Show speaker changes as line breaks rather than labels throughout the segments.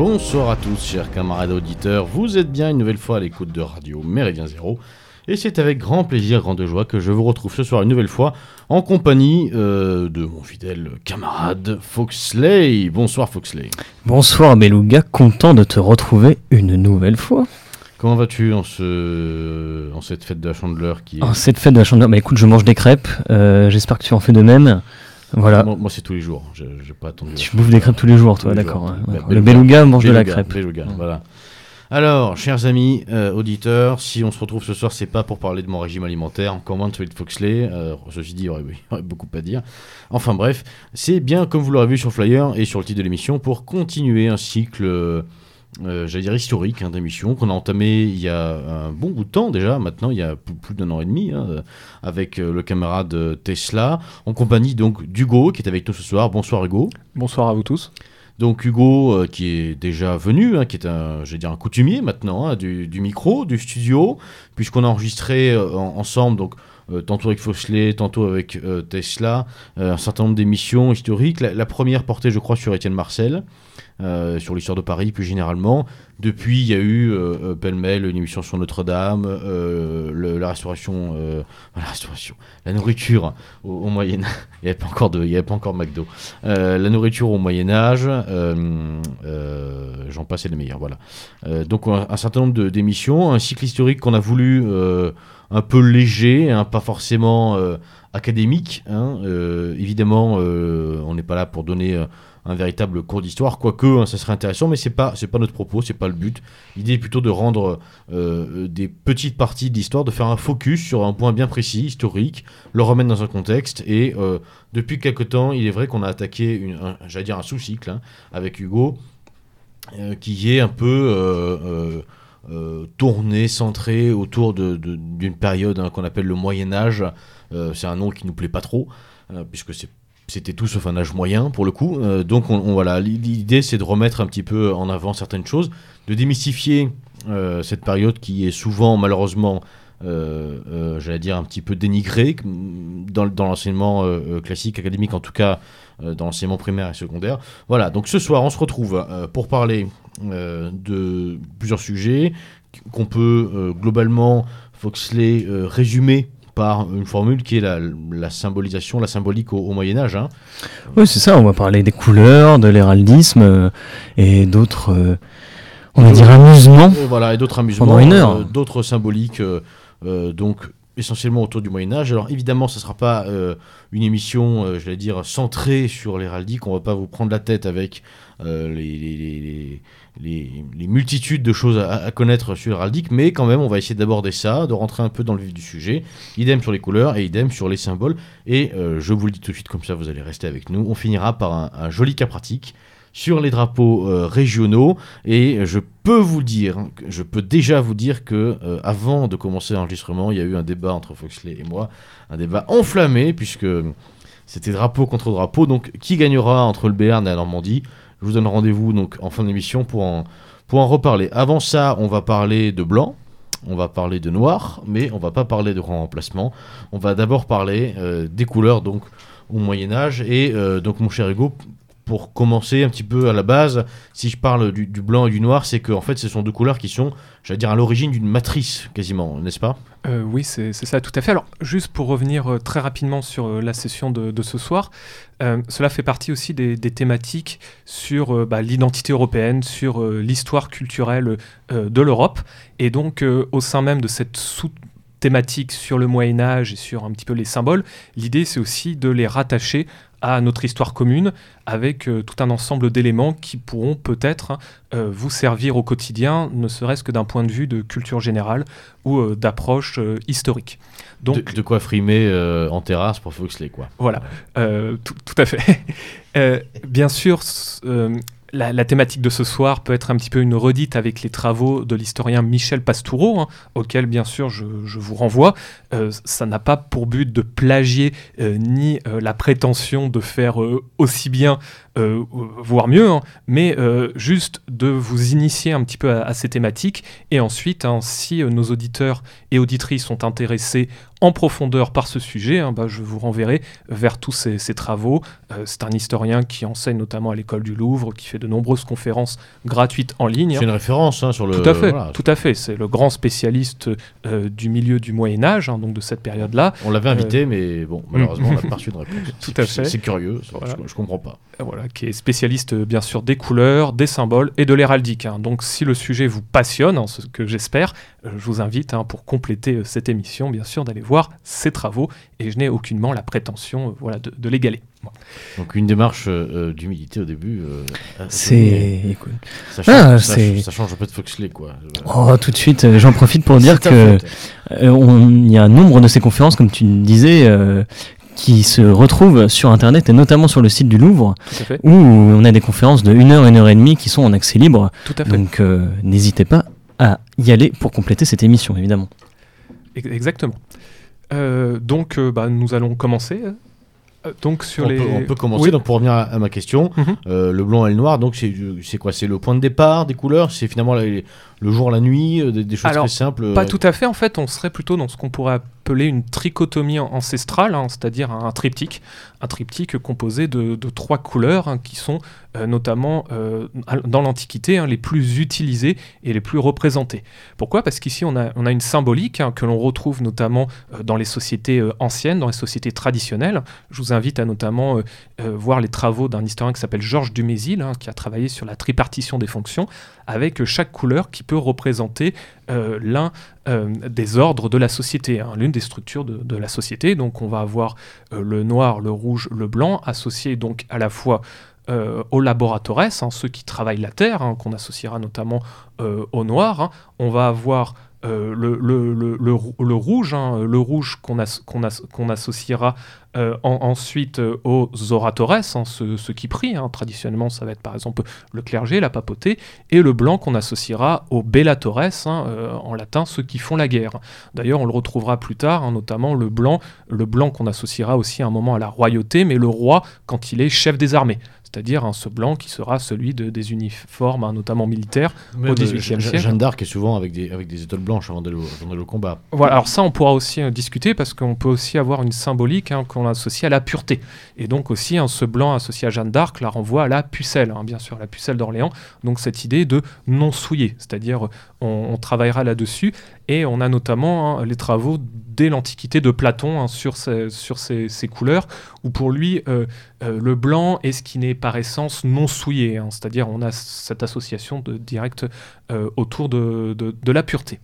Bonsoir à tous, chers camarades auditeurs. Vous êtes bien une nouvelle fois à l'écoute de Radio Méridien Zéro. Et c'est avec grand plaisir, grande joie que je vous retrouve ce soir une nouvelle fois en compagnie euh, de mon fidèle camarade Foxley. Bonsoir Foxley.
Bonsoir Beluga, content de te retrouver une nouvelle fois.
Comment vas-tu en, ce... en cette fête de la chandeleur qui est...
En cette fête de la chandeleur, bah écoute, je mange des crêpes, euh, j'espère que tu en fais de même. Voilà.
Moi, moi, c'est tous les jours, je, je pas attendu.
Tu bouffes des crêpes tous les jours, toi, d'accord. ouais,
beluga.
Le beluga mange de la crêpe.
beluga,
Mm.
voilà. Alors, chers amis euh, auditeurs, si on se retrouve ce soir, c'est pas pour parler de mon régime alimentaire, encore moins de celui de Foxley. Euh, ceci dit, il y aurait, il y aurait beaucoup à dire. Enfin bref, c'est bien, comme vous l'aurez vu sur flyer et sur le titre de l'émission, pour continuer un cycle, euh, j'allais dire historique, hein, d'émissions qu'on a entamé il y a un bon bout de temps déjà, maintenant il y a plus, d'un an et demi, hein, euh, avec euh, le camarade Tesla, en compagnie donc d'Hugo qui est avec nous ce soir. Bonsoir Hugo.
Bonsoir à vous tous.
Donc Hugo, euh, qui est déjà venu, hein, qui est un, je vais dire un coutumier maintenant hein, du, du micro, du studio, puisqu'on a enregistré euh, en- ensemble, donc tantôt avec Foxley, tantôt avec euh, Tesla, euh, un certain nombre d'émissions historiques. La, première portée, je crois, sur Étienne Marcel, euh, sur l'histoire de Paris plus généralement. Depuis, il y a eu euh, euh, pêle-mêle une émission sur Notre-Dame, euh, la restauration, euh, la restauration, la nourriture au, Moyen Âge. Il n'y avait pas encore de, il y pas encore McDo. Euh, la nourriture au Moyen Âge, euh, euh, j'en passe les meilleurs, voilà. Euh, donc un, certain nombre d'émissions, un cycle historique qu'on a voulu euh, un peu léger, hein, pas forcément euh, académique. hein. Euh, évidemment, euh, on n'est pas là pour donner un véritable cours d'histoire, quoique hein, ça serait intéressant, mais c'est pas c'est pas notre propos, c'est pas le but. L'idée est plutôt de rendre des petites parties d'histoire, de faire un focus sur un point bien précis, historique, le remettre dans un contexte et depuis quelque temps, il est vrai qu'on a attaqué, un- j'allais dire un sous-cycle hein, avec Hugo, qui est un peu euh, tourné, centré autour d'une période hein, qu'on appelle le Moyen Âge. Euh, c'est un nom qui nous plaît pas trop, euh, puisque c'était tout sauf un âge moyen pour le coup. Euh, donc on, voilà, l'idée c'est de remettre un petit peu en avant certaines choses, de démystifier cette période qui est souvent malheureusement j'allais dire un petit peu dénigrée mm, dans, l'enseignement classique, académique en tout cas, dans l'enseignement primaire et secondaire. Voilà, donc ce soir on se retrouve pour parler de plusieurs sujets qu'on peut euh, globalement, Foxley, euh, résumer par une formule qui est la, la symbolisation, la symbolique au, au Moyen Âge. hein.
Oui, c'est ça, on va parler des couleurs, de l'héraldisme euh, et d'autres, euh, on va dire, amusements.
Et voilà, et d'autres amusements,
Pendant une heure.
euh, d'autres symboliques, euh, euh, donc essentiellement autour du Moyen Âge. Alors évidemment, ce ne sera pas euh, une émission, euh, je vais dire, centrée sur l'héraldique. On va pas vous prendre la tête avec euh, les, les- multitudes de choses à, connaître sur l'héraldique, mais quand même, on va essayer d'aborder ça, de rentrer un peu dans le vif du sujet. Idem sur les couleurs et idem sur les symboles. Et je vous le dis tout de suite, comme ça, vous allez rester avec nous. On finira par un joli cas pratique sur les drapeaux euh, régionaux et je peux vous dire, je peux déjà vous dire que euh, avant de commencer l'enregistrement, il y a eu un débat entre Foxley et moi, un débat enflammé puisque c'était drapeau contre drapeau. Donc qui gagnera entre le Béarn et la Normandie? Je vous donne rendez-vous donc en fin d'émission pour en reparler. Avant ça, on va parler de blanc. On va parler de noir, mais on va pas parler de grand remplacement. On va d'abord parler euh, des couleurs donc au Moyen Âge et donc mon cher Hugo, pour commencer un petit peu à la base, si je parle du, blanc et du noir, c'est que en fait, ce sont deux couleurs qui sont, j'allais dire, à l'origine d'une matrice, quasiment, n'est-ce pas?
Euh, oui, c'est ça, tout à fait. Alors, juste pour revenir euh, très rapidement sur euh, la session de, ce soir, cela fait partie aussi des, thématiques sur bah, l'identité européenne, sur l'histoire culturelle de l'Europe. Et donc, au sein même de cette sous-thématique sur le Moyen Âge et sur un petit peu les symboles, l'idée, c'est aussi de les rattacher à notre histoire commune avec euh, tout un ensemble d'éléments qui pourront peut-être hein, euh, vous servir au quotidien, ne serait-ce que d'un point de vue de culture générale ou euh, d'approche euh, historique. Donc
de, de quoi frimer en terrasse pour Foxley, quoi.
voilà, tout, tout à fait. Bien sûr, la, thématique de ce soir peut être un petit peu une redite avec les travaux de l'historien Michel Pastoureau, hein, auquel bien sûr je, vous renvoie. Euh, ça n'a pas pour but de plagier euh, ni euh, la prétention de faire aussi bien, voire mieux, hein, mais juste de vous initier un petit peu à, ces thématiques. Et ensuite, hein, si nos auditeurs et auditrices sont intéressés en profondeur par ce sujet, hein, bah, je vous renverrai vers tous ces travaux. Euh, c'est un historien qui enseigne notamment à l'école du Louvre, qui fait de nombreuses conférences gratuites en ligne.
C'est une référence hein, sur le.
Tout à fait,
voilà.
tout à fait. C'est le grand spécialiste euh, du milieu du Moyen Âge, hein, donc de cette période-là.
On l'avait invité, mais bon, malheureusement, on n'a pas reçu de réponse.
Euh, Tout
C'est-
à fait.
C'est curieux, je-
Voilà.
je, je comprends pas.
Euh, Voilà, qui est spécialiste euh, bien sûr des couleurs, des symboles et de l'héraldique. Donc si le sujet vous passionne, ce que j'espère, euh, je vous invite pour compléter euh, cette émission, bien sûr, d'aller voir ses travaux et je n'ai aucunement la prétention euh, voilà, de, de l'égaler.
Donc une démarche euh, euh, d'humilité au début. euh,
C'est.
Ça
Ah,
change, ça, change un peu de Foxley, quoi.
Oh, tout de suite, euh, j'en profite pour dire que euh, il y a un nombre de ces conférences, comme tu le disais, euh, qui se retrouvent sur Internet et notamment sur le site du Louvre, où on a des conférences de 1 heure, 1 heure et demie qui sont en accès libre.
Tout à fait.
Donc euh, n'hésitez pas à y aller pour compléter cette émission, évidemment.
Ex- Exactement. Euh, donc euh, bah, nous allons commencer. Euh, donc sur
on,
les...
peut, on peut commencer.
Oui.
Donc pour revenir à, à ma question,
Mhm.
euh, le blanc et le noir, donc c'est c'est quoi? C'est le point de départ des couleurs? C'est finalement la- le jour, la nuit, euh, des, des choses
Alors,
très simples.
Pas
euh,
tout à fait, en fait, on serait plutôt dans ce qu'on pourrait appeler une trichotomie an- ancestrale, hein, c'est-à-dire un triptyque, un triptyque composé de, de trois couleurs hein, qui sont euh, notamment euh, dans l'Antiquité hein, les plus utilisées et les plus représentées. Pourquoi? Parce qu'ici on a, on a une symbolique que l'on retrouve notamment euh, dans les sociétés anciennes, dans les sociétés traditionnelles. Je vous invite à notamment voir les travaux d'un historien qui s'appelle Georges Dumézil, qui a travaillé sur la tripartition des fonctions, avec chaque couleur qui représenter euh, l'un euh, des ordres de la société, hein, l'une des structures de, la société. Donc on va avoir euh, le noir, le rouge, le blanc, associés donc à la fois aux laboratores, hein, ceux qui travaillent la terre, hein, qu'on associera notamment au noir. On va avoir euh, le, le- le- le rou- le rouge, hein, le rouge qu'on as- qu'on as- qu'on associera euh, en- ensuite euh, aux oratores, hein, ceux, ceux qui prient. hein. Traditionnellement, ça va être par exemple le clergé, la papauté, et le blanc qu'on associera aux bellatores, hein, en latin, ceux qui font la guerre. D'ailleurs, on le retrouvera plus tard, notamment le blanc, le blanc qu'on associera aussi à un moment à la royauté, mais le roi quand il est chef des armées. C'est-à-dire hein, ce blanc qui sera celui de- des uniformes, hein, notamment militaires.
même,
au XVIIIe siècle.
Jeanne d'Arc est souvent avec des, avec des étoiles blanches avant d'aller au, combat.
Voilà, alors ça, on pourra aussi euh, discuter parce qu'on peut aussi avoir une symbolique hein, qu'on associe à la pureté. Et donc aussi, hein, ce blanc associé à Jeanne d'Arc la renvoie à la pucelle, hein, bien sûr, la pucelle d'Orléans. Donc cette idée de non souillé, c'est-à-dire euh, on, on travaillera là-dessus. Et on a notamment hein, les travaux dès l'Antiquité de Platon hein, sur, ces, sur ces, ces couleurs, où pour lui, euh, euh, le blanc est ce qui n'est par essence non souillé, hein, c'est-à-dire on a cette association de, directe euh, autour de- la pureté.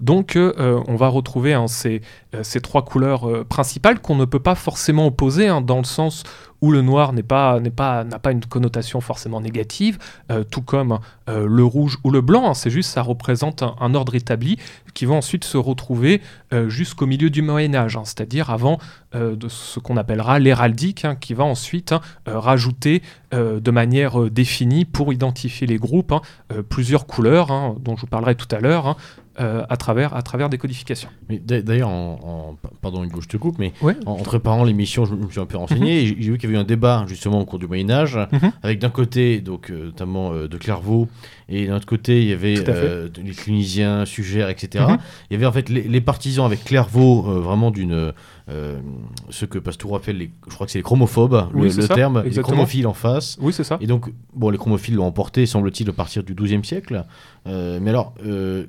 Donc, euh, on va retrouver hein, ces, euh, ces trois couleurs euh, principales qu'on ne peut pas forcément opposer, hein, dans le sens où le noir n'a pas une connotation forcément négative, euh, tout comme euh, le rouge ou le blanc. hein, c'est juste, ça représente un, ordre établi qui va ensuite se retrouver euh, jusqu'au milieu du Moyen Âge, c'est-à-dire avant euh, de ce qu'on appellera l'héraldique, qui va ensuite euh, rajouter euh, de manière euh, définie pour identifier les groupes euh, plusieurs couleurs, dont je vous parlerai tout à l'heure. Euh, à, travers, à travers des codifications.
D'ailleurs, en, en- pardon Hugo, je te coupe, mais
Ouais.
en, en préparant l'émission, je me suis un peu renseigné et j'ai vu qu'il y avait eu un débat justement au cours du Moyen Âge,
Mhm.
avec d'un côté donc euh, notamment euh, de Clairvaux et d'un autre côté il y avait les Clunisiens, Sugères, etc.
Mhm.
Il y avait en fait les, les partisans avec Clairvaux vraiment d'une euh, ce que Pastour appelle les, je crois que c'est les chromophobes,
Oui,
le,
c'est
le
ça,
terme, les chromophiles en face.
Oui, c'est ça.
Et donc, bon, les chromophiles l'ont emporté, semble-t-il, à partir du XIIe siècle. Euh, mais alors, euh,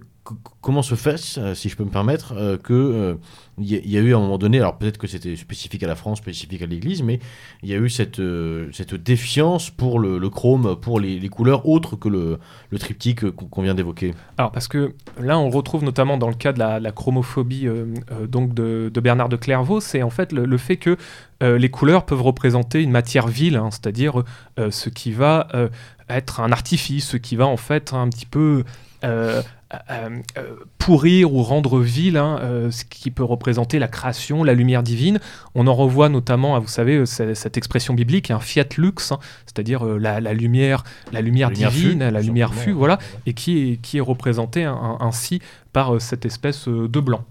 comment se fait, euh, si je peux me permettre, euh, euh, y, y a eu à un moment donné, alors peut-être que c'était spécifique à la France, spécifique à l'Église, mais il y a eu cette, euh, défiance pour le, chrome, pour les, couleurs autres que le, triptyque qu'on vient d'évoquer.
Alors, parce que là, on retrouve notamment dans le cas de la, chromophobie donc de, Bernard de Clairvaux, c'est en fait le, fait que les couleurs peuvent représenter une matière vile, hein, c'est-à-dire ce qui va être un artifice, ce qui va en fait un petit peu pourrir ou rendre vil hein, euh, ce qui peut représenter la création, la lumière divine. On en revoit notamment, à, vous savez, euh, cette expression biblique, un fiat lux, hein, c'est-à-dire euh, la, la lumière, la lumière,
La lumière
divine,
fut,
la lumière fut, voilà, et qui est, qui est représentée un- ainsi par euh, cette espèce euh, de blanc.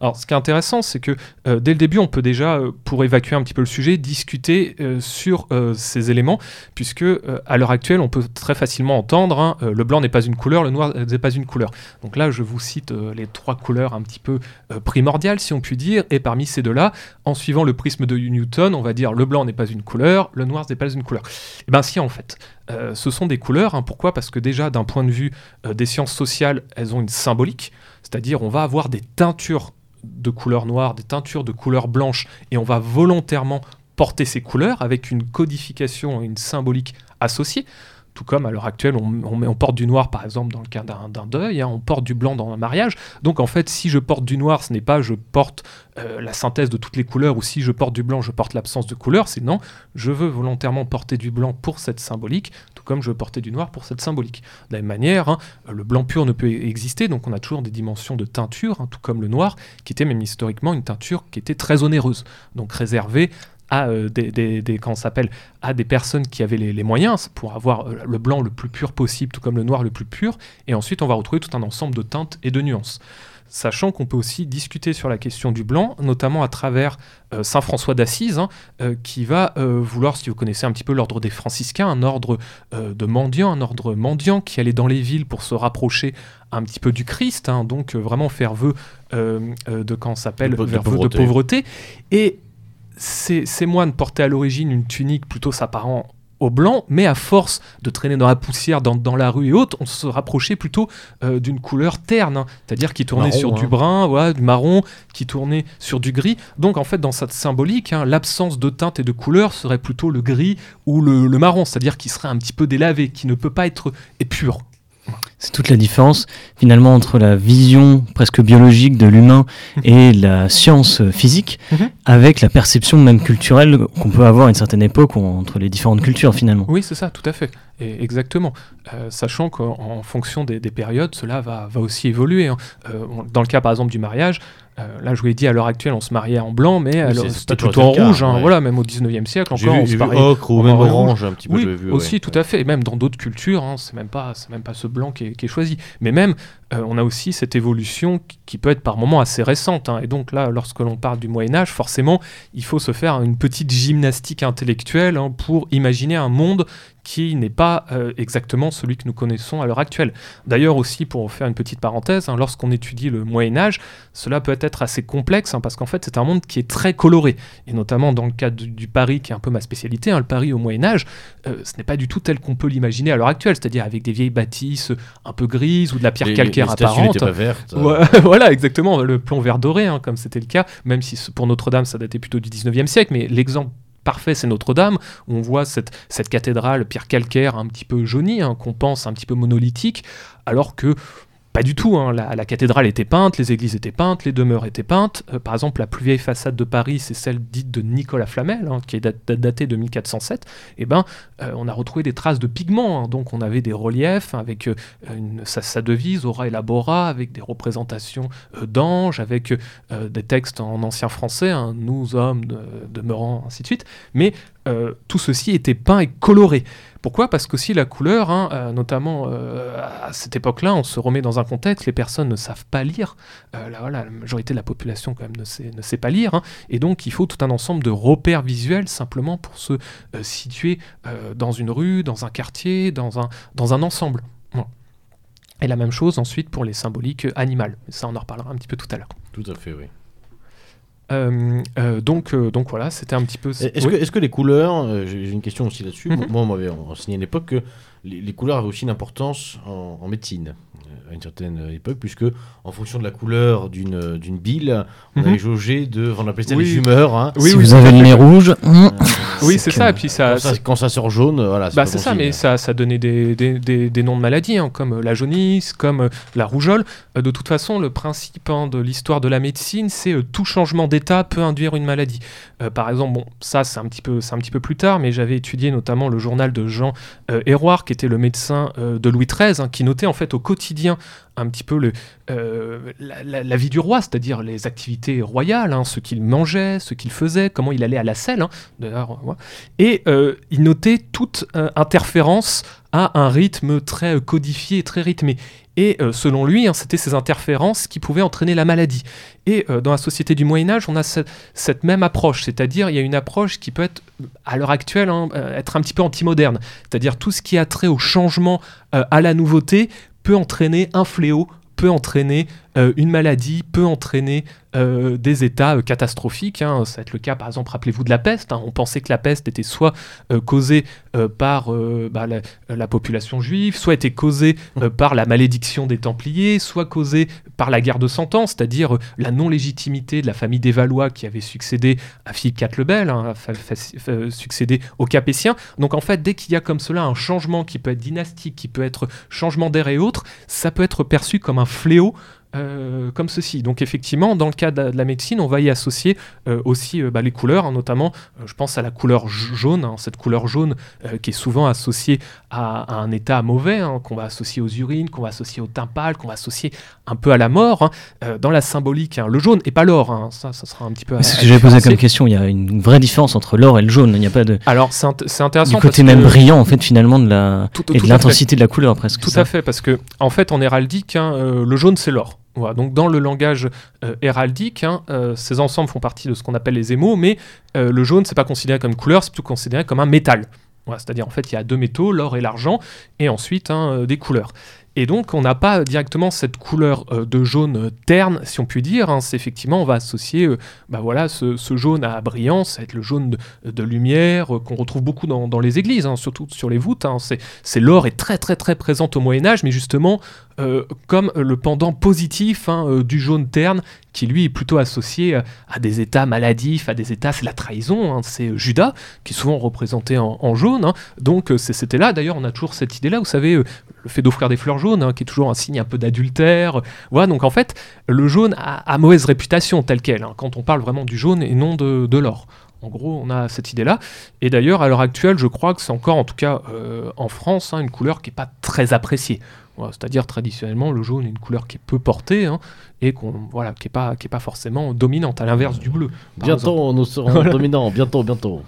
Alors, ce qui est intéressant, c'est que euh, dès le début, on peut déjà, euh, pour évacuer un petit peu le sujet, discuter euh, sur ces éléments, puisque à l'heure actuelle, on peut très facilement entendre hein, le blanc n'est pas une couleur, le noir n'est pas une couleur. Donc là, je vous cite les trois couleurs un petit peu primordiales, si on peut dire, et parmi ces deux-là, en suivant le prisme de Newton, on va dire le blanc n'est pas une couleur, le noir n'est pas une couleur. Eh bien si, en fait. ce sont des couleurs. Hein. pourquoi? Parce que déjà, d'un point de vue des sciences sociales, elles ont une symbolique. C'est-à-dire, on va avoir des teintures de couleur noire, des teintures de couleur blanche, et on va volontairement porter ces couleurs avec une codification et une symbolique associée. Tout comme à l'heure actuelle, on, porte du noir, par exemple, dans le cas d'un deuil, hein, on porte du blanc dans un mariage. Donc en fait, si je porte du noir, ce n'est pas je porte euh, la synthèse de toutes les couleurs, ou si je porte du blanc, je porte l'absence de couleur. C'est non, je veux volontairement porter du blanc pour cette symbolique, tout comme je veux porter du noir pour cette symbolique. De la même manière, hein, le blanc pur ne peut exister, donc on a toujours des dimensions de teinture, hein, tout comme le noir, qui était même historiquement une teinture qui était très onéreuse, donc réservée à euh, des, des, s'appelle à des personnes qui avaient les, moyens pour avoir euh, le blanc le plus pur possible, tout comme le noir le plus pur. Et ensuite, on va retrouver tout un ensemble de teintes et de nuances. Sachant qu'on peut aussi discuter sur la question du blanc, notamment à travers euh, Saint François d'Assise, hein, qui va vouloir, si vous connaissez un petit peu l'ordre des franciscains, un ordre de mendiants, un ordre mendiant qui allait dans les villes pour se rapprocher un petit peu du Christ, hein, donc vraiment faire vœu de quand s'appelle de, de, pauvreté. Et ces, moines portaient à l'origine une tunique plutôt s'apparent au blanc, mais à force de traîner dans la poussière, dans, la rue et autres, on se rapprochait plutôt euh, d'une couleur terne, hein. c'est-à-dire qui tournait sur du hein. brun, du marron, qui tournait sur du gris. Donc en fait, dans cette symbolique, hein, l'absence de teinte et de couleur serait plutôt le gris ou le, le marron, c'est-à-dire qui serait un petit peu délavé, qui ne peut pas être épur.
C'est toute la différence finalement entre la vision presque biologique de l'humain et la science physique, mhm. avec la perception même culturelle qu'on peut avoir à une certaine époque entre les différentes cultures finalement.
Oui, c'est ça, tout à fait. Et exactement. Euh, sachant qu'en fonction des, périodes, cela va, aussi évoluer. Hein. Euh, dans le cas par exemple du mariage, euh, là, je vous l'ai dit, à l'heure actuelle, on se mariait en blanc, mais c'était plutôt en rouge. Hein, voilà, même au 19e siècle, encore, on se mariait
ocre ou même orange, un petit peu.
Oui, vu, aussi, tout à fait. Et même dans d'autres cultures, hein, c'est même pas, c'est même pas ce blanc qui est, choisi. Mais même, euh, on a aussi cette évolution qui peut être par moments assez récente. Hein. Et donc là, lorsque l'on parle du Moyen Âge, forcément, il faut se faire une petite gymnastique intellectuelle pour imaginer un monde qui n'est pas euh, exactement celui que nous connaissons à l'heure actuelle. D'ailleurs aussi, pour faire une petite parenthèse, hein, lorsqu'on étudie le Moyen Âge, cela peut être assez complexe, hein, parce qu'en fait c'est un monde qui est très coloré, et notamment dans le cas du, Paris, qui est un peu ma spécialité, hein, le Paris au Moyen Âge, euh, ce n'est pas du tout tel qu'on peut l'imaginer à l'heure actuelle, c'est-à-dire avec des vieilles bâtisses un peu grises ou de la pierre calcaire apparente.
Pas verte.
voilà, exactement, le plomb vert doré, comme c'était le cas, même si pour Notre-Dame ça datait plutôt du 19e siècle, mais l'exemple parfait, c'est Notre-Dame. On voit cette, cette cathédrale pierre calcaire un petit peu jaunie, hein, qu'on pense un petit peu monolithique, alors que pas du tout, hein. la, cathédrale était peinte, les églises étaient peintes, les demeures étaient peintes. Euh, par exemple, la plus vieille façade de Paris, c'est celle dite de Nicolas Flamel, hein, qui est datée de 1407. Et eh ben, euh, on a retrouvé des traces de pigments, donc on avait des reliefs avec euh, une, sa, devise, aura elabora, avec des représentations d'anges, avec des textes en ancien français, nous hommes demeurant, ainsi de suite. Tout ceci était peint et coloré. Pourquoi? Parce que si la couleur, hein, euh, notamment euh, à cette époque-là, on se remet dans un contexte, les personnes ne savent pas lire, euh, la majorité de la population quand même ne sait, pas lire, hein. et donc il faut tout un ensemble de repères visuels simplement pour se situer dans une rue, dans un quartier, dans un ensemble. Et la même chose ensuite pour les symboliques animales. Ça, on en reparlera un petit peu tout à l'heure.
Tout à fait, oui.
Euh, euh, donc, euh, donc voilà, c'était un petit peu.
Est-ce que, est que, les couleurs, j'ai une question aussi là-dessus. Mhm. Moi, on m'avait enseigné à l'époque que les, couleurs avaient aussi une importance en médecine à une certaine époque, puisque en fonction de la couleur d'une d'une bile, on mhm. avait jaugé de, on appelait ça les humeurs. Hein.
Oui, si vous avez le nez rouge.
Oui, c'est ça. Et puis ça,
quand ça, sort jaune, voilà.
Bah, c'est ça, mais ça, ça donnait des, des, des, noms de maladies, hein, comme la jaunisse, comme euh, la rougeole. Euh, de toute façon, le principe hein, de l'histoire de la médecine, c'est euh, tout changement d'état peut induire une maladie. par exemple, bon, ça c'est un petit peu, c'est un petit peu plus tard, mais j'avais étudié notamment le journal de Jean Héroard, qui était le médecin de Louis XIII, qui notait en fait au quotidien un petit peu le, euh, la, vie du roi, c'est-à-dire les activités royales, hein, ce qu'il mangeait, ce qu'il faisait, comment il allait à la selle, hein, et euh, il notait toute euh, interférence a un rythme très codifié, très rythmé. Et selon lui, hein, c'était ces interférences qui pouvaient entraîner la maladie. Et dans la société du Moyen Âge, on a cette, même approche, c'est-à-dire il y a une approche qui peut être, à l'heure actuelle, être un petit peu anti-moderne. C'est-à-dire tout ce qui a trait au changement, à la nouveauté, peut entraîner un fléau, peut entraîner euh, une maladie peut entraîner euh, des états euh, catastrophiques. Hein. Ça va être le cas, par exemple, rappelez-vous de la peste. Hein. On pensait que la peste était soit causée par bah, la, population juive, soit était causée par la malédiction des Templiers, soit causée par la guerre de Cent Ans, c'est-à-dire la non-légitimité de la famille des Valois qui avait succédé à Philippe IV le Bel, hein, succédé aux Capétiens. Donc en fait, dès qu'il y a comme cela un changement qui peut être dynastique, qui peut être changement d'air et autres, ça peut être perçu comme un fléau euh, comme ceci. Donc effectivement, dans le cas de, la médecine, on va y associer euh, aussi euh, bah, les couleurs, hein, notamment, je pense à la couleur jaune, hein, cette couleur jaune qui est souvent associée à, un état mauvais, hein, qu'on va associer aux urines, qu'on va associer au teint pâle, qu'on va associer un peu à la mort. dans la symbolique, le jaune et pas l'or, ça, ça sera un petit peu.
C'est ce que j'avais posé comme question. Il y a une vraie différence entre l'or et le jaune. Il n'y a pas de.
Alors c'est intéressant.
Du côté même brillant, en fait, finalement, de la et de l'intensité de la couleur presque.
Tout à fait, parce que en fait, en héraldique, le jaune c'est l'or donc dans le langage euh, héraldique, hein, euh, ces ensembles font partie de ce qu'on appelle les émaux, mais euh, le jaune, c'est pas considéré comme couleur, c'est plutôt considéré comme un métal. C'est-à-dire en fait, il y a deux métaux, l'or et l'argent, et ensuite hein, des couleurs. Et donc, on n'a pas directement cette couleur de jaune terne, si on peut dire. Hein. C'est effectivement, on va associer bah voilà, ce, jaune à brillance, être le jaune de, lumière qu'on retrouve beaucoup dans, les églises, surtout sur les voûtes. C'est l'or est très très très présente au Moyen Âge, mais justement comme le pendant positif du jaune terne, qui lui est plutôt associé à des états maladifs, à des états, c'est la trahison, c'est Judas, qui est souvent représenté en, jaune. Donc c'était là, d'ailleurs, on a toujours cette idée-là, vous savez, le fait d'offrir des fleurs jaunes, hein, qui est toujours un signe un peu d'adultère. Voilà, donc en fait, le jaune a, mauvaise réputation tel quel, hein, quand on parle vraiment du jaune et non de, l'or. En gros, on a cette idée-là. Et d'ailleurs, à l'heure actuelle, je crois que c'est encore, en tout cas euh, en France, hein, une couleur qui n'est pas très appréciée. C'est-à-dire traditionnellement, le jaune est une couleur qui est peu portée et qu'on voilà, qui n'est pas, qui est pas forcément dominante, à l'inverse du bleu.
Bientôt, nous serons dominants, bientôt, bientôt.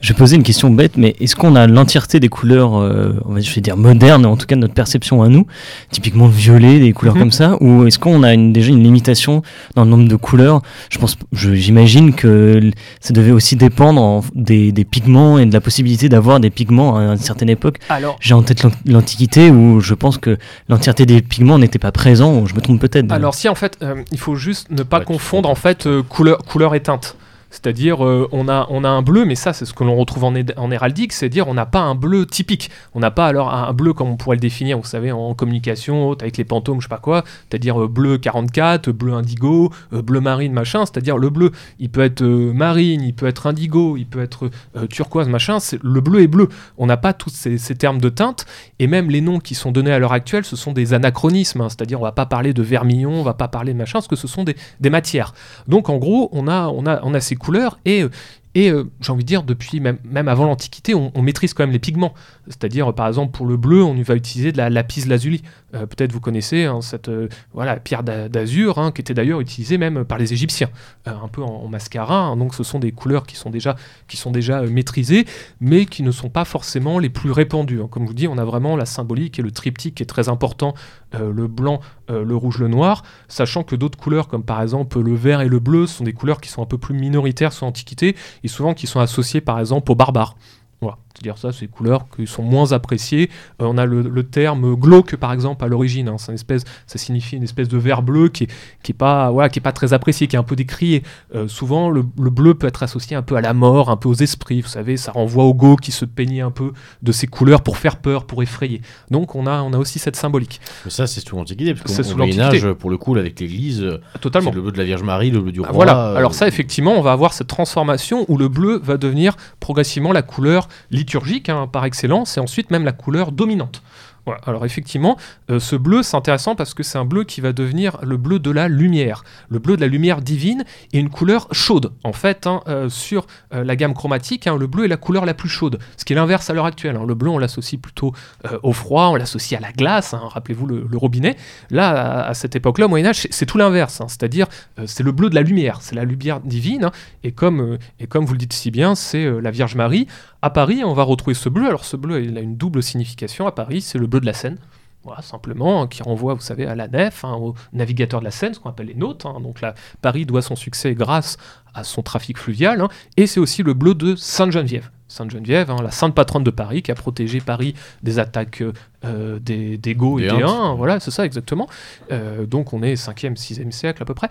Je posais une question bête, mais est-ce qu'on a l'entièreté des couleurs, euh, on va, je vais dire modernes, en tout cas de notre perception à nous, typiquement le violet, des couleurs mhm. comme ça, ou est-ce qu'on a une, déjà une limitation dans le nombre de couleurs? Je pense, j'imagine que ça devait aussi dépendre des, des, pigments et de la possibilité d'avoir des pigments à une certaine époque. J'ai en tête l'Antiquité où je pense que l'entièreté des pigments n'était pas présent, je me trompe peut-être.
Alors si en fait euh, il faut juste ne pas confondre en fait euh, couleur, couleur et teinte. C'est-à-dire, euh, on, a, on a un bleu, mais ça, c'est ce que l'on retrouve en, en héraldique, c'est-à-dire, on n'a pas un bleu typique. On n'a pas alors un bleu comme on pourrait le définir, vous savez, en communication, avec les pantômes, je sais pas quoi, c'est-à-dire bleu 44, bleu indigo, bleu marine, machin. C'est-à-dire, le bleu, il peut être marine, il peut être indigo, il peut être turquoise, machin. Le bleu est bleu. On n'a pas tous ces, termes de teinte, et même les noms qui sont donnés à l'heure actuelle, ce sont des anachronismes. Hein. c'est-à-dire, on va pas parler de vermillon, on va pas parler de machin, parce que ce sont des, des matières. Donc, en gros, on a, on a, on a ces couleurs et, euh, j'ai envie de dire, depuis même, avant l'Antiquité, on, maîtrise quand même les pigments. C'est-à-dire, par exemple, pour le bleu, on va utiliser de la lapis lazuli. Euh, peut-être vous connaissez hein, cette euh, voilà, pierre d'azur, hein, qui était d'ailleurs utilisée même par les Égyptiens, un peu en, mascara. Hein. donc, ce sont des couleurs qui sont déjà, qui sont déjà maîtrisées, mais qui ne sont pas forcément les plus répandues. Comme je vous dis, on a vraiment la symbolique et le triptyque qui est très important le blanc, le rouge, le noir, sachant que d'autres couleurs, comme par exemple le vert et le bleu, sont des couleurs qui sont un peu plus minoritaires sur l'Antiquité et souvent qui sont associés par exemple aux barbares. Voilà dire ça, c'est des couleurs qui sont moins appréciées. Euh, on a le, terme glauque par exemple à l'origine. Hein. une espèce, ça signifie une espèce de vert bleu qui est, qui est pas, voilà, qui est pas très apprécié, qui est un peu décrié. Euh, souvent, le, bleu peut être associé un peu à la mort, un peu aux esprits. Vous savez, ça renvoie au go qui se peignait un peu de ces couleurs pour faire peur, pour effrayer. Donc, on a, on a aussi cette symbolique.
Mais ça, c'est sous l'Antiquité, parce qu'au Moyen Âge, pour le coup, avec l'Église,
totalement.
le bleu de la Vierge Marie, le bleu du roi.
Voilà. Alors ça, effectivement, on va avoir cette transformation où le bleu va devenir progressivement la couleur liturgique, hein, par excellence, et ensuite même la couleur dominante. Alors effectivement, euh, ce bleu, c'est intéressant parce que c'est un bleu qui va devenir le bleu de la lumière, le bleu de la lumière divine et une couleur chaude. En fait, hein, euh, sur euh, la gamme chromatique, hein, le bleu est la couleur la plus chaude, ce qui est l'inverse à l'heure actuelle. Le bleu, on l'associe plutôt au froid, on l'associe à la glace, rappelez-vous le, robinet. Là, à, cette époque-là, au Moyen-Âge, c'est- c'est tout l'inverse, c'est-à-dire c'est le bleu de la lumière, c'est la lumière divine, et, comme, et comme vous le dites si bien, c'est la Vierge Marie. À Paris, on va retrouver ce bleu. Alors ce bleu, il a une double signification. À Paris, c'est le bleu de la Seine. Voilà, simplement, hein, qui renvoie, vous savez, à la nef, hein, aux navigateurs de la Seine, ce qu'on appelle les nautes. hein. Donc là, Paris doit son succès grâce à son trafic fluvial. hein. Et c'est aussi le bleu de Sainte-Geneviève. Sainte-Geneviève, la sainte patronne de Paris, qui a protégé Paris des attaques euh, des, des Goths et
Des. Huns.
Voilà, c'est ça exactement. Euh, donc on est 5e, 6e siècle à peu près.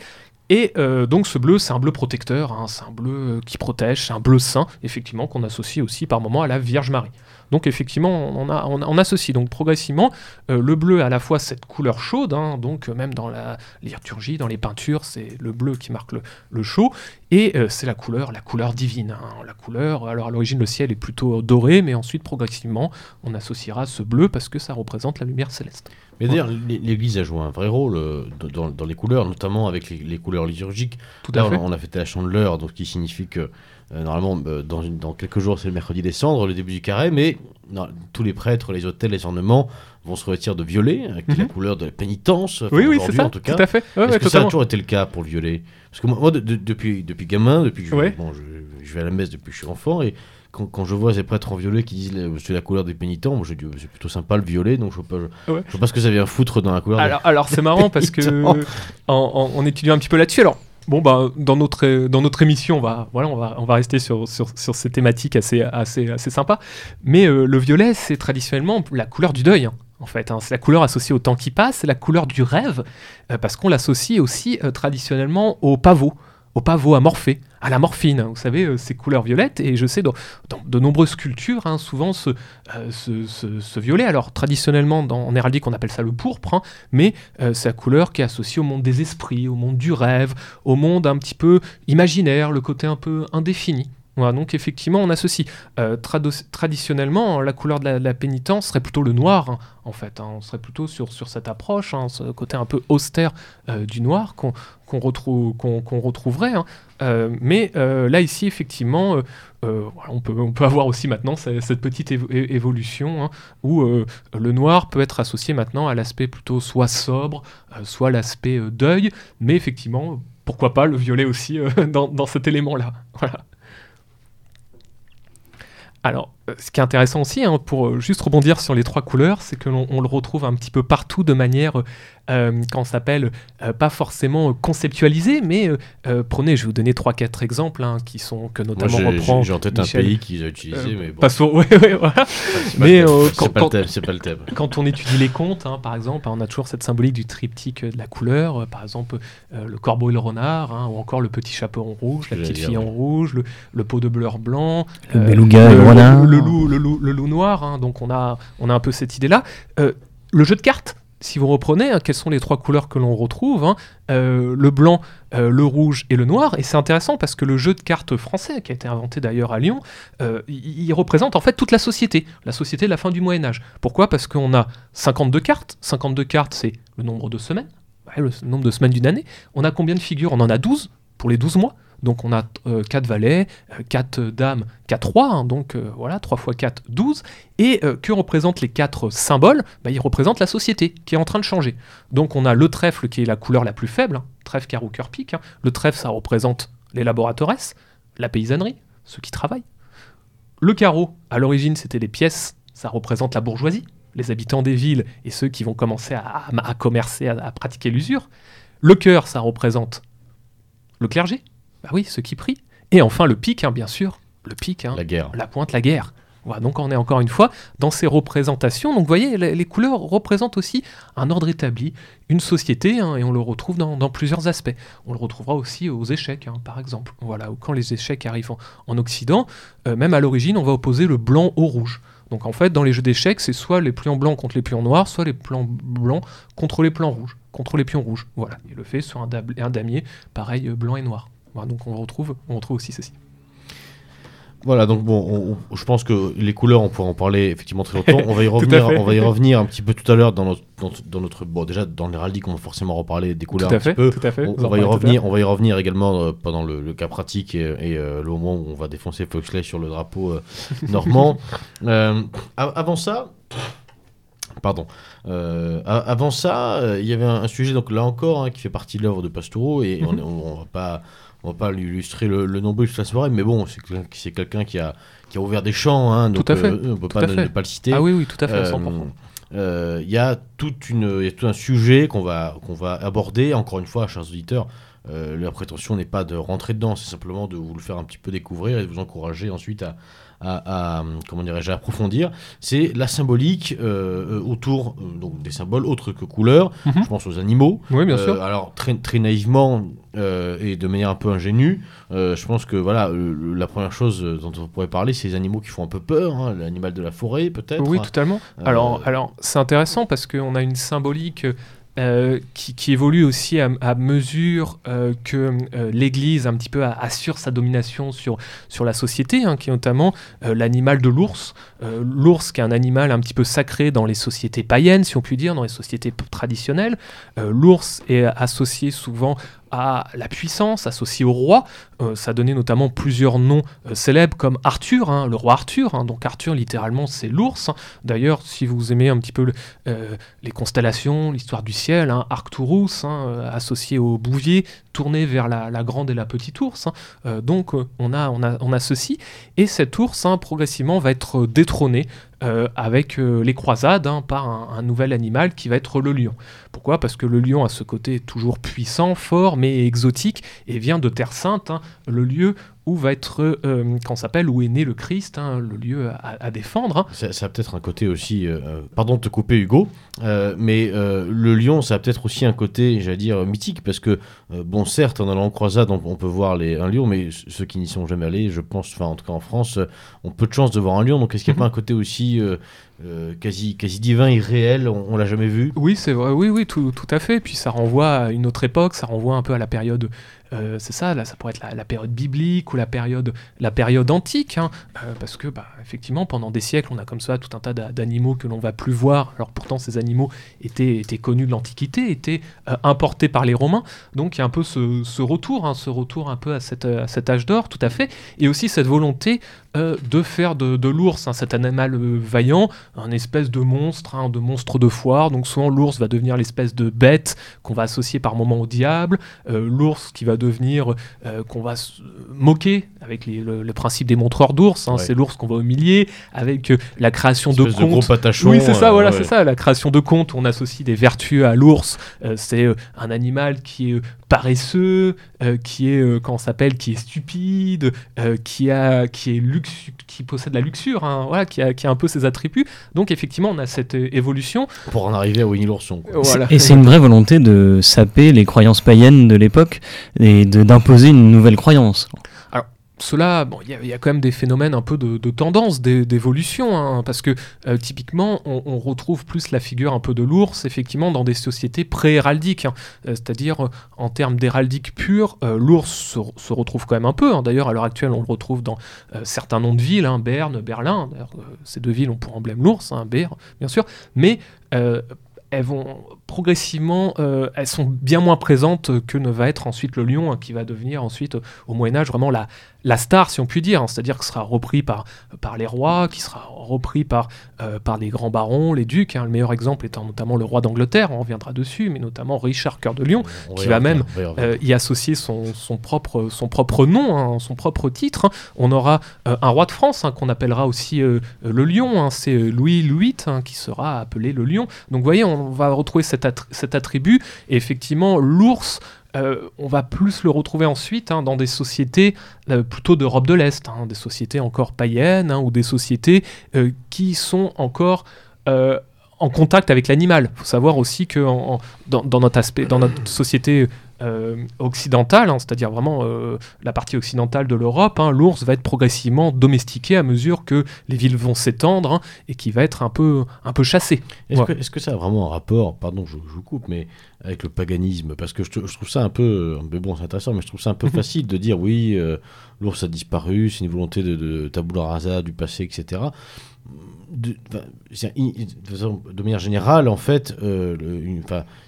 Et euh, donc ce bleu, c'est un bleu protecteur, hein, c'est un bleu euh, qui protège, c'est un bleu saint, effectivement, qu'on associe aussi par moment à la Vierge Marie. Donc effectivement, on, associe donc progressivement euh, le bleu à la fois cette couleur chaude, hein, donc même dans la liturgie, dans les peintures, c'est le bleu qui marque le, chaud, et c'est la couleur, la couleur divine. hein, la couleur, alors à l'origine le ciel est plutôt doré, mais ensuite progressivement on associera ce bleu parce que ça représente la lumière céleste.
Mais d'ailleurs, l'É- l'Église a joué un vrai rôle euh, dans, dans les couleurs, notamment avec les, les couleurs liturgiques.
Tout
Là,
à
on
fait.
on a fêté la chandeleur, donc qui signifie que euh, normalement, euh, dans, quelques jours, c'est le mercredi des cendres, le début du carré, mais non, tous les prêtres, les autels, les ornements vont se revêtir de violet, euh, qui est la
Mhm.
couleur de la pénitence. enfin,
Oui, oui, c'est ça,
en tout cas.
à fait. Ouais,
Est-ce
ouais,
que ça a toujours été le cas pour le violet? Parce que moi, moi, de- de- depuis, depuis gamin, depuis que je,
Ouais.
bon, je, je vais à la messe depuis que je suis enfant, et quand, quand je vois ces prêtres en violet qui disent euh, c'est la couleur des pénitents, moi je dis euh, c'est plutôt sympa le violet, donc je je,
Ouais.
pas ce que ça vient foutre dans la couleur. des-
Alors, alors c'est marrant parce que en, en- en étudiant un petit peu là-dessus, alors bon bah dans notre dans notre émission on va voilà on va on va rester sur sur, sur ces thématiques assez assez assez sympas, mais euh, le violet c'est traditionnellement la couleur du deuil. hein, En fait, hein. c'est la couleur associée au temps qui passe, c'est la couleur du rêve, euh, parce qu'on l'associe aussi euh, traditionnellement au pavot, au pavot amorphé, à la morphine. Vous savez, euh, ces couleurs violettes, et je sais dans, de nombreuses cultures, hein, souvent ce, euh, ce, violet, alors traditionnellement en héraldique on appelle ça le pourpre, hein, mais euh, c'est la couleur qui est associée au monde des esprits, au monde du rêve, au monde un petit peu imaginaire, le côté un peu indéfini. Donc effectivement, on associe euh, traditionnellement la couleur de la, pénitence serait plutôt le noir, hein, en fait. hein. on serait plutôt sur, cette approche, hein, ce côté un peu austère euh, du noir qu'on qu'on retrouve, qu'on qu'on retrouverait. Euh, mais euh, là, ici, effectivement, on, peut, avoir aussi maintenant ce- cette petite évolution où le noir peut être associé maintenant à l'aspect plutôt soit sobre, soit l'aspect deuil, mais effectivement, pourquoi pas le violet aussi dans, dans cet élément-là. Voilà. Alors, euh, ce qui est intéressant aussi, hein, pour euh, juste rebondir sur les trois couleurs, c'est que l'on on le retrouve un petit peu partout de manière, euh, euh, quand on s'appelle, euh, pas forcément euh, conceptualisée, mais euh, euh, prenez, je vais vous donner trois, quatre exemples hein, qui sont que
Moi,
notamment
j'ai-
reprend.
j'ai en tête
Michel.
un pays qu'ils ont utilisé,
Euh,
mais bon.
Passons, ouais, ouais, voilà.
c'est pas
mais, euh, quand-
pas le
quand-
thème, c'est pas le thème.
Quand on étudie les contes, hein, par exemple, on a toujours cette symbolique du triptyque de la couleur, euh, par exemple euh, le corbeau et le renard, hein, ou encore le petit chaperon rouge, la petite
dire,
fille en rouge, le, le pot de beurre blanc,
Le
euh,
beluga et le renard.
le le loup, noir. hein, donc on a, on a un peu cette idée-là. Euh, le jeu de cartes. Si vous reprenez, hein, quelles sont les trois couleurs que l'on retrouve hein, Euh, Le blanc, euh, le rouge et le noir. Et c'est intéressant parce que le jeu de cartes français, qui a été inventé d'ailleurs à Lyon, il, représente en fait toute la société, la société de la fin du Moyen Âge. Pourquoi? Parce qu'on a 52 cartes. 52 cartes, c'est le nombre de semaines, le nombre de semaines d'une année. On a combien de figures? On en a 12 pour les 12 mois. Donc on a 4 valets, 4 dames, 4 rois, hein, donc euh, voilà, 3 x 4, 12. Et euh, que représentent les 4 symboles? Bah, Ils représentent la société qui est en train de changer. Donc on a le trèfle qui est la couleur la plus faible, hein, trèfle, carreau, cœur, pique. hein. Le trèfle, ça représente les laboratoresses, la paysannerie, ceux qui travaillent. Le carreau, à l'origine, c'était des pièces, ça représente la bourgeoisie, les habitants des villes et ceux qui vont commencer à, commercer, à pratiquer l'usure. Le cœur, ça représente le clergé, bah oui, ceux qui prient. Et enfin le pic, hein, bien sûr, le pic, hein,
La guerre.
la pointe, la guerre. Voilà, donc on est encore une fois dans ces représentations. Donc vous voyez, les, les couleurs représentent aussi un ordre établi, une société, hein, et on le retrouve dans, dans plusieurs aspects. On le retrouvera aussi aux échecs, hein, par exemple. Voilà, ou quand les échecs arrivent en, en Occident, euh, même à l'origine, on va opposer le blanc au rouge. Donc en fait, dans les jeux d'échecs, c'est soit les pions blancs contre les pions noirs, soit les plans blancs contre les plans rouges, contre les pions rouges. Voilà, et le fait sur un damier, pareil, euh, blanc et noir. Voilà, donc on retrouve, on retrouve aussi ceci.
Voilà, donc bon, je pense que les couleurs, on pourra en parler effectivement très longtemps. On va y revenir, on va y revenir un petit peu tout à l'heure dans notre, dans, notre, bon déjà dans l'héraldique, on va forcément reparler des couleurs
tout
à
fait,
peu.
Tout à fait.
On, va y revenir, on va y revenir également euh, pendant le, cas pratique et, euh, le moment où on va défoncer Foxley sur le drapeau euh, normand. avant ça. Pardon. avant ça, il y avait un, sujet, donc là encore, hein, qui fait partie de l'œuvre de Pastoureau, et on, on, va pas on va pas lui illustrer le, le nombril de la soirée, mais bon, c'est quelqu'un qui a, qui a ouvert des champs, hein, donc
tout à fait.
Euh, on peut pas ne, pas le citer.
Ah oui, oui, tout à fait, 100%.
Euh, euh, il y a toute une, y a tout un sujet qu'on va, qu'on va aborder. Encore une fois, chers auditeurs, la prétention n'est pas de rentrer dedans, c'est simplement de vous le faire un petit peu découvrir et de vous encourager ensuite à, à, comment dirais-je, approfondir, c'est la symbolique euh, euh, autour donc des symboles autres que couleurs. Mhm. Je pense aux animaux.
Oui, bien sûr.
Euh, alors très, très naïvement et de manière un peu ingénue, je pense que voilà, la première chose dont on pourrait parler, c'est les animaux qui font un peu peur. Hein, l'animal de la forêt, peut-être.
Oui, totalement. alors, alors c'est intéressant parce qu'on a une symbolique euh, qui, évolue aussi à, mesure euh, que euh, l'Église un petit peu assure sa domination sur, sur la société, hein, qui est notamment l'animal de l'ours. l'ours qui est un animal un petit peu sacré dans les sociétés païennes, si on peut dire, dans les sociétés traditionnelles. l'ours est associé souvent à la puissance associée au roi. Euh, ça donnait notamment plusieurs noms euh, célèbres comme Arthur, hein, le roi Arthur. Hein. donc Arthur, littéralement, c'est l'ours. D'ailleurs, si vous aimez un petit peu euh, les constellations, l'histoire du ciel, Arcturus, hein, associé au bouvier, tourné vers la, grande et la petite ours. donc on a, on, a, on a ceci. Et cet ours, progressivement, va être détrôné euh, avec euh, les croisades hein, par un, nouvel animal qui va être le lion. Pourquoi? Parce que le lion a ce côté toujours puissant, fort, mais exotique, et vient de Terre Sainte, hein, le lieu où va être, euh, s'appelle, où est né le Christ, hein, le lieu à, défendre. Hein.
Ça, a peut-être un côté aussi, euh, euh, pardon de te couper Hugo, mais le lion, ça a peut-être aussi un côté, j'allais dire, mythique, parce que, bon, certes, en allant en croisade, on, peut voir les, un lion, mais ceux qui n'y sont jamais allés, je pense, enfin, en tout cas en France, ont peu de chance de voir un lion, donc est-ce qu'il n'y a pas mhm. un côté aussi... quasi, quasi divin, irréel, on, on l'a jamais vu.
Oui, c'est vrai, oui, oui, tout, tout, à fait. Puis ça renvoie à une autre époque, ça renvoie un peu à la période euh, c'est ça, là, ça pourrait être la, période biblique ou la période, la période antique, hein. euh, parce que, bah, effectivement, pendant des siècles, on a comme ça tout un tas d'animaux que l'on va plus voir. Alors pourtant, ces animaux étaient, étaient connus de l'Antiquité, étaient euh, importés par les Romains. Donc il y a un peu ce, retour, hein, ce retour un peu à, cette, à cet âge d'or, tout à fait, et aussi cette volonté de faire de, l'ours hein, cet animal vaillant, un espèce de monstre, de monstre de foire. Donc souvent, l'ours va devenir l'espèce de bête qu'on va associer par moment au diable, l'ours qui va devenir, euh, qu'on va moquer avec le, principe des montreurs d'ours. Hein, C'est l'ours qu'on va humilier avec euh, la création de contes. oui, c'est ça, euh, voilà, c'est ça, la création de contes. On associe des vertus à l'ours. c'est un animal qui est paresseux, qui est quand s'appelle, qui est stupide, qui a, qui est luxu, qui possède la luxure, hein, voilà, qui a, qui a un peu ses attributs. Donc effectivement, on a cette évolution.
Pour en arriver à Winnie l'ourson.
Et c'est une vraie volonté de saper les croyances païennes de l'époque et d'imposer une nouvelle croyance.
Cela, bon, il y, a quand même des phénomènes un peu de, tendance, d'évolution, hein, parce que euh, typiquement, on, retrouve plus la figure un peu de l'ours, effectivement, dans des sociétés pré-héraldiques, hein. euh, c'est-à-dire euh, en termes d'héraldique pure, l'ours se, retrouve quand même un peu. Hein. D'ailleurs, à l'heure actuelle, on le retrouve dans certains noms de villes, Berne, Berlin. ces deux villes ont pour emblème l'ours, Berne, bien sûr, mais elles vont progressivement, euh, elles sont bien moins présentes que ne va être ensuite le lion, hein, qui va devenir ensuite au Moyen Âge vraiment la, la star, si on peut dire, hein. c'est-à-dire que sera repris par, par les rois, qui sera repris par, euh, par les grands barons, les ducs. Hein. le meilleur exemple étant notamment le roi d'Angleterre, on reviendra dessus, mais notamment Richard Cœur de Lion, qui va même euh, y associer son, son, propre, son propre nom, son propre titre. On aura un roi de France qu'on appellera aussi le Lion, c'est Louis VIII qui sera appelé le Lion. Donc vous voyez, on va retrouver cet, attribut. Et effectivement, l'ours, euh, on va plus le retrouver ensuite hein, dans des sociétés euh, plutôt d'Europe de l'Est, hein, des sociétés encore païennes hein, ou des sociétés euh, qui sont encore en contact avec l'animal. Il faut savoir aussi que dans, notre aspect, dans notre société occidentale, hein, c'est-à-dire vraiment la partie occidentale de l'Europe, hein, l'ours va être progressivement domestiqué à mesure que les villes vont s'étendre hein, et qui va être un peu, un peu chassé.
Est-ce que, ça a vraiment un rapport, pardon, je, vous coupe, mais avec le paganisme? Parce que je, trouve ça un peu, mais bon, c'est intéressant, mais je trouve ça un peu facile de dire oui, l'ours a disparu, c'est une volonté de, de tabula rasa du passé, etc de, de, manière générale, en fait, euh,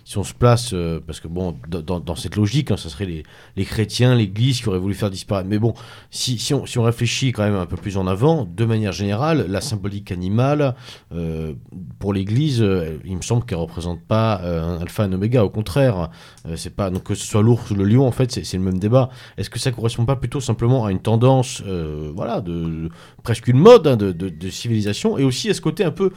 si on se place, euh, parce que bon, dans, cette logique, hein, ça serait les, chrétiens, l'Église qui auraient voulu faire disparaître. Mais bon, si, on, réfléchit quand même un peu plus en avant, de manière générale, la symbolique animale, euh, pour l'Église, il me semble qu'elle représente pas un alpha et un oméga. Au contraire, c'est pas donc que ce soit l'ours ou le lion, en fait, c'est le même débat. Est-ce que ça correspond pas plutôt simplement à une tendance, voilà, presque une mode hein, de civilisation? Et aussi à ce côté un peu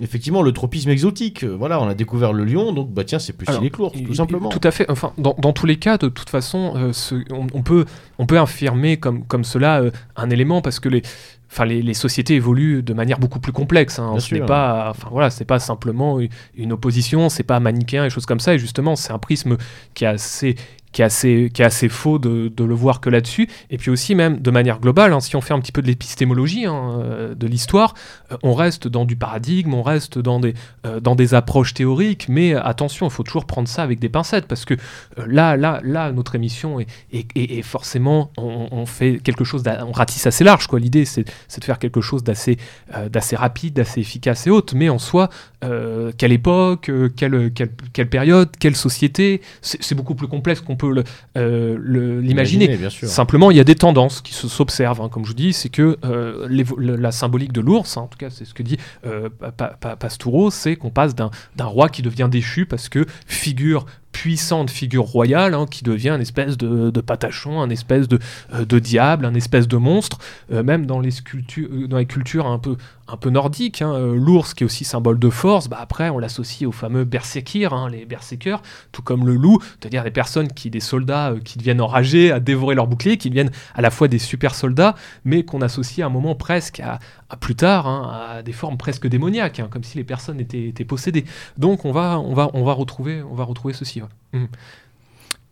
effectivement le tropisme exotique. Euh, voilà, on a découvert le lion, donc bah tiens, c'est plus que l'ours, tout simplement.
Tout à fait. Enfin, dans, dans, tous les cas, de toute façon, euh, on, peut on peut affirmer comme comme cela euh, un élément parce que les Enfin, les, les, sociétés évoluent de manière beaucoup plus complexe. Hein. Ce n'est pas, enfin voilà, c'est pas simplement une opposition, c'est pas manichéen et choses comme ça. Et justement, c'est un prisme qui est assez qui est assez, qui est assez faux de, de le voir que là-dessus. Et puis aussi, même de manière globale, hein, si on fait un petit peu de l'épistémologie hein, euh, de l'histoire, euh, on reste dans du paradigme, on reste dans des, euh, dans des approches théoriques, mais attention, il faut toujours prendre ça avec des pincettes, parce que là, là, là, notre émission est, est, forcément, on, fait quelque chose, on ratisse assez large. quoi. L'idée, c'est de faire quelque chose d'assez rapide, d'assez efficace et haute, mais en soi, quelle époque, quelle, quelle, quelle, période, quelle société, c'est beaucoup plus complexe qu'on peut euh, l'imaginer. Simplement, il y a des tendances qui s'observent. Hein, comme je vous dis, c'est que euh, la symbolique de l'ours, hein, en tout cas, c'est ce que dit euh, Pastoureau, c'est qu'on passe d'un roi qui devient déchu parce que figure puissante figure royale hein, qui devient une espèce de, patachon, un espèce de, de, diable, un espèce de monstre, même dans les, sculptures, dans les cultures un peu, un nordiques. L'ours qui est aussi symbole de force, bah après on l'associe aux fameux berserkir, les berserkers, tout comme le loup, c'est-à-dire des personnes qui des soldats euh, qui deviennent enragés à dévorer leurs boucliers, qui deviennent à la fois des super soldats, mais qu'on associe à un moment presque à, plus tard hein, à des formes presque démoniaques, hein, comme si les personnes étaient, possédées. Donc on va, on va, on va retrouver, on va retrouver ceci. Mmh.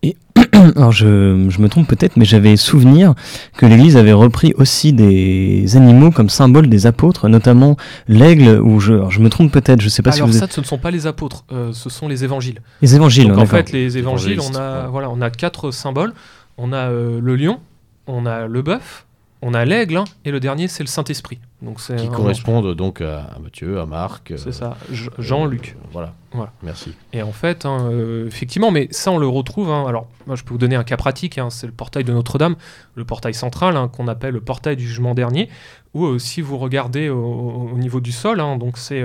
Et alors je, me trompe peut-être, mais j'avais souvenir que l'Église avait repris aussi des animaux comme symbole des apôtres, notamment l'aigle, ou je, je me trompe peut-être, je sais pas
alors
si vous
ça, ce ne sont pas les apôtres, euh, ce sont les évangiles.
Les évangiles.
Donc en fait, les évangiles, on a, voilà, on a quatre symboles. On a euh, le lion, on a le bœuf, on a l'aigle, hein, et le dernier, c'est le Saint-Esprit.
Donc qui correspondent donc à, Matthieu, à Marc.
C'est ça, Jean-Luc.
Euh, voilà. voilà, merci.
Et en fait, hein, euh, effectivement, mais ça on le retrouve. Hein, alors, moi je peux vous donner un cas pratique. c'est le portail de Notre-Dame, le portail central qu'on appelle le portail du jugement dernier. Où euh, si vous regardez au, niveau du sol, donc c'est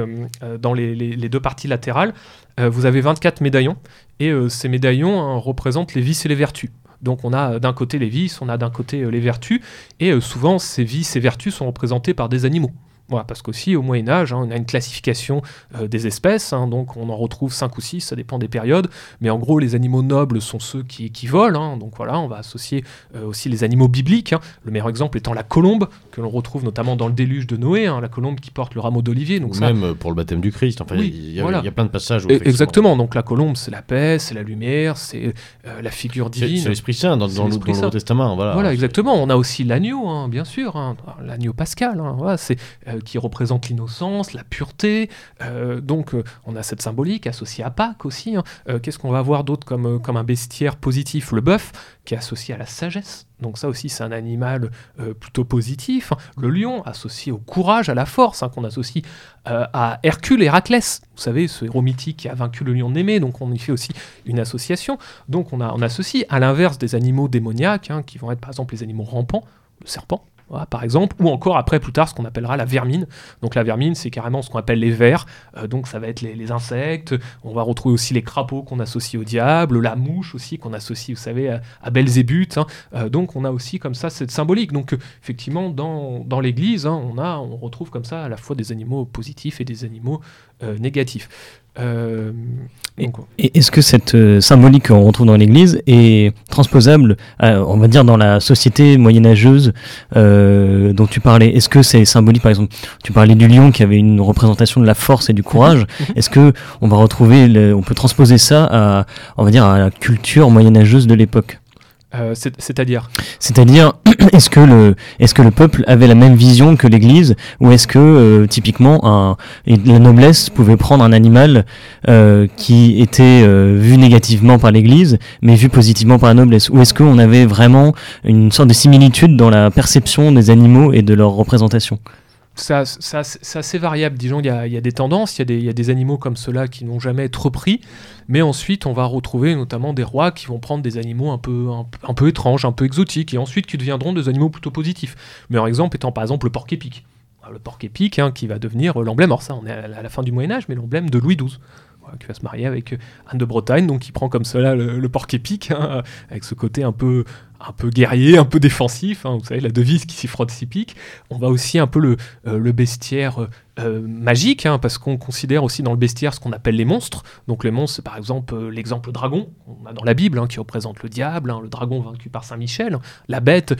dans les, les, deux parties latérales, vous avez 24 médaillons. Et ces médaillons représentent les vices et les vertus. Donc on a d'un côté les vices, on a d'un côté euh, les vertus, et euh, souvent ces vices et vertus sont représentés par des animaux. Voilà, parce qu'aussi au Moyen Âge, hein, on a une classification euh, des espèces, hein, donc on en retrouve 5 ou 6, ça dépend des périodes, mais en gros les animaux nobles sont ceux qui, qui volent, hein, donc voilà, on va associer euh, aussi les animaux bibliques, le meilleur exemple étant la colombe, que l'on retrouve notamment dans le déluge de Noé, la colombe qui porte le rameau d'olivier.
Donc Même euh, pour le baptême du Christ, enfin il y, a plein de passages. Où,
exactement, donc la colombe c'est la paix, c'est la lumière, c'est la figure divine.
C'est l'Esprit Saint dans, dans, le Nouveau Testament. Voilà,
voilà exactement, on a aussi l'agneau, bien sûr, l'agneau pascal, voilà, c'est qui représente l'innocence, la pureté. Euh, donc euh, on a cette symbolique associée à Pâques aussi. Hein. Euh, qu'est-ce qu'on va avoir d'autre comme, comme un bestiaire positif Le bœuf, qui est associé à la sagesse? Donc ça aussi c'est un animal plutôt positif. Hein. Le lion associé au courage, à la force, hein, qu'on associe à Hercule Héraclès. Vous savez, ce héros mythique qui a vaincu le lion Némée, donc on y fait aussi une association. Donc on, a, on associe à l'inverse des animaux démoniaques, qui vont être par exemple les animaux rampants, le serpent, par exemple, ou encore après plus tard ce qu'on appellera la vermine. Donc la vermine, c'est carrément ce qu'on appelle les vers, euh, donc ça va être les, insectes. On va retrouver aussi les crapauds qu'on associe au diable, la mouche aussi qu'on associe, vous savez, à, Belzébuth. Hein. Euh, donc on a aussi comme ça cette symbolique. Donc effectivement, dans, l'Église, hein, on on retrouve comme ça à la fois des animaux positifs et des animaux euh, négatifs.
et est-ce que cette euh, symbolique qu'on retrouve dans l'Église est transposable, on va dire, dans la société moyenâgeuse euh, dont tu parlais? Est-ce que c'est symbolique, par exemple, tu parlais du lion qui avait une représentation de la force et du courage. Est-ce que on va retrouver, on peut transposer ça à, on va dire, à la culture moyenâgeuse de l'époque?
Euh, c'est-à-dire
C'est-à-dire, est-ce que, le, est que le peuple avait la même vision que l'Église Ou est-ce que, euh, typiquement, un, la noblesse pouvait prendre un animal euh, qui était vu négativement par l'Église, mais vu positivement par la noblesse? Ou est-ce qu'on avait vraiment une sorte de similitude dans la perception des animaux et de leur représentation?
C'est assez variable. Disons, il y, a, des tendances, il y, a des animaux comme ceux-là qui n'ont jamais été repris, mais ensuite on va retrouver notamment des rois qui vont prendre des animaux un peu, un, peu étranges, un peu exotiques, et ensuite qui deviendront des animaux plutôt positifs. Le meilleur exemple étant par exemple le porc épic. Le porc épic hein, qui va devenir l'emblème, alors ça on est à la fin du Moyen-Âge, mais l'emblème de Louis XII qui va se marier avec Anne de Bretagne, donc qui prend comme cela le, porc épic, hein, avec ce côté un peu, un peu guerrier, un peu défensif. Hein, vous savez, la devise qui s'y frotte s'y pique. On va aussi un peu le, euh, le bestiaire euh, euh, magique, hein, parce qu'on considère aussi dans le bestiaire ce qu'on appelle les monstres. Donc les monstres, c'est par exemple l'exemple dragon, on a dans la Bible, hein, qui représente le diable, le dragon vaincu par Saint Michel, la bête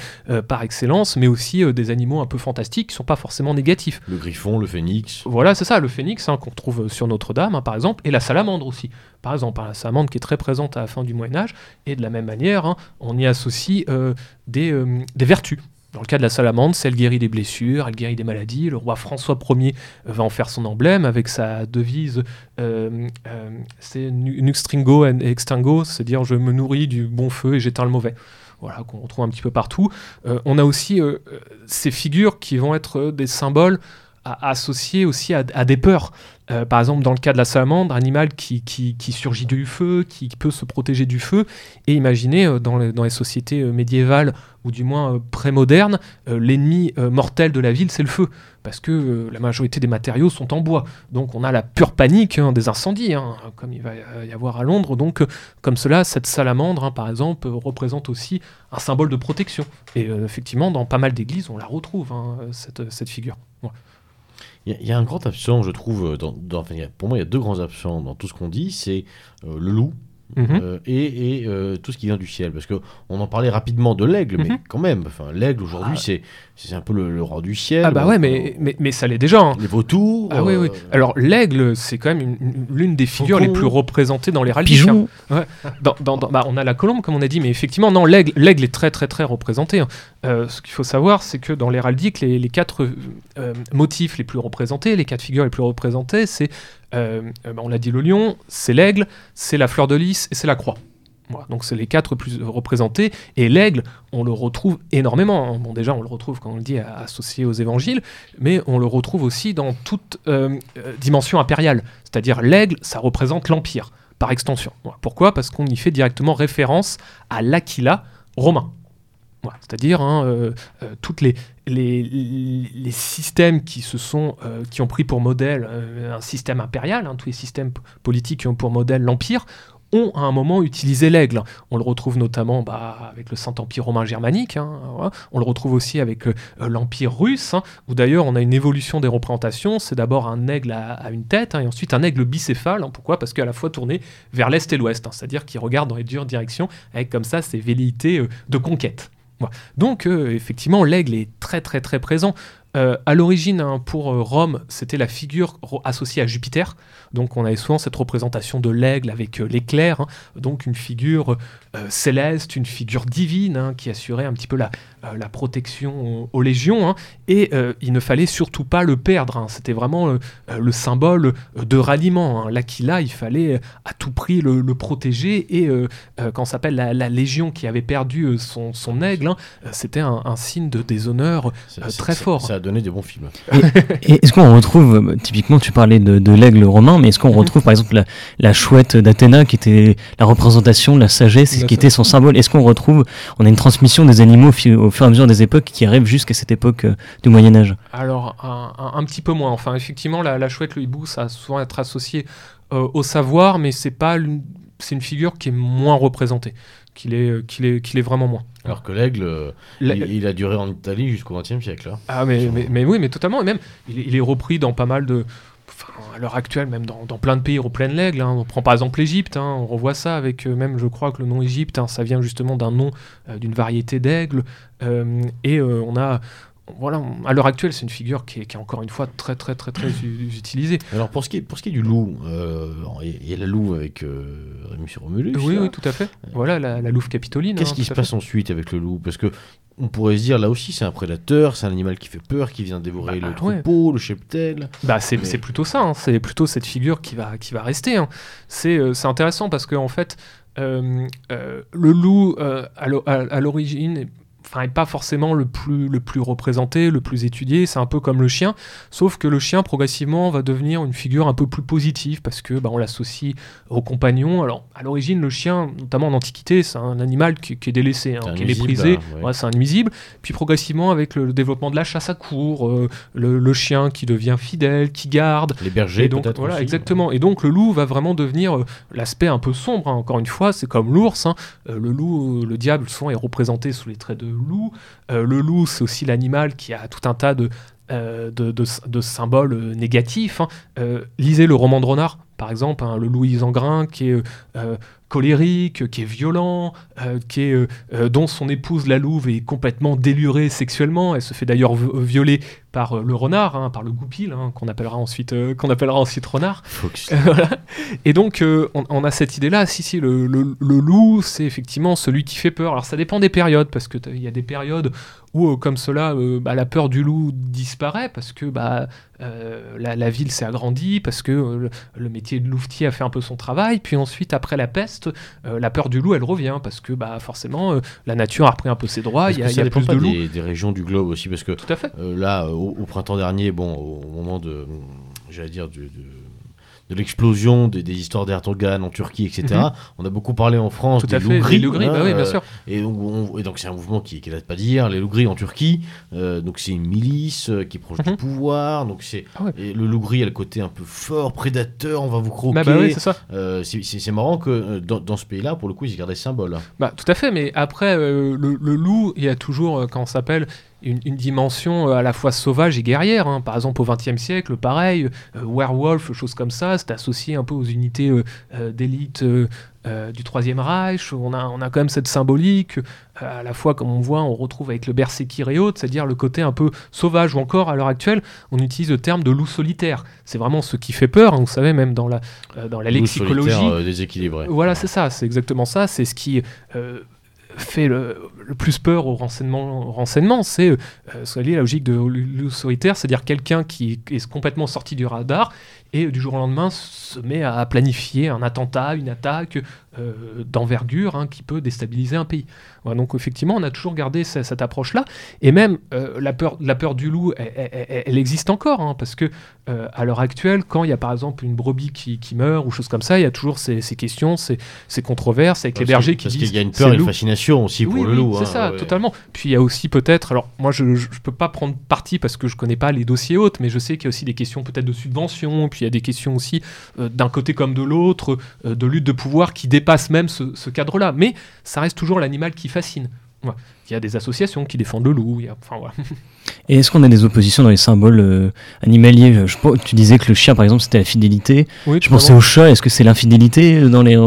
par excellence, mais aussi des animaux un peu fantastiques qui sont pas forcément négatifs.
Le griffon, le phénix.
Voilà, c'est ça, le phénix qu'on trouve sur Notre-Dame, par exemple, et la salamandre aussi par exemple, la salamandre qui est très présente à la fin du Moyen Âge, et de la même manière, hein, on y associe euh, euh, des, vertus. Dans le cas de la salamandre, c'est elle guérit des blessures, elle guérit des maladies. Le roi François Ier va en faire son emblème avec sa devise euh, c'est Nuxtringo et Extingo, c'est-à-dire je me nourris du bon feu et j'éteins le mauvais. Voilà, qu'on retrouve un petit peu partout. on a aussi ces figures qui vont être des symboles associés aussi à des peurs. Euh, par exemple, dans le cas de la salamandre, animal qui, surgit du feu, qui peut se protéger du feu. Et imaginez, euh, dans, les, sociétés euh, médiévales, ou du moins pré-modernes, l'ennemi mortel de la ville, c'est le feu. Parce que la majorité des matériaux sont en bois. Donc on a la pure panique hein, des incendies, hein, comme il va y avoir à Londres. Donc, comme cela, cette salamandre, hein, par exemple, représente aussi un symbole de protection. Et effectivement, dans pas mal d'églises, on la retrouve, cette, cette, figure.
Il y, a un grand absent, je trouve, euh, dans, pour moi, il y a deux grands absents dans tout ce qu'on dit. C'est euh, le loup, Mhm. Euh, et, euh, tout ce qui vient du ciel. Parce qu'on en parlait rapidement de l'aigle, mais mhm. quand même, enfin, l'aigle aujourd'hui, ah. c'est c'est un peu le, roi du ciel.
Ah bah ouais, mais, mais, mais ça l'est déjà. Hein.
Les vautours.
Ah oui, oui. Euh, Alors l'aigle, c'est quand même l'une des figures les plus représentées dans les Pigeon. Hein. Dans, dans, bah, on a la colombe, comme on a dit, mais effectivement, non, l'aigle, l'aigle est très très très représenté. Hein. ce qu'il faut savoir, c'est que dans l'héraldique, les, les quatre motifs les plus représentés, les quatre figures les plus représentées, c'est euh, euh, on l'a dit, le lion, c'est l'aigle, c'est la fleur de lys et c'est la croix. donc c'est les quatre plus représentés. Et l'aigle, on le retrouve énormément. Hein. Déjà, on le retrouve, quand on le dit, associé aux évangiles, mais on le retrouve aussi dans toute euh, dimension impériale. C'est-à-dire l'aigle, ça représente l'empire, par extension. Pourquoi? Parce qu'on y fait directement référence à l'Aquila romain. C'est-à-dire hein, euh, euh, toutes les, systèmes qui se sont euh, qui ont pris pour modèle un système impérial, hein, tous les systèmes politiques qui ont pour modèle l'empire, ont à un moment utilisé l'aigle. On le retrouve notamment bah, avec le Saint-Empire romain germanique, hein, on le retrouve aussi avec l'Empire russe, où d'ailleurs on a une évolution des représentations, c'est d'abord un aigle à, une tête, et ensuite un aigle bicéphale, pourquoi? Parce qu'à la fois tourné vers l'est et l'ouest, c'est-à-dire qu'il regarde dans les deux directions, avec comme ça ses velléités de conquête. Donc, euh, effectivement, l'aigle est très très très présent. Euh, à l'origine, hein, pour euh, Rome, c'était la figure associée à Jupiter. Donc on avait souvent cette représentation de l'aigle avec l'éclair, hein. donc une figure céleste, une figure divine hein, qui assurait un petit peu la, la protection aux, légions. et il ne fallait surtout pas le perdre. C'était vraiment le symbole de ralliement. L'Aquila, il fallait à tout prix le, protéger. Et quand s'appelle la, légion qui avait perdu son, son aigle, c'était un, signe de déshonneur très fort
donner des bons films.
Et, est-ce qu'on retrouve, typiquement, tu parlais de, l'aigle romain, mais est-ce qu'on retrouve par exemple la, chouette d'Athéna qui était la représentation de la sagesse, qui était son symbole? Est-ce qu'on retrouve, on a une transmission des animaux au fur et à mesure des époques qui arrivent jusqu'à cette époque euh, du Moyen-Âge
Alors, un, petit peu moins. Enfin, effectivement, la, chouette, le hibou, ça a souvent être associé euh, au savoir, mais c'est pas c'est une figure qui est moins représentée, qu'il est, euh, qu'il est, qu'il est vraiment moins.
Alors que l'aigle, il, a duré en Italie jusqu'au XXe siècle. Hein.
Ah, mais, mais, oui, mais totalement. Et même, il, est repris dans pas mal de. À l'heure actuelle, même dans, plein de pays européens l'aigle, hein, on prend par exemple l'Égypte, hein, on revoit ça avec même, je crois que le nom Égypte, hein, ça vient justement d'un nom d'une variété d'aigle, et on a voilà, à l'heure actuelle, c'est une figure qui est, encore une fois très très très très utilisée.
Alors pour ce qui est, pour ce qui est du loup, euh, il y a la louve avec euh, Rémus Romulus.
Oui, oui, tout à fait. Voilà, la, louve capitoline.
Qu'est-ce hein, qui se passe ensuite avec le loup? Parce que on pourrait se dire là aussi c'est un prédateur, c'est un animal qui fait peur, qui vient dévorer bah, le troupeau, le cheptel.
Bah c'est plutôt ça, hein. c'est plutôt cette figure qui va, qui va rester. Hein. Euh, c'est intéressant parce qu'en en fait le loup à l'origine enfin, pas forcément le plus, le plus représenté, le plus étudié. C'est un peu comme le chien, sauf que le chien progressivement va devenir une figure un peu plus positive parce que bah, on l'associe au compagnon. Alors à l'origine, le chien, notamment en Antiquité, c'est un animal qui, est délaissé, hein, qui est méprisé. C'est un nuisible. Puis progressivement, avec le, développement de la chasse à cour, euh, le, chien qui devient fidèle, qui garde.
Les bergers,
donc voilà, exactement. Et donc le loup va vraiment devenir euh, l'aspect un peu sombre. Hein. Encore une fois, c'est comme l'ours. Hein. Euh, le loup, le diable, souvent est représenté sous les traits de loup. Euh, le loup, c'est aussi l'animal qui a tout un tas de, euh, de, symboles euh, négatifs. Hein. lisez le roman de Renard, par exemple, hein, le loup Isengrin, qui est colérique, qui est violent, qui est, dont son épouse la louve est complètement délurée sexuellement. Elle se fait d'ailleurs violer par le renard, hein, par le goupil, qu'on appellera ensuite qu'on appellera ensuite renard. Et donc on, a cette idée-là. Si si, le, le loup, c'est effectivement celui qui fait peur. Alors ça dépend des périodes, parce que il y a des périodes où, euh, comme cela, euh, bah, la peur du loup disparaît parce que bah, euh, la, ville s'est agrandie, parce que le, métier de louvetier a fait un peu son travail. Puis ensuite, après la peste, la peur du loup, elle revient parce que bah, forcément, la nature a repris un peu ses droits.
Il y a, y a plus de loups. Des, des, régions du globe aussi, parce que
Tout à fait.
là, au, printemps dernier, bon, au moment de, j'allais dire, de de l'explosion des, histoires d'Erdogan en Turquie, etc. Mhm. On a beaucoup parlé en France des loups gris.
bah oui, bien sûr.
Et, donc c'est un mouvement qui, qui date pas d'hier, les loups gris en Turquie. Euh, donc c'est une milice euh, qui est proche du mhm. pouvoir. Donc c'est ah le loup gris a le côté un peu fort, prédateur, on va vous croquer. Bah, bah
oui, c'est.
Euh, marrant que dans, ce pays-là, pour le coup, ils gardent des symboles.
Bah tout à fait, mais après le, le, loup, il y a toujours, quand on s'appelle une, dimension euh, à la fois sauvage et guerrière. Hein. Par exemple, au XXe siècle, pareil, euh, werewolf, choses comme ça, c'est associé un peu aux unités euh, d'élite du Troisième Reich. On a, on a quand même cette symbolique, à la fois, comme on voit, on retrouve avec le berserkir et autres, c'est-à-dire le côté un peu sauvage, ou encore, à l'heure actuelle, on utilise le terme de loup solitaire. C'est vraiment ce qui fait peur, hein, vous savez, même dans la, dans la lexicologie.
déséquilibré.
Voilà, c'est ça, c'est exactement ça, c'est ce qui fait le, plus peur au renseignement, c'est euh, la logique de loup solitaire, c'est-à-dire quelqu'un qui est complètement sorti du radar et du jour au lendemain se met à planifier un attentat, une attaque euh, d'envergure hein, qui peut déstabiliser un pays. donc effectivement, on a toujours gardé cette, approche-là, et même euh, la, peur, la peur du loup, elle, existe encore, hein, parce que euh, à l'heure actuelle, quand il y a par exemple une brebis qui, meurt ou chose comme ça, il y a toujours ces, questions, ces, controverses avec les bergers qui
parce
disent...
Parce qu'il y a une peur et une fascination aussi pour le loup.
c'est hein, ça, totalement. Puis il y a aussi peut-être, alors moi je ne peux pas prendre parti parce que je connais pas les dossiers hautes, mais je sais qu'il y a aussi des questions peut-être de subvention, puis y a des questions aussi euh, d'un côté comme de l'autre, euh, de lutte de pouvoir qui dépassent même ce, cadre-là. Mais ça reste toujours l'animal qui fascine. Il y a des associations qui défendent le loup. Enfin, voilà.
Et est-ce qu'on a des oppositions dans les symboles euh, animaliers? Tu disais que le chien, par exemple, c'était la fidélité. je pensais au chat. Est-ce que c'est l'infidélité dans les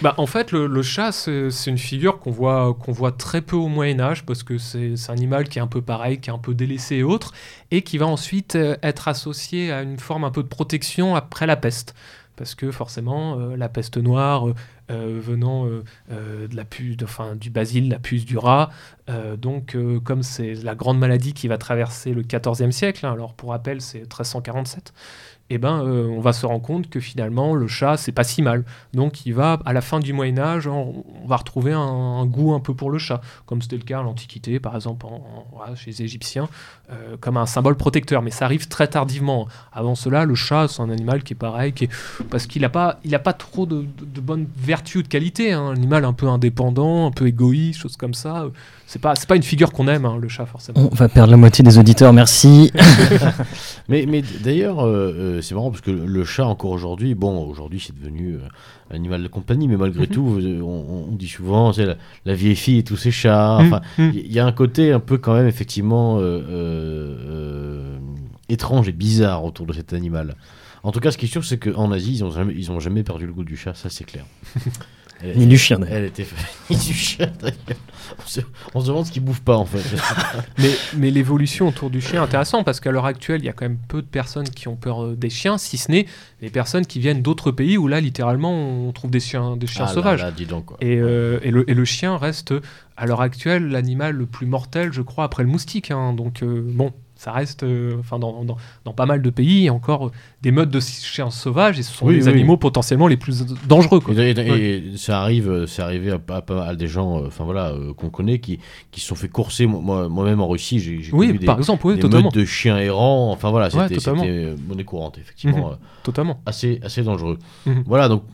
bah, En fait, le, chat, c'est une figure qu'on voit, qu'on voit très peu au Moyen Âge parce que c'est un animal qui est un peu pareil, qui est un peu délaissé et autres, et qui va ensuite euh, être associé à une forme un peu de protection après la peste parce que forcément, euh, la peste noire euh, venant euh, de la puce, du basil, la puce du rat, donc comme c'est la grande maladie qui va traverser le XIVe siècle, hein, alors pour rappel c'est 1347, eh ben, euh, on va se rendre compte que finalement, le chat, c'est pas si mal. Donc, il va, à la fin du Moyen-Âge, on, va retrouver un, goût un peu pour le chat, comme c'était le cas à l'Antiquité, par exemple, chez les Égyptiens, euh, comme un symbole protecteur. Mais ça arrive très tardivement. Avant cela, le chat, c'est un animal qui est pareil, qui parce qu'il n'a pas, il a pas trop de, bonnes vertus ou de qualités. Hein. Un animal un peu indépendant, un peu égoïste, choses comme ça. C'est pas, c'est pas une figure qu'on aime, hein, le chat, forcément.
On va perdre la moitié des auditeurs, merci.
mais, mais d'ailleurs, euh, c'est marrant parce que le chat, encore aujourd'hui, bon, aujourd'hui, c'est devenu un euh, animal de compagnie, mais malgré mhm. tout, euh, on, dit souvent, c'est la, vieille fille et tous ses chats. Mhm. Mhm. il y, a un côté un peu, quand même, effectivement, étrange et bizarre autour de cet animal. En tout cas, ce qui est sûr, c'est qu'en Asie, ils ont jamais, ils ont jamais perdu le goût du chat, ça c'est clair.
Ni du chien, d'ailleurs.
Elle était ni du chien d'ailleurs. On se, on se demande ce qu'ils bouffent pas en fait.
Mais, mais l'évolution autour du chien est intéressant parce qu'à l'heure actuelle, il y a quand même peu de personnes qui ont peur euh, des chiens, si ce n'est les personnes qui viennent d'autres pays où là, littéralement, on trouve des chiens, des chiens
Ah là
sauvages.
là, dis donc quoi.
Et, euh, et le, et le chien reste, à l'heure actuelle, l'animal le plus mortel, je crois, après le moustique. hein. Donc, euh, bon, ça reste, euh, enfin, dans, dans- dans pas mal de pays, il y a encore euh, des modes de chiens sauvages et ce sont
Oui,
les
oui.
animaux potentiellement les plus dangereux. Quoi.
Et, et- et ça arrive, euh, c'est arrivé à, pas- à mal des gens, euh, enfin voilà, euh, qu'on connaît, qui, qui se sont fait courser. Moi- Moi, moi-même en Russie, j'ai
Oui,
connu des,
par exemple, oui,
des
totalement.
meutes de chiens errants. Enfin voilà,
Ouais,
c'était euh, monnaie courante, effectivement.
Mhm.
euh,
totalement.
assez, assez dangereux.
Mhm.
Voilà, donc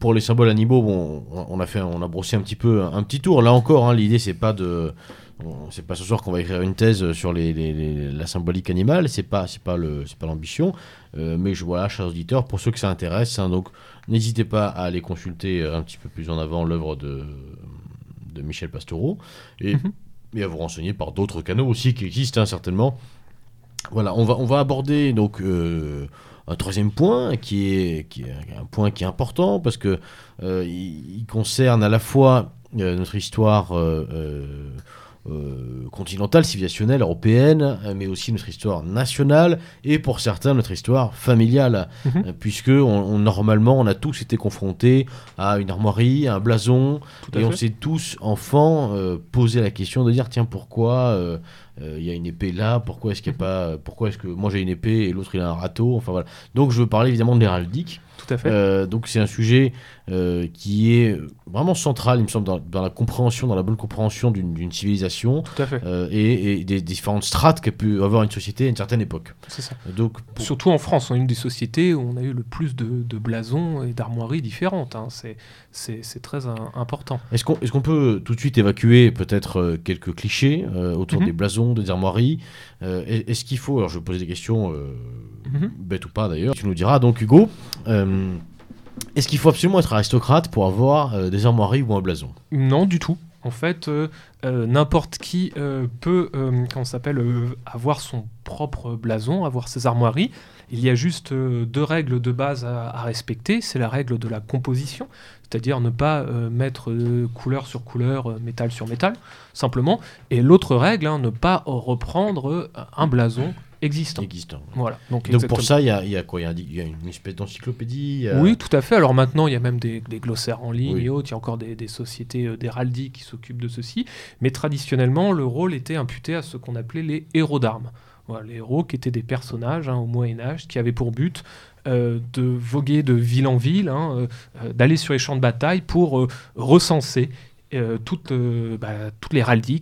pour les symboles animaux, bon, on- a fait, on a brossé un petit peu un, petit tour. Là encore, hein, l'idée c'est pas de, c'est pas ce soir qu'on va écrire une thèse sur les, les- les- la symbolique animale. C'est pas, c'est pas le, c'est pas l'ambition. Euh, mais je voilà, chers auditeurs, pour ceux que ça intéresse, hein, donc n'hésitez pas à aller consulter un petit peu plus en avant l'œuvre de, de Michel Pastoureau et,
Mhm.
et à vous renseigner par d'autres canaux aussi qui existent hein, certainement. Voilà, on va, on va aborder donc euh, un troisième point qui est, qui est un point qui est important parce que euh, il, il concerne à la fois notre histoire euh, continentale, civilisationnelle, européenne, euh, mais aussi notre histoire nationale et pour certains notre histoire familiale,
Mhm.
euh, puisque on, on- normalement on a tous été confrontés à une armoirie, à un blason,
Tout
et on s'est tous, enfants, euh, posé la question de dire tiens, pourquoi euh, il y a une épée là? Pourquoi est-ce qu'il y a pas Pourquoi est-ce que moi j'ai une épée et l'autre il a un râteau? Enfin voilà. Donc je veux parler évidemment de l'héraldique.
Tout à fait.
Donc c'est un sujet euh, qui est vraiment central, il me semble, dans, dans la compréhension, dans la bonne compréhension d'une civilisation
Tout à fait.
euh, et, et des différentes strates qu'a pu avoir une société à une certaine époque.
C'est ça.
Donc pour-
Surtout en France, on est une des sociétés où on a eu le plus de, de blasons et d'armoiries différentes. hein. C'est- très important.
Est-ce qu'on est peut tout de suite évacuer peut-être euh, quelques clichés euh, autour
Mhm.
des blasons, des armoiries est- Est-ce qu'il faut, alors je vais poser des questions
Mhm.
bêtes ou pas d'ailleurs, tu nous diras donc Hugo, est-ce qu'il faut absolument être aristocrate pour avoir euh, des armoiries ou un blason?
Non, du tout. En fait, euh, euh, n'importe qui peut, comment s'appelle, avoir son propre blason, avoir ses armoiries. Il y a juste deux règles de base à, respecter. C'est la règle de la composition, c'est-à-dire ne pas mettre couleur sur couleur, métal sur métal, simplement. Et l'autre règle, hein, ne pas reprendre un blason existant.
existants
Voilà. Donc,
pour ça, il y a, il y a quoi? Il y a, y une espèce d'encyclopédie a-
Oui, tout à fait. Alors maintenant, il y a même des, des glossaires en ligne
Oui.
et autres. Il y a encore des, des sociétés euh, d'héraldique qui s'occupent de ceci. Mais traditionnellement, le rôle était imputé à ce qu'on appelait les héros d'armes. Voilà, les héros qui étaient des personnages hein, au Moyen Âge qui avaient pour but euh, de voguer de ville en ville, hein, euh, euh, d'aller sur les champs de bataille pour euh, recenser euh, toute, euh, bah,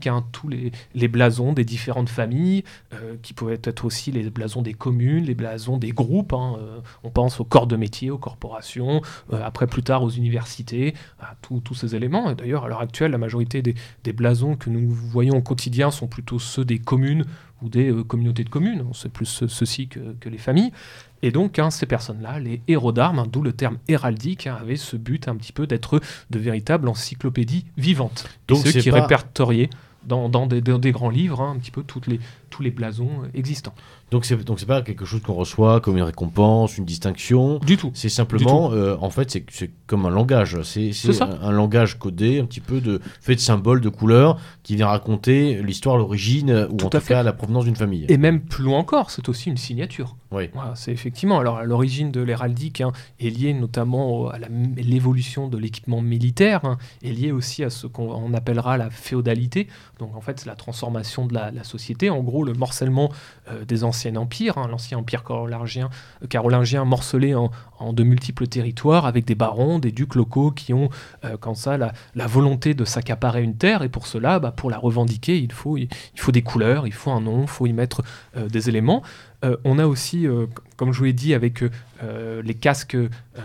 hein, tous les, blasons des différentes familles, euh, qui pouvaient être aussi les blasons des communes, les blasons des groupes. hein, euh, on pense aux corps de métier, aux corporations, euh, après plus tard aux universités, à tous ces éléments. D'ailleurs, à l'heure actuelle, la majorité des, blasons que nous voyons au quotidien sont plutôt ceux des communes ou des communautés de communes. C'est plus ce- ceux-ci que, que les familles. Et donc, hein, ces personnes-là, les héros d'armes, hein, d'où le terme héraldique, hein, avaient ce but un petit peu d'être de véritables encyclopédies vivantes.
Donc,
ceux qui
pas-
répertoriaient dans, dans des, dans des grands livres un petit peu toutes les, tous les blasons euh, existants.
Donc c'est donc c'est pas quelque chose qu'on reçoit comme une récompense, une distinction.
Du tout.
C'est simplement, euh, en fait, c'est comme un langage. C'est un, un langage codé, un petit peu de fait de symboles, de couleurs, qui vient raconter l'histoire, l'origine, ou
Tout
en tout
fait.
cas la provenance d'une famille.
Et même plus loin encore, c'est aussi une signature.
Oui.
Voilà, c'est effectivement. Alors, à l'origine de l'héraldique hein, est liée notamment à l'évolution de l'équipement militaire, hein, est liée aussi à ce qu'on on appellera la féodalité. Donc, en fait, c'est la transformation de la, la société. En gros, le morcellement euh, des anciens hein, l'ancien empire carolingien, euh, morcelé en, de multiples territoires avec des barons, des ducs locaux qui ont, euh, ça, la, volonté de s'accaparer une terre. Et pour cela, bah, pour la revendiquer, il faut, il faut des couleurs, il faut un nom, il faut y mettre euh, des éléments. Euh, on a aussi, euh, comme je vous l'ai dit, avec euh, les casques,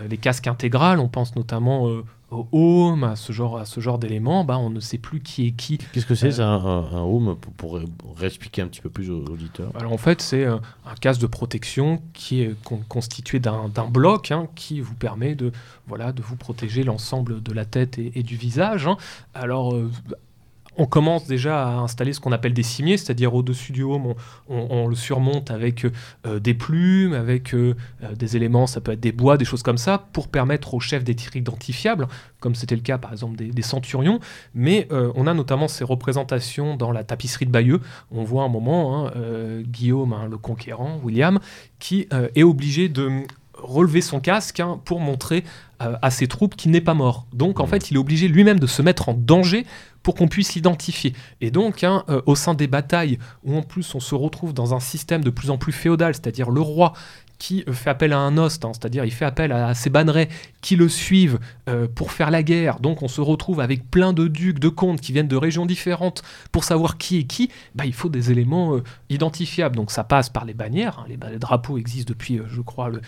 les casques intégrales, on pense notamment au home, à ce genre, à ce genre d'éléments. Bah, on ne sait plus qui est qui.
Qu'est-ce que c'est
Euh,
un, un- home pour, pour ré- réexpliquer un petit peu plus aux auditeurs?
Alors en fait, c'est un casque de protection qui est con- constitué d'un d'un bloc hein, qui vous permet de, voilà, de vous protéger l'ensemble de la tête et, et du visage. hein. Alors, euh, on commence déjà à installer ce qu'on appelle des cimiers, c'est-à-dire au-dessus du home, on, le surmonte avec euh, des plumes, avec euh, euh, des éléments, ça peut être des bois, des choses comme ça, pour permettre aux chefs d'être identifiables, comme c'était le cas par exemple des, centurions. Mais on a notamment ces représentations dans la tapisserie de Bayeux. On voit un moment hein, Guillaume, hein, le conquérant, William, qui est obligé de relever son casque hein, pour montrer à ses troupes qu'il n'est pas mort. Donc en mmh. fait, il est obligé lui-même de se mettre en danger pour qu'on puisse l'identifier. Et donc, hein, euh, au sein des batailles, où en plus on se retrouve dans un système de plus en plus féodal, c'est-à-dire le roi qui euh, fait appel à un host, hein, c'est-à-dire il fait appel à, ses bannerets qui le suivent euh, pour faire la guerre. Donc on se retrouve avec plein de ducs, de comtes qui viennent de régions différentes pour savoir qui est qui. Bah, il faut des éléments identifiables. Donc ça passe par les bannières. Hein. Les, les, drapeaux existent depuis, je crois, le,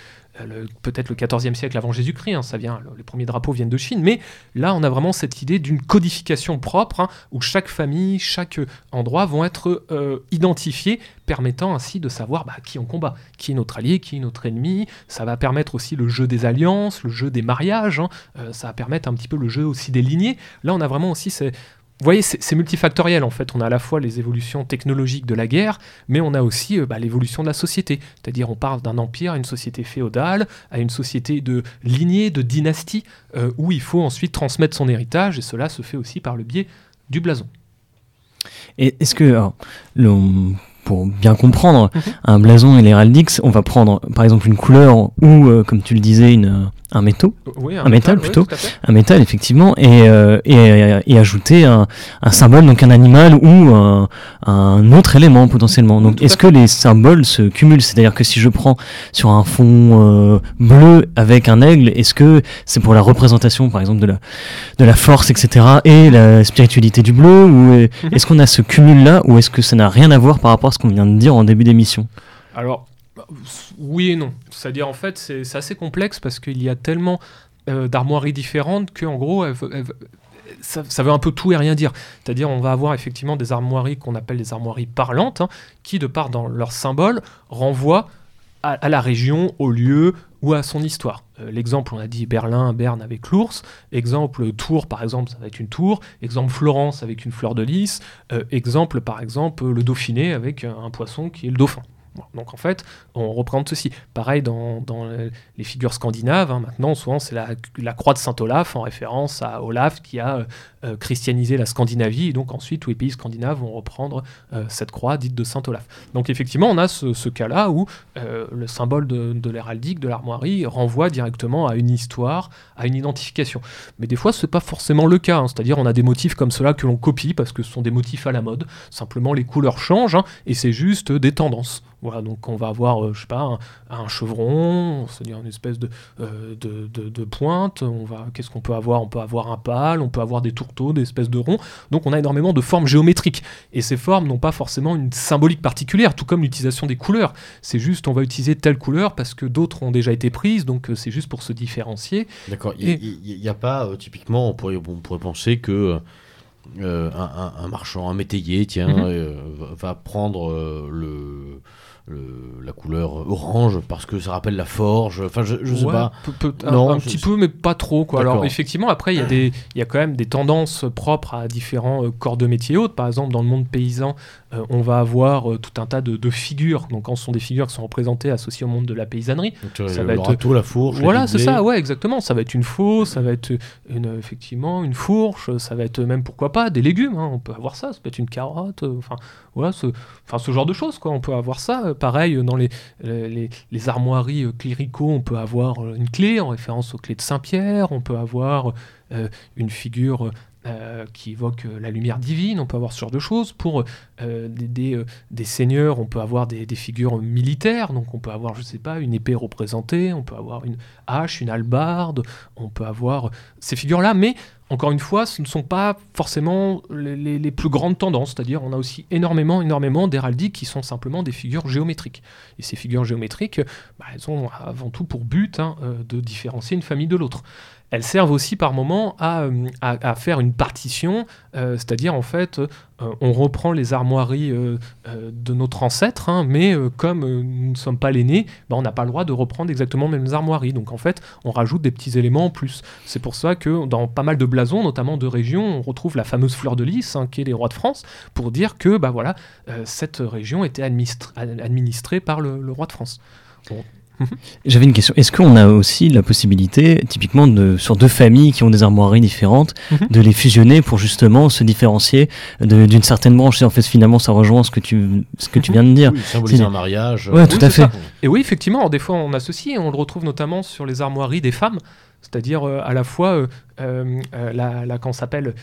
peut-être le 14e siècle avant Jésus-Christ, hein, ça vient, les premiers drapeaux viennent de Chine, mais là on a vraiment cette idée d'une codification propre, hein, où chaque famille, chaque endroit vont être euh, identifiés, permettant ainsi de savoir bah, qui on combat, qui est notre allié, qui est notre ennemi, ça va permettre aussi le jeu des alliances, le jeu des mariages, hein. euh, ça va permettre un petit peu le jeu aussi des lignées, là on a vraiment aussi ces, vous voyez, c'est multifactoriel en fait. On a à la fois les évolutions technologiques de la guerre, mais on a aussi euh, bah, l'évolution de la société. C'est-à-dire, on parle d'un empire à une société féodale, à une société de lignée, de dynastie, euh, où il faut ensuite transmettre son héritage, et cela se fait aussi par le biais du blason.
Et est-ce que, pour bien comprendre, mhm. un blason et l'héraldique, on va prendre par exemple une couleur ou, euh, comme tu le disais, une un métaux, un, métal, plutôt, un métal effectivement, et, euh, et, et, ajouter un, un, symbole, donc un animal ou un, un autre élément potentiellement. Donc est-ce que les symboles se cumulent? C'est-à-dire que si je prends sur un fond euh, bleu avec un aigle, est-ce que c'est pour la représentation par exemple de la, de la force, etc., et la spiritualité du bleu, ou mhm. est-ce qu'on a ce cumul-là, ou est-ce que ça n'a rien à voir par rapport à ce qu'on vient de dire en début d'émission?
Alors, oui et non. C'est-à-dire, en fait, c'est assez complexe parce qu'il y a tellement euh, d'armoiries différentes que, en gros, ça, veut un peu tout et rien dire. C'est-à-dire, on va avoir effectivement des armoiries qu'on appelle des armoiries parlantes, hein, qui, de part dans leur symbole, renvoient à, la région, au lieu ou à son histoire. Euh, l'exemple, on a dit Berlin, Berne avec l'ours. Exemple, Tours, par exemple, ça va être une tour. Exemple, Florence avec une fleur de lys. Euh, exemple, par exemple, le Dauphiné avec un poisson qui est le dauphin. Donc en fait, on représente ceci. Pareil dans, les figures scandinaves, hein. maintenant souvent c'est la, croix de Saint Olaf en référence à Olaf qui a euh, euh, christianisé la Scandinavie et donc ensuite tous les pays scandinaves vont reprendre euh, cette croix dite de Saint Olaf. Donc effectivement on a ce, cas-là où le symbole de, l'héraldique, de l'armoirie renvoie directement à une histoire, à une identification. Mais des fois c'est pas forcément le cas, hein. c'est-à-dire on a des motifs comme cela que l'on copie parce que ce sont des motifs à la mode, simplement les couleurs changent hein, et c'est juste des tendances. Voilà, donc on va avoir, euh, je sais pas, un, chevron, c'est-à-dire une espèce euh, de, de, pointe. On va, qu'est-ce qu'on peut avoir? On peut avoir un pâle, on peut avoir des tourteaux, des espèces de ronds. Donc on a énormément de formes géométriques. Et ces formes n'ont pas forcément une symbolique particulière, tout comme l'utilisation des couleurs. C'est juste, on va utiliser telle couleur parce que d'autres ont déjà été prises, donc euh, c'est juste pour se différencier.
D'accord. Il n'y a, pas, typiquement, on pourrait, on pourrait penser que. un, marchand, un métayer, tiens, mhm. va prendre le, la couleur orange parce que ça rappelle la forge. Enfin, je, je sais pas.
non, un, petit peu, mais pas trop. Quoi. Alors, effectivement, après, il y, a des, y a quand même des tendances propres à différents euh, corps de métier autres. Par exemple, dans le monde paysan, euh, on va avoir euh, tout un tas de, figures. Donc, quand ce sont des figures qui sont représentées, associées au monde de la paysannerie,
ça va être
la
fourche.
Voilà, c'est ça. Ouais, exactement. Ça va être une faux, ça va être une, effectivement une fourche, ça va être même pourquoi pas des légumes. Hein. On peut avoir ça. Ça peut être une carotte. Enfin, voilà, ce, enfin, ce genre de choses. Quoi. On peut avoir ça. Pareil, dans les, les, armoiries euh, cléricaux, on peut avoir une clé en référence aux clés de Saint-Pierre. On peut avoir une figure euh, qui évoque euh, la lumière divine, on peut avoir ce genre de choses. Pour euh, des, seigneurs, on peut avoir des, figures militaires, donc on peut avoir, je sais pas, une épée représentée, on peut avoir une hache, une hallebarde, on peut avoir ces figures-là, mais encore une fois, ce ne sont pas forcément les, les, plus grandes tendances, c'est-à-dire on a aussi énormément, énormément d'héraldiques qui sont simplement des figures géométriques. Et ces figures géométriques, bah, elles ont avant tout pour but hein, de différencier une famille de l'autre. Elles servent aussi par moment à, euh, à, faire une partition, euh, c'est-à-dire en fait, euh, on reprend les armoiries de notre ancêtre, hein, mais comme nous ne sommes pas l'aîné, ben, on n'a pas le droit de reprendre exactement les mêmes armoiries. Donc en fait, on rajoute des petits éléments en plus. C'est pour ça que dans pas mal de blasons, notamment de régions, on retrouve la fameuse fleur de lys, hein, qui est les rois de France, pour dire que bah, voilà, cette région était administrée par le, roi de France.
J'avais une question. Est-ce qu'on a aussi la possibilité, typiquement de, sur deux familles qui ont des armoiries différentes, mhm. de les fusionner pour justement se différencier d'une certaine branche? Et en fait, finalement, ça rejoint ce que tu, ce que tu viens de dire. Oui,
symboliser un mariage.
Ouais, tout à fait.
Et oui, effectivement, des fois, on associe, on le retrouve notamment sur les armoiries des femmes. C'est-à-dire euh, à la fois euh, euh, la, la, s'appelle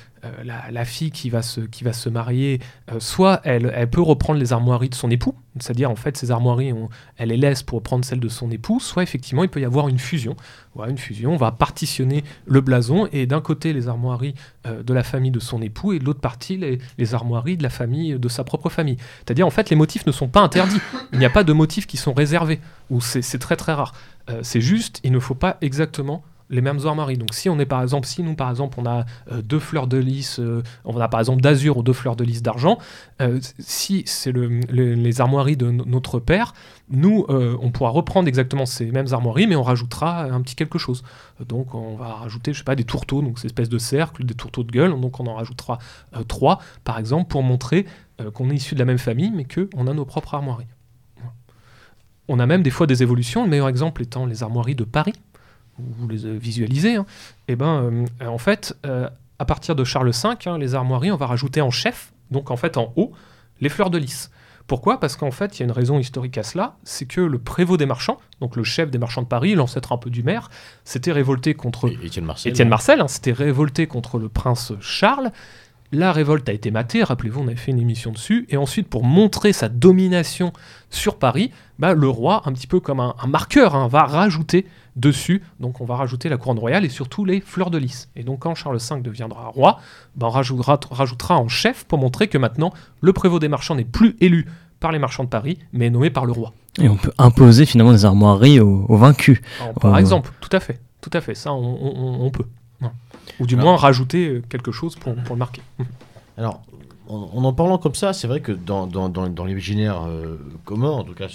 la, fille qui va se, qui va se marier, soit elle, elle peut reprendre les armoiries de son époux, c'est-à-dire en fait ces armoiries, elle les laisse pour reprendre celles de son époux, soit effectivement il peut y avoir une fusion. Voilà, une fusion, on va partitionner le blason et d'un côté les armoiries de la famille de son époux et de l'autre partie les, les, armoiries de la famille de sa propre famille. C'est-à-dire en fait les motifs ne sont pas interdits, il n'y a pas de motifs qui sont réservés, ou c'est très très rare. c'est juste, il ne faut pas exactement les mêmes armoiries. Donc si on est par exemple, si nous par exemple on a euh, deux fleurs de lys, euh, on a par exemple d'azur ou deux fleurs de lys d'argent, euh, si c'est le, les armoiries de notre père, nous on pourra reprendre exactement ces mêmes armoiries, mais on rajoutera un petit quelque chose. Donc on va rajouter, je sais pas, des tourteaux, donc ces espèces de cercles, des tourteaux de gueule, donc on en rajoutera trois par exemple pour montrer qu'on est issu de la même famille, mais qu'on a nos propres armoiries. On a même des fois des évolutions, le meilleur exemple étant les armoiries de Paris vous les visualisez, hein, et eh ben, euh, en fait, euh, à partir de Charles V, hein, les armoiries, on va rajouter en chef, donc en fait en haut, les fleurs de lys. Pourquoi? Parce qu'en fait, il y a une raison historique à cela, c'est que le prévôt des marchands, donc le chef des marchands de Paris, l'ancêtre un peu du maire, s'était révolté contre
Étienne Marcel,
Étienne Marcel hein, s'était révolté contre le prince Charles. La révolte a été matée, rappelez-vous, on avait fait une émission dessus, et ensuite, pour montrer sa domination sur Paris, bah, le roi, un petit peu comme un, marqueur, va rajouter dessus. Donc on va rajouter la couronne royale et surtout les fleurs de lys. Et donc quand Charles V deviendra roi, ben, on rajoutera, rajoutera en chef pour montrer que maintenant le prévôt des marchands n'est plus élu par les marchands de Paris, mais nommé par le roi.
Et on peut imposer finalement des armoiries aux, vaincus.
par exemple, tout à fait, tout à fait, ça on, peut. Ou du moins rajouter euh, quelque chose pour, pour le marquer.
Alors, en, en, parlant comme ça, c'est vrai que dans, dans, dans, dans l'imaginaire euh, commun, en tout cas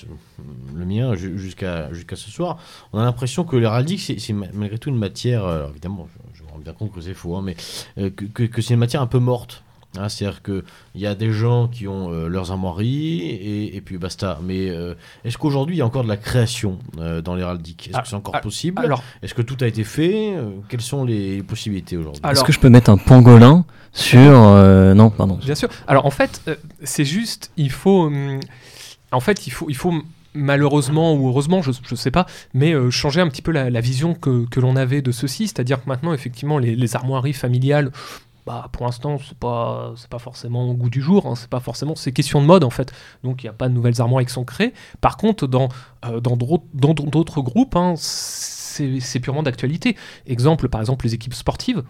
le mien jusqu'à jusqu'à ce soir, on a l'impression que l'héraldique, c'est malgré tout une matière, alors évidemment, je, me rends bien compte que c'est faux, hein, mais euh, que, que, c'est une matière un peu morte. Hein, C'est-à-dire qu'il y a des gens qui ont euh, leurs armoiries et, et, puis basta. Mais est-ce qu'aujourd'hui il y a encore de la création dans l'héraldique? Est-ce que c'est encore ah, possible? Est-ce que tout a été fait? Quelles sont les possibilités aujourd'hui?
Est-ce que je peux mettre un pangolin sur. Euh, non, pardon.
Bien sûr. Alors en fait, euh, c'est juste, il faut. Hum, en fait, il faut, il faut malheureusement ou heureusement, je ne sais pas, mais euh, changer un petit peu la, vision que, que l'on avait de ceci. C'est-à-dire que maintenant, effectivement, les, armoiries familiales. Bah, pour l'instant, c'est pas pas forcément au goût du jour. Hein, c'est pas forcément c'est question de mode en fait. Donc il n'y a pas de nouvelles armoires qui sont créées. Par contre, dans dans d'autres groupes, hein, c'est purement d'actualité. Exemple, par exemple, les équipes sportives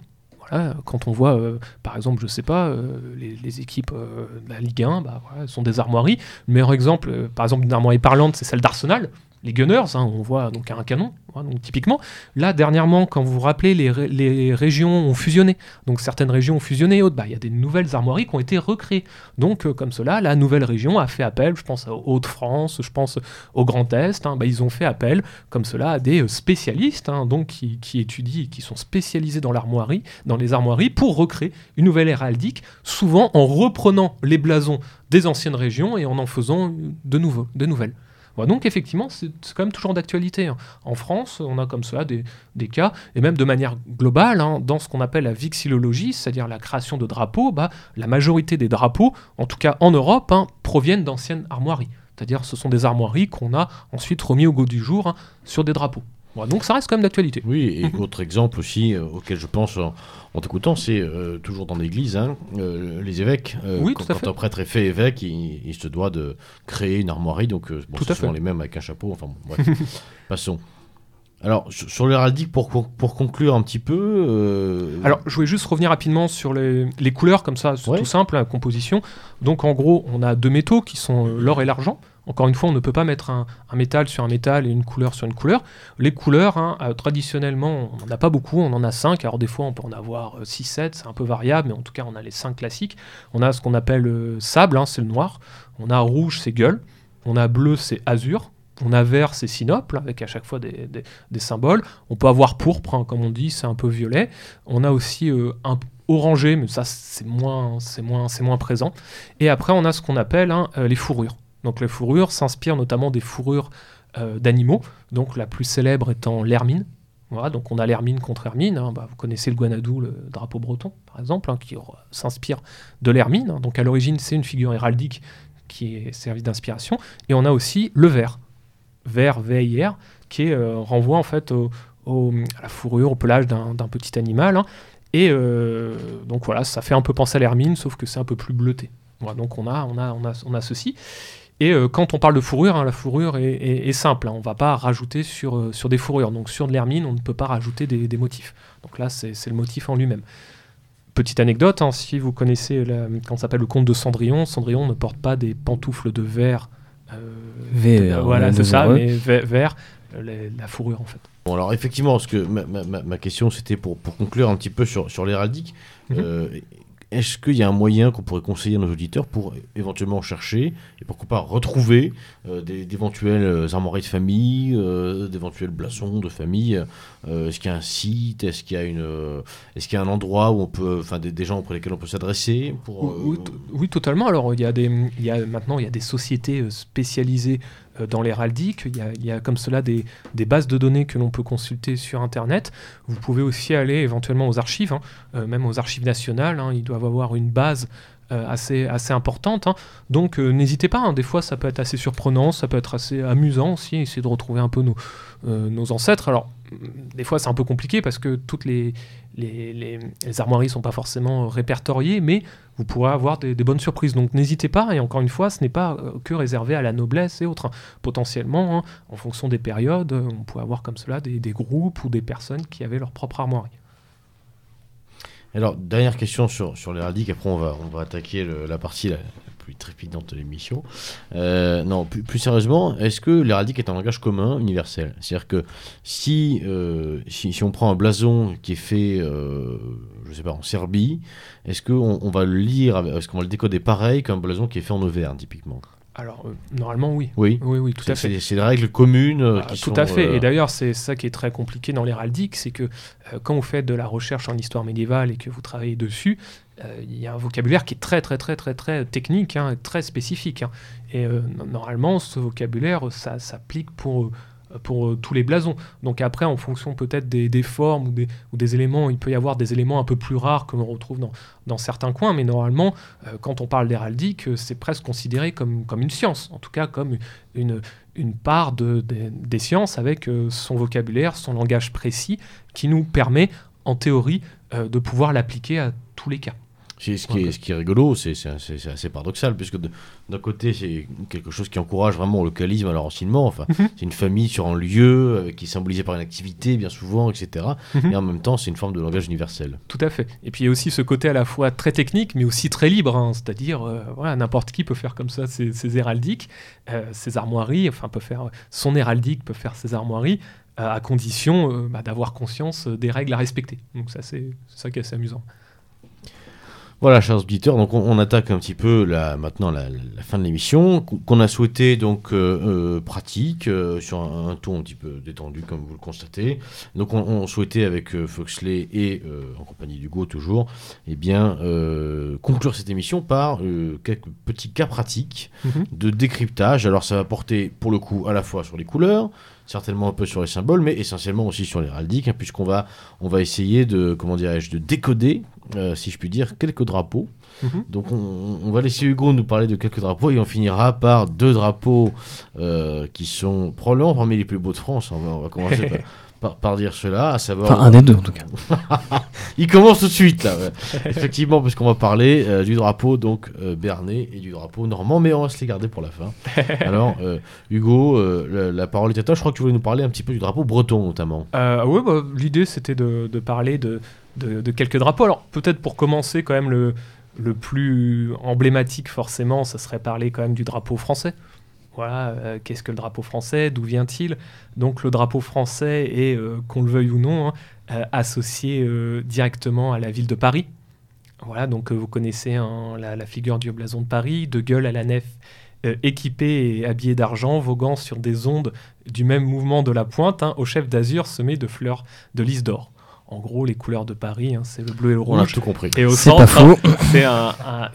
quand on voit, euh, par exemple, je sais pas, euh, les, équipes euh, de la Ligue 1, bah, voilà, sont des armoiries. Le meilleur exemple, par exemple, d'une armoirie parlante, c'est celle d'Arsenal les Gunners, hein, on voit donc un canon, donc typiquement. Là, dernièrement, quand vous vous rappelez, les, régions ont fusionné. Donc certaines régions ont fusionné et autres. Bah, il y a des nouvelles armoiries qui ont été recréées. Donc euh, comme cela, la nouvelle région a fait appel, je pense aux Hauts-de-France, je pense au Grand Est, hein, bah, ils ont fait appel comme cela à des euh, spécialistes hein, qui, qui, étudient, qui sont spécialisés dans l'armoirie, dans les armoiries, pour recréer une nouvelle héraldique, souvent en reprenant les blasons des anciennes régions et en en faisant de, de nouvelles donc effectivement, c'est quand même toujours d'actualité. Hein. En France, on a comme cela des, cas, et même de manière globale, hein, dans ce qu'on appelle la vixillologie, c'est-à-dire la création de drapeaux, bah, la majorité des drapeaux, en tout cas en Europe, hein, proviennent d'anciennes armoiries. C'est-à-dire ce sont des armoiries qu'on a ensuite remis au goût du jour sur des drapeaux donc ça reste quand même d'actualité.
Oui, et autre exemple aussi euh, auquel je pense en, t'écoutant, c'est euh, toujours dans l'église, hein, euh, les évêques.
oui,
quand,
quand
un prêtre est fait évêque, il, se doit de créer une armoirie, donc bon, tout ce sont les mêmes avec un chapeau, enfin bon, passons. Alors, sur, l'héraldique, pour, pour, conclure un petit peu.
Euh, Alors, je voulais juste revenir rapidement sur les, couleurs, comme ça, c'est tout simple, la composition. Donc, en gros, on a deux métaux qui sont l'or et l'argent. Encore une fois, on ne peut pas mettre un, métal sur un métal et une couleur sur une couleur. Les couleurs, hein, euh, traditionnellement, on n'en a pas beaucoup, on en a 5. Alors des fois, on peut en avoir 6, 7, c'est un peu variable, mais en tout cas, on a les 5 classiques. On a ce qu'on appelle sable, hein, c'est le noir. On a rouge, c'est gueule. On a bleu, c'est azur. On a vert, c'est sinople, avec à chaque fois des, symboles. On peut avoir pourpre, hein, comme on dit, c'est un peu violet. On a aussi euh, un orangé, mais ça, c'est moins, moins, moins présent. Et après, on a ce qu'on appelle euh, les fourrures. Donc les fourrures s'inspirent notamment des fourrures euh, d'animaux. Donc la plus célèbre étant l'hermine. Donc on a l'hermine contre hermine. Hein. Bah, vous connaissez le guanadou, le drapeau breton, par exemple, qui s'inspire de l'hermine. Donc à l'origine, c'est une figure héraldique qui est servie d'inspiration. Et on a aussi le vert vert VIR, qui euh, renvoie en fait à la fourrure, au pelage d'un petit animal. Hein. Et euh, donc voilà, ça fait un peu penser à l'hermine, sauf que c'est un peu plus bleuté. Donc on a, on a, on a ceci. Et euh, quand on parle de fourrure, hein, la fourrure est, simple. Hein. on ne va pas rajouter sur, sur des fourrures. Donc sur de l'hermine, on ne peut pas rajouter des, des motifs. Donc là, c'est le motif en lui-même. Petite anecdote, si vous connaissez la, quand ça s'appelle le conte de Cendrillon, Cendrillon ne porte pas des pantoufles de verre
euh,
voilà, c'est ça, mais vers la fourrure en fait.
Bon, alors effectivement, parce que ma, ma, ma question c'était pour, pour conclure un petit peu sur, sur l'héraldique. Euh, est-ce qu'il y a un moyen qu'on pourrait conseiller à nos auditeurs pour éventuellement chercher et pourquoi pas retrouver euh, d'éventuelles euh, armoiries de famille, euh, d'éventuels blasons de famille Est-ce qu'il y a un site Est-ce qu'il y a une Est-ce qu'il y a un endroit où on peut, enfin des, gens auprès lesquels on peut s'adresser pour
oui, totalement. Alors il y a des, il y a maintenant il y a des sociétés spécialisées dans l'héraldique. Il, y a comme cela des, bases de données que l'on peut consulter sur Internet. Vous pouvez aussi aller éventuellement aux archives, hein, euh, même aux archives nationales. Hein. ils doivent avoir une base euh, assez, assez importante. Hein. Donc n'hésitez pas, des fois ça peut être assez surprenant, ça peut être assez amusant aussi, essayer de retrouver un peu nos, nos ancêtres. Alors des fois c'est un peu compliqué parce que toutes les, les, les, armoiries sont pas forcément répertoriées, mais vous pourrez avoir des, bonnes surprises. Donc n'hésitez pas, et encore une fois, ce n'est pas euh, que réservé à la noblesse et autres. Potentiellement, hein, en fonction des périodes, on peut avoir comme cela des, des, groupes ou des personnes qui avaient leur propre armoirie.
Alors, dernière question sur, sur après on va, on va attaquer la partie la, plus trépidante de l'émission. Euh, non, plus, sérieusement, est-ce que l'héraldique est un langage commun, universel? C'est-à-dire que si, euh, si, si, on prend un blason qui est fait, euh, je sais pas, en Serbie, est-ce qu'on on va le lire, est-ce qu'on va le décoder pareil qu'un blason qui est fait en Auvergne, typiquement?
Alors, euh, normalement, oui.
Oui,
oui, oui tout à fait.
C'est des règles communes euh,
ah, Tout à fait. Euh, et d'ailleurs, c'est ça qui est très compliqué dans l'héraldique, c'est que quand vous faites de la recherche en histoire médiévale et que vous travaillez dessus, il y a un vocabulaire qui est très, très, très, très, très technique, hein, très spécifique. Hein. Et normalement, ce vocabulaire, ça s'applique pour pour euh, tous les blasons. Donc après, en fonction peut-être des, formes ou des, éléments, il peut y avoir des éléments un peu plus rares que l'on retrouve dans, certains coins, mais normalement, euh, quand on parle d'héraldique, euh, c'est presque considéré comme, une science, en tout cas comme une, part de, des sciences avec son vocabulaire, son langage précis, qui nous permet, en théorie, de pouvoir l'appliquer à tous les cas.
Ce qui, est, ce qui est rigolo, c'est assez paradoxal, puisque d'un côté, c'est quelque chose qui encourage vraiment le localisme à l'enracinement. Enfin, mhm. c'est une famille sur un lieu euh, qui est symbolisée par une activité, bien souvent, etc. Mhm. Et en même temps, c'est une forme de langage universel.
Tout à fait. Et puis, il y a aussi ce côté à la fois très technique, mais aussi très libre. Hein. C'est-à-dire, euh, voilà, n'importe qui peut faire comme ça ses, héraldiques, euh, ses armoiries, enfin, peut faire son héraldique, peut faire ses armoiries à condition bah, d'avoir conscience des règles à respecter. Donc ça, c'est ça qui est assez amusant.
Voilà, chers auditeurs, donc on, attaque un petit peu la, maintenant la, fin de l'émission, qu'on a souhaité donc euh, euh, pratique, euh, sur un, ton un petit peu détendu, comme vous le constatez. Donc on, souhaitait avec Foxley et en compagnie d'Hugo toujours, eh bien, conclure cette émission par quelques petits cas pratiques mhm. de décryptage. Alors ça va porter pour le coup à la fois sur les couleurs, certainement un peu sur les symboles, mais essentiellement aussi sur l'héraldique, hein, puisqu'on va, on va essayer de, comment dirais-je, de décoder, euh, si je puis dire, quelques drapeaux. Mhm. Donc on, va laisser Hugo nous parler de quelques drapeaux et on finira par deux drapeaux euh, qui sont probablement parmi les plus beaux de France. On va, commencer par, dire cela, à savoir.
Enfin, un des deux en tout cas.
Il commence tout de suite là. Effectivement, parce qu'on va parler euh, du drapeau donc euh, Bernet et du drapeau normand, mais on va se les garder pour la fin. Alors, euh, Hugo, la, parole est à toi. Je crois que tu voulais nous parler un petit peu du drapeau breton notamment.
oui, bah, l'idée c'était de, parler de, de, quelques drapeaux. Alors, peut-être pour commencer, quand même, le, le plus emblématique, forcément, ça serait parler quand même du drapeau français. Voilà, euh, qu'est-ce que le drapeau français? D'où vient-il? Donc le drapeau français est, euh, qu'on le veuille ou non, hein, euh, associé directement à la ville de Paris. Voilà, donc vous connaissez hein, la, figure du blason de Paris, de gueule à la nef, équipé et habillé d'argent, voguant sur des ondes du même mouvement de la pointe, hein, au chef d'azur semé de fleurs de lys d'or. En gros, les couleurs de Paris, hein, c'est le bleu et le rouge.
On a tout compris.
Et au centre, hein, c'est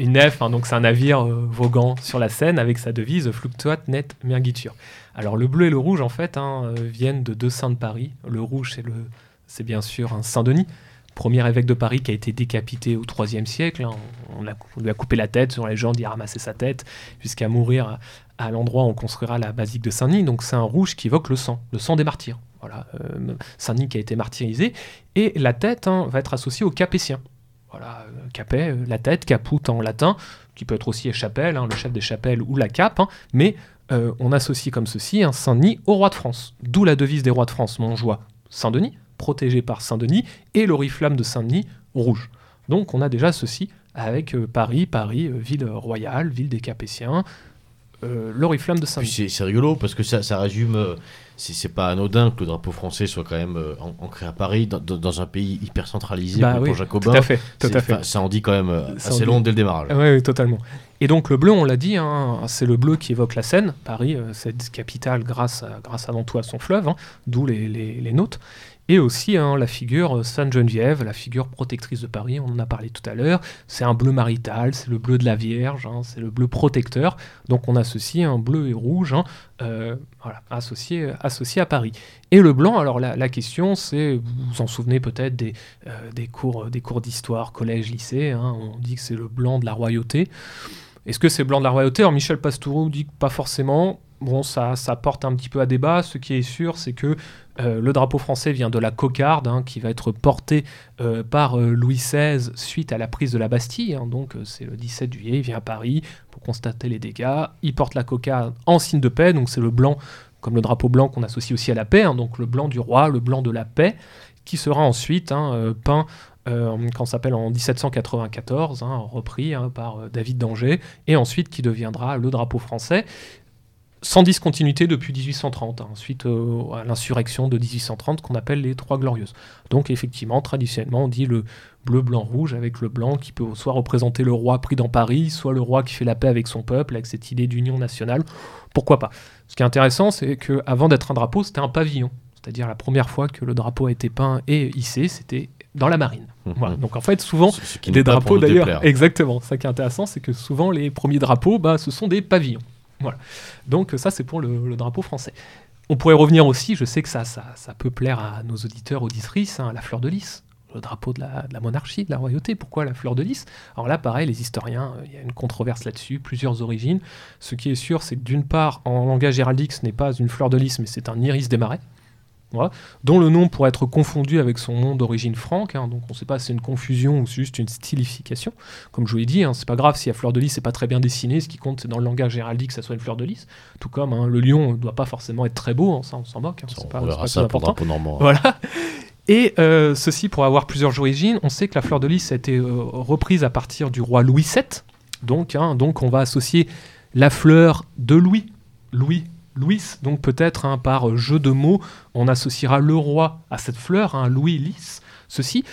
une nef, hein, donc c'est un navire euh, voguant sur la Seine avec sa devise Fluctuat net mergitur. Alors le bleu et le rouge, en fait, euh, viennent de deux saints de Paris. Le rouge, c'est, le, c'est bien sûr un Saint-Denis, premier évêque de Paris qui a été décapité au IIIe siècle. On, lui a coupé la tête, sur les gens d'y ramasser sa tête, jusqu'à mourir à, l'endroit où on construira la basilique de Saint-Denis. Donc c'est un rouge qui évoque le sang, le sang des martyrs. Voilà, euh, Saint-Denis qui a été martyrisé. Et la tête hein, va être associée au capétien. Voilà, euh, capet, euh, la tête, caput en latin, qui peut être aussi chapelle, hein, le chef des chapelles ou la cape, hein. mais on associe comme ceci un Saint-Denis au roi de France. D'où la devise des rois de France, Montjoie, Saint-Denis, protégé par Saint-Denis, et l'oriflamme de Saint-Denis rouge. Donc on a déjà ceci avec Paris, Paris, ville royale, ville des Capétiens, l'oriflamme de Saint-Denis.
C'est rigolo parce que ça résume c'est pas anodin que le drapeau français soit quand même euh, ancré à Paris, dans, un pays hyper centralisé
bah pour
Jacobin.
Tout à fait, tout à fait.
Ça en dit quand même euh, assez long dès le démarrage.
Oui, totalement. Et donc le bleu, on l'a dit, hein, c'est le bleu qui évoque la Seine, Paris, euh, cette capitale grâce, grâce avant tout à son fleuve, hein, d'où les, les, les, notes et aussi hein, la figure euh, Sainte-Geneviève, la figure protectrice de Paris, on en a parlé tout à l'heure. C'est un bleu marital, c'est le bleu de la Vierge, hein, c'est le bleu protecteur. Donc on associe un bleu et rouge hein, euh, voilà, associé, associé à Paris. Et le blanc, alors la, question c'est, vous vous en souvenez peut-être des, euh, des cours, des cours d'histoire, collège, lycée, on dit que c'est le blanc de la royauté. Est-ce que c'est blanc de la royauté? Alors Michel Pastoureau dit que pas forcément. Bon, ça, porte un petit peu à débat. Ce qui est sûr, c'est que euh, le drapeau français vient de la cocarde, hein, qui va être portée euh, par euh, Louis XVI suite à la prise de la Bastille. Hein. donc c'est le 17 juillet, il vient à Paris pour constater les dégâts. Il porte la cocarde en signe de paix, donc c'est le blanc, comme le drapeau blanc qu'on associe aussi à la paix, hein. donc le blanc du roi, le blanc de la paix, qui sera ensuite peint quand s'appelle en 1794, repris par David d'Angers, et ensuite qui deviendra le drapeau français sans discontinuité depuis 1830, hein, suite euh, à l'insurrection de 1830 qu'on appelle les Trois Glorieuses. Donc effectivement, traditionnellement, on dit le bleu, blanc, rouge, avec le blanc qui peut soit représenter le roi pris dans Paris, soit le roi qui fait la paix avec son peuple, avec cette idée d'union nationale. Pourquoi pas? Ce qui est intéressant, c'est qu'avant d'être un drapeau, c'était un pavillon. C'est-à-dire la première fois que le drapeau a été peint et hissé, c'était dans la marine. Mmh. Donc en fait, souvent, des drapeaux d'ailleurs. Exactement. Ce qui est intéressant, c'est que souvent les premiers drapeaux, bah, ce sont des pavillons. Voilà. Donc ça, c'est pour le, drapeau français. On pourrait revenir aussi, je sais que ça, ça, ça peut plaire à nos auditeurs, auditrices, hein, la fleur de lys, le drapeau de la, de la, monarchie, de la royauté. Pourquoi la fleur de lys? Alors là, pareil, les historiens, euh, il y a une controverse là-dessus, plusieurs origines. Ce qui est sûr, c'est que d'une part, en langage héraldique, ce n'est pas une fleur de lys, mais c'est un iris des marais dont le nom pourrait être confondu avec son nom d'origine franque. Hein, donc on ne sait pas si c'est une confusion ou juste une stylification. Comme je vous l'ai dit, hein, c'est pas grave si la fleur de lys n'est pas très bien dessinée. Ce qui compte, c'est dans le langage héraldique que ça soit une fleur de lys. Tout comme hein, le lion ne doit pas forcément être très beau, ça on s'en moque.
c'est pas, ça important. Pour
voilà. Et euh, ceci pour avoir plusieurs origines. On sait que la fleur de lys a été euh, reprise à partir du roi Louis VII. Donc, donc on va associer la fleur de Louis, Louis Louis, donc peut-être hein, par jeu de mots, on associera le roi à cette fleur, hein, Louis lys. Ceci,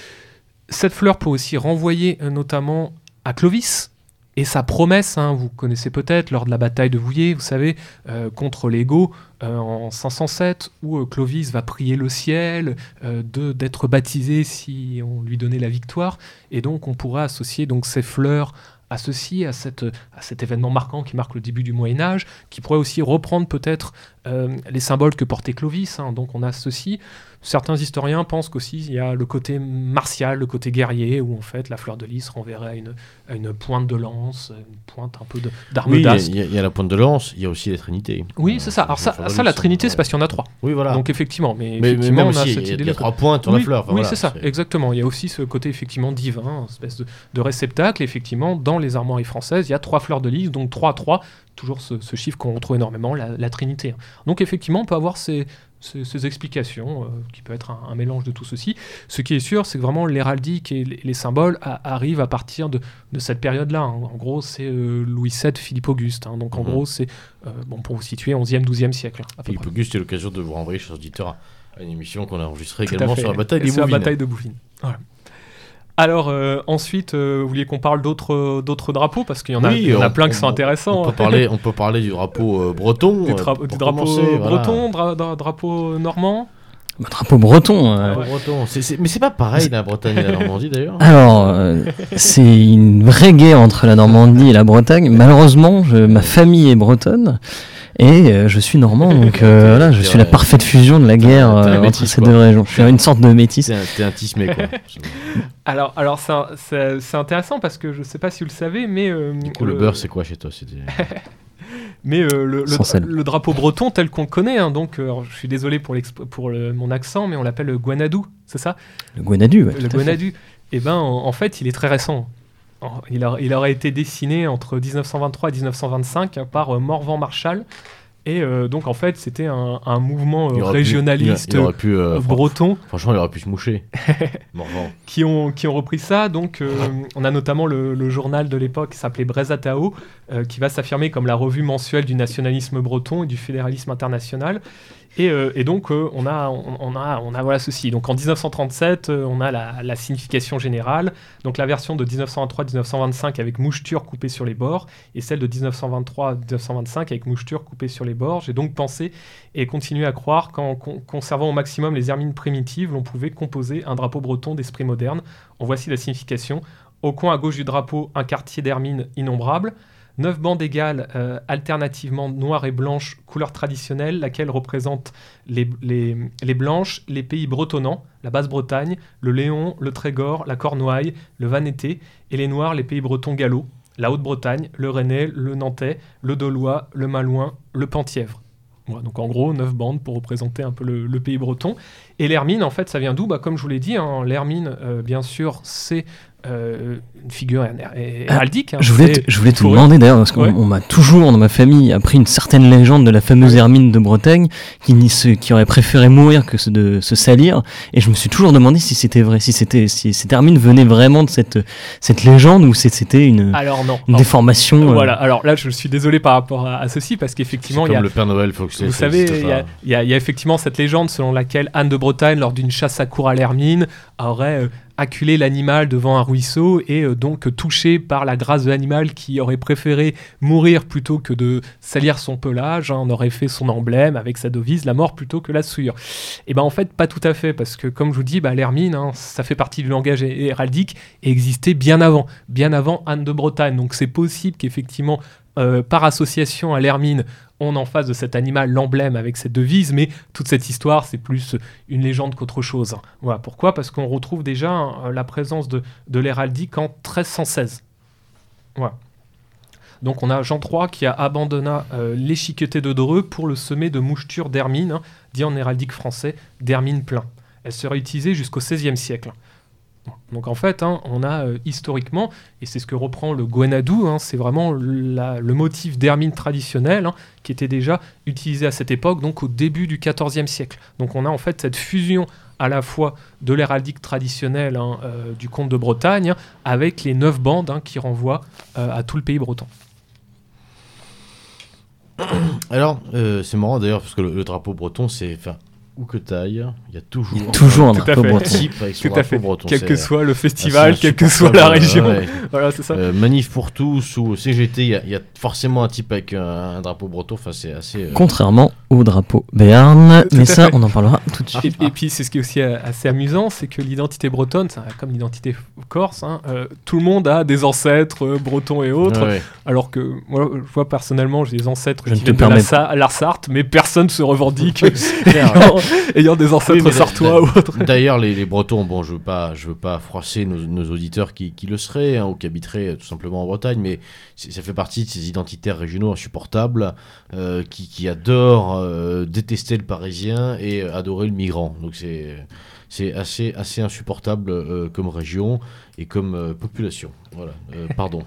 cette fleur peut aussi renvoyer euh, notamment à Clovis, et sa promesse, hein, vous connaissez peut-être, lors de la bataille de Vouillé, vous savez, euh, contre euh, en 507, où Clovis va prier le ciel d'être baptisé si on lui donnait la victoire. Et donc on pourrait associer donc ces fleurs à cette, à cet événement marquant qui marque le début du Moyen Âge, qui pourrait aussi reprendre peut-être euh, les symboles que portait Clovis. Hein. donc on a ceci. Certains historiens pensent qu'aussi il y a le côté martial, le côté guerrier, où en fait la fleur de lys renverrait à une, à une pointe de lance, une pointe un peu d'arme
Oui, il y, a- y la pointe de lance, il y a aussi la Trinité.
Oui,
Euh,
c'est ça. Alors ça,
de
ça, la Trinité, c'est parce qu'il y en a trois.
Oui, voilà.
Donc effectivement, mais,
mais, mais
effectivement,
même
on a
aussi,
cette
y a- il y
idée
a trois pointes sur
oui,
la fleur. enfin,
oui,
voilà,
c'est ça, exactement. Il y a aussi ce côté effectivement divin, une espèce de, de réceptacle. Effectivement, dans les armoiries françaises, il y a trois fleurs de lys, donc 3 à 3, toujours ce, ce chiffre qu'on retrouve énormément, la, la Trinité. Donc effectivement, on peut avoir ces, ces- ces explications, euh, qui peut être un, un mélange de tout ceci. Ce qui est sûr, c'est que vraiment l'héraldique et les, les symboles a- arrivent à partir de, de cette période-là. hein. En gros, c'est Louis VII, Philippe Auguste. hein. Donc en gros, c'est, bon, pour vous situer, 11e, 12e siècle.
Philippe
près.
Auguste, c'est l'occasion de vous renvoyer, chers auditeurs, à une émission qu'on a enregistrée également sur la bataille des
sur la bataille de Bouvines. Voilà. Alors euh, ensuite, euh, vous vouliez qu'on parle d'autres d'autres drapeaux? Parce qu'il y en a,
Oui,
il y en a
on-
plein qui
on-
sont intéressants.
On peut parler, on peut parler du drapeau euh, breton.
du,
euh,
dra-
pour
du drapeau
voilà.
breton, dra- dra- drapeau normand.
Bah, drapeau breton. euh,
Drapeau breton. C'est- c'est- Mais c'est pas pareil la Bretagne et la Normandie d'ailleurs.
Alors, euh, c'est une vraie guerre entre la Normandie et la Bretagne. Malheureusement, je- ma famille est bretonne et euh, je suis normand, donc euh, voilà, je suis la parfaite fusion de la guerre
un
euh, entre ces
quoi.
deux régions. Je suis une sorte de métis.
T'es un, un tismé quoi.
Alors, alors c'est intéressant parce que je sais pas si vous le savez, mais euh,
Du coup, le beurre, c'est quoi chez toi
Mais euh, le, le, drapeau breton tel qu'on le connaît, hein, donc euh, je suis désolé pour, pour le- mon accent, mais on l'appelle le Guanadou, c'est ça?
Le Guanadu, ouais,
Le. Guanadu. Et ben en, en fait, il est très récent. En- Il, a- il aurait été dessiné entre 1923 et 1925 hein, par euh, Morvan Marshall. Et euh, donc en fait, c'était un, un mouvement euh,
pu-
régionaliste
il pu, euh,
breton
Franchement, il aurait pu se moucher. Morvan.
qui ont, qui ont repris ça. Donc, euh, on a notamment le, le journal de l'époque qui s'appelait Brezatao, qui va s'affirmer comme la revue mensuelle du nationalisme breton et du fédéralisme international. Euh, et, donc, euh, on a, on, a, on a voilà ceci. Donc, en 1937, euh, on a la, signification générale. Donc, la version de 1923-1925 avec moucheture coupée sur les bords et celle de 1923-1925 avec moucheture coupée sur les bords. J'ai donc pensé et continué à croire qu'en conservant au maximum les hermines primitives, l'on pouvait composer un drapeau breton d'esprit moderne. En voici la signification. Au coin à gauche du drapeau, un quartier d'hermines innombrables. 9 bandes égales euh, alternativement noires et blanches, couleur traditionnelle, laquelle représente les, blanches, les pays bretonnants, la Basse-Bretagne, le Léon, le Trégor, la Cornouaille, le Vanété, et les noirs, les pays bretons gallo, la Haute-Bretagne, le Rennais, le Nantais, le Dolois, le Malouin, le Penthièvre. Voilà, donc en gros, 9 bandes pour représenter un peu le, pays breton. Et l'hermine, en fait, ça vient d'où? Bah, comme je vous l'ai dit, hein, l'hermine, euh, bien sûr, c'est euh, une figure her- her- héraldique. hein,
Je voulais, je voulais te demander d'ailleurs, parce qu'on
Ouais.
m'a toujours dans ma famille appris une certaine légende de la fameuse Hermine de Bretagne qui, qui aurait préféré mourir que de se salir. Et je me suis toujours demandé si c'était vrai, si, c'était, si cette Hermine venait vraiment de cette, cette légende ou si c'était une,
Alors non.
une
Alors,
déformation. euh,
Voilà, alors là, je suis désolé par rapport à, à ceci, parce
C'est
qu'effectivement,
comme
il y a,
le Père Noël, faut que
Vous savez, il y, a- il y y a effectivement cette légende selon laquelle Anne de Bretagne, lors d'une chasse à cour à l'hermine, aurait acculé l'animal devant un ruisseau et euh, donc touché par la grâce de l'animal qui aurait préféré mourir plutôt que de salir son pelage, hein, on aurait fait son emblème avec sa devise, la mort plutôt que la souillure. Et ben en fait, pas tout à fait, parce que comme je vous dis, bah, l'hermine, hein, ça fait partie du langage hé- héraldique et existait bien avant, bien avant Anne de Bretagne. Donc c'est possible qu'effectivement, euh, par association à l'hermine, on en face de cet animal l'emblème avec cette devise, mais toute cette histoire, c'est plus une légende qu'autre chose. Pourquoi Parce qu'on retrouve déjà hein, la présence de, l'héraldique en 1316. Voilà. Donc on a Jean III qui a abandonné euh, l'échiqueté de Dreux pour le semer de moucheture d'hermine, hein, dit en héraldique français d'hermine plein. Elle serait utilisée jusqu'au XVIe siècle. Donc en fait, hein, on a euh, historiquement, et c'est ce que reprend le Guanadou, hein, c'est vraiment le motif d'hermine traditionnel hein, qui était déjà utilisé à cette époque, donc au début du XIVe siècle. Donc on a en fait cette fusion à la fois de l'héraldique traditionnelle euh, du comte de Bretagne avec les neuf bandes qui renvoient euh, à tout le pays breton.
Alors, c'est marrant d'ailleurs, parce que le drapeau breton, c'est. Où que t'ailles, il y a toujours.
Y a toujours un
fait.
breton.
type avec son
Tout à
drapeau
fait.
breton.
Quel que soit le festival, quelle que soit la région.
ouais.
Voilà, c'est ça.
Euh, manif pour tous ou CGT, il y, a- il y a forcément un type avec un, un drapeau breton. Enfin, c'est assez. euh,
Contrairement au drapeau Béarn, mais ça,
fait.
on en parlera tout de suite.
et puis c'est ce qui est aussi euh, assez amusant, c'est que l'identité bretonne, c'est comme l'identité corse, hein, euh, tout le monde a des ancêtres euh, bretons et autres,
ouais,
alors que moi je vois personnellement j'ai des ancêtres
Je
qui
ne te
viennent de la, Sarthe, mais personne se revendique. ayant, des ancêtres sartois ou autre.
D'ailleurs, les, les, Bretons, bon, je veux pas, je veux pas froisser nos, nos auditeurs qui, qui, le seraient hein, ou qui habiteraient tout simplement en Bretagne, mais ça fait partie de ces identitaires régionaux insupportables euh, qui, qui, adorent euh, détester le Parisien et adorer le migrant. Donc c'est c'est assez, assez insupportable euh, comme région et comme euh, population. Voilà, euh, pardon.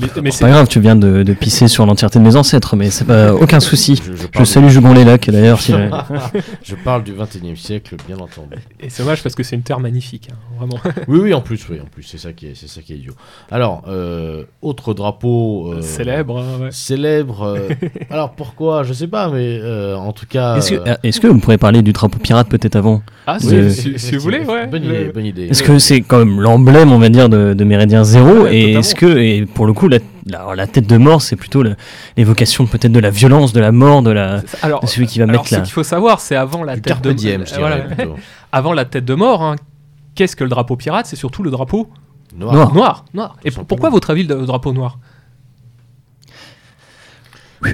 Mais, mais c'est pas grave, tu viens de, de pisser sur l'entièreté de mes ancêtres, mais c'est pas aucun souci. Je, je, je salue Jugon Lélac d'ailleurs. Si
je parle du 21 e siècle, bien entendu.
Et c'est dommage parce que c'est une terre magnifique, hein, vraiment.
oui, oui, en plus, oui, en plus, c'est ça qui est, c'est ça qui est idiot. Alors, euh, autre drapeau
euh, célèbre, hein, ouais.
célèbre. Euh, alors pourquoi Je sais pas, mais en tout cas.
Est-ce que, est que, vous pourriez parler du drapeau pirate peut-être avant
Ah, si, si, si, vous voulez, ouais.
Bonne idée, bonne idée.
Est-ce que c'est quand même l'emblème, on va dire, de, de Méridien Zéro ouais, Et est-ce que, et pour le coup, la alors, la tête de mort, c'est plutôt l'évocation peut-être de la violence, de la mort, de, la,
alors,
de celui qui va
alors,
mettre la.
Ce qu'il faut savoir, c'est avant la tête de
diem,
voilà. avant la tête de mort. Hein, Qu'est-ce que le drapeau pirate? C'est surtout le drapeau
noir.
Noir, noir. noir. Et pourquoi votre avis le drapeau noir?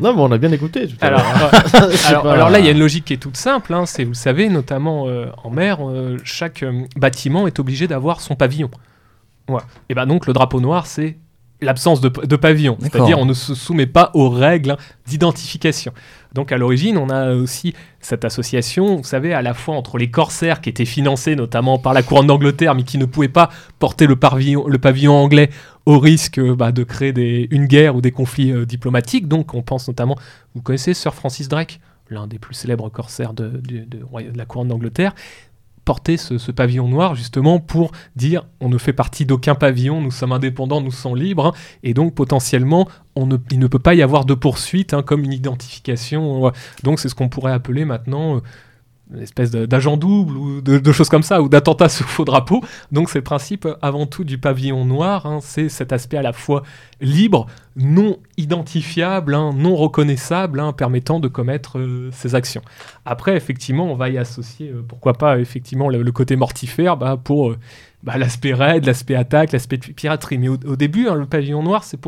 Non, mais on a bien écouté. Tout
alors, alors, pas... alors, là, il y a une logique qui est toute simple. Hein, c'est, vous le savez, notamment euh, en mer, euh, chaque euh, bâtiment est obligé d'avoir son pavillon. Ouais. Et ben donc le drapeau noir, c'est l'absence de, de, pavillon, c'est-à-dire on ne se soumet pas aux règles d'identification. Donc à l'origine, on a aussi cette association, vous savez, à la fois entre les corsaires qui étaient financés notamment par la couronne d'Angleterre, mais qui ne pouvaient pas porter le pavillon, le pavillon anglais au risque bah, de créer des, une guerre ou des conflits euh, diplomatiques. Donc on pense notamment, vous connaissez Sir Francis Drake, l'un des plus célèbres corsaires de, de, de, de la couronne d'Angleterre, porter ce, pavillon noir justement pour dire on ne fait partie d'aucun pavillon, nous sommes indépendants, nous sommes libres, hein, et donc potentiellement on ne, il ne peut pas y avoir de poursuite hein, comme une identification. Donc c'est ce qu'on pourrait appeler maintenant euh, espèce d'agent double ou de, choses comme ça, ou d'attentat sous faux drapeau. Donc c'est le principe avant tout du pavillon noir, hein, c'est cet aspect à la fois libre, non identifiable, hein, non reconnaissable, hein, permettant de commettre euh, ces actions. Après, effectivement, on va y associer, euh, pourquoi pas, effectivement, le, côté mortifère bah, pour euh, bah, l'aspect raid, l'aspect attaque, l'aspect piraterie. Mais au, début, le pavillon noir, c'est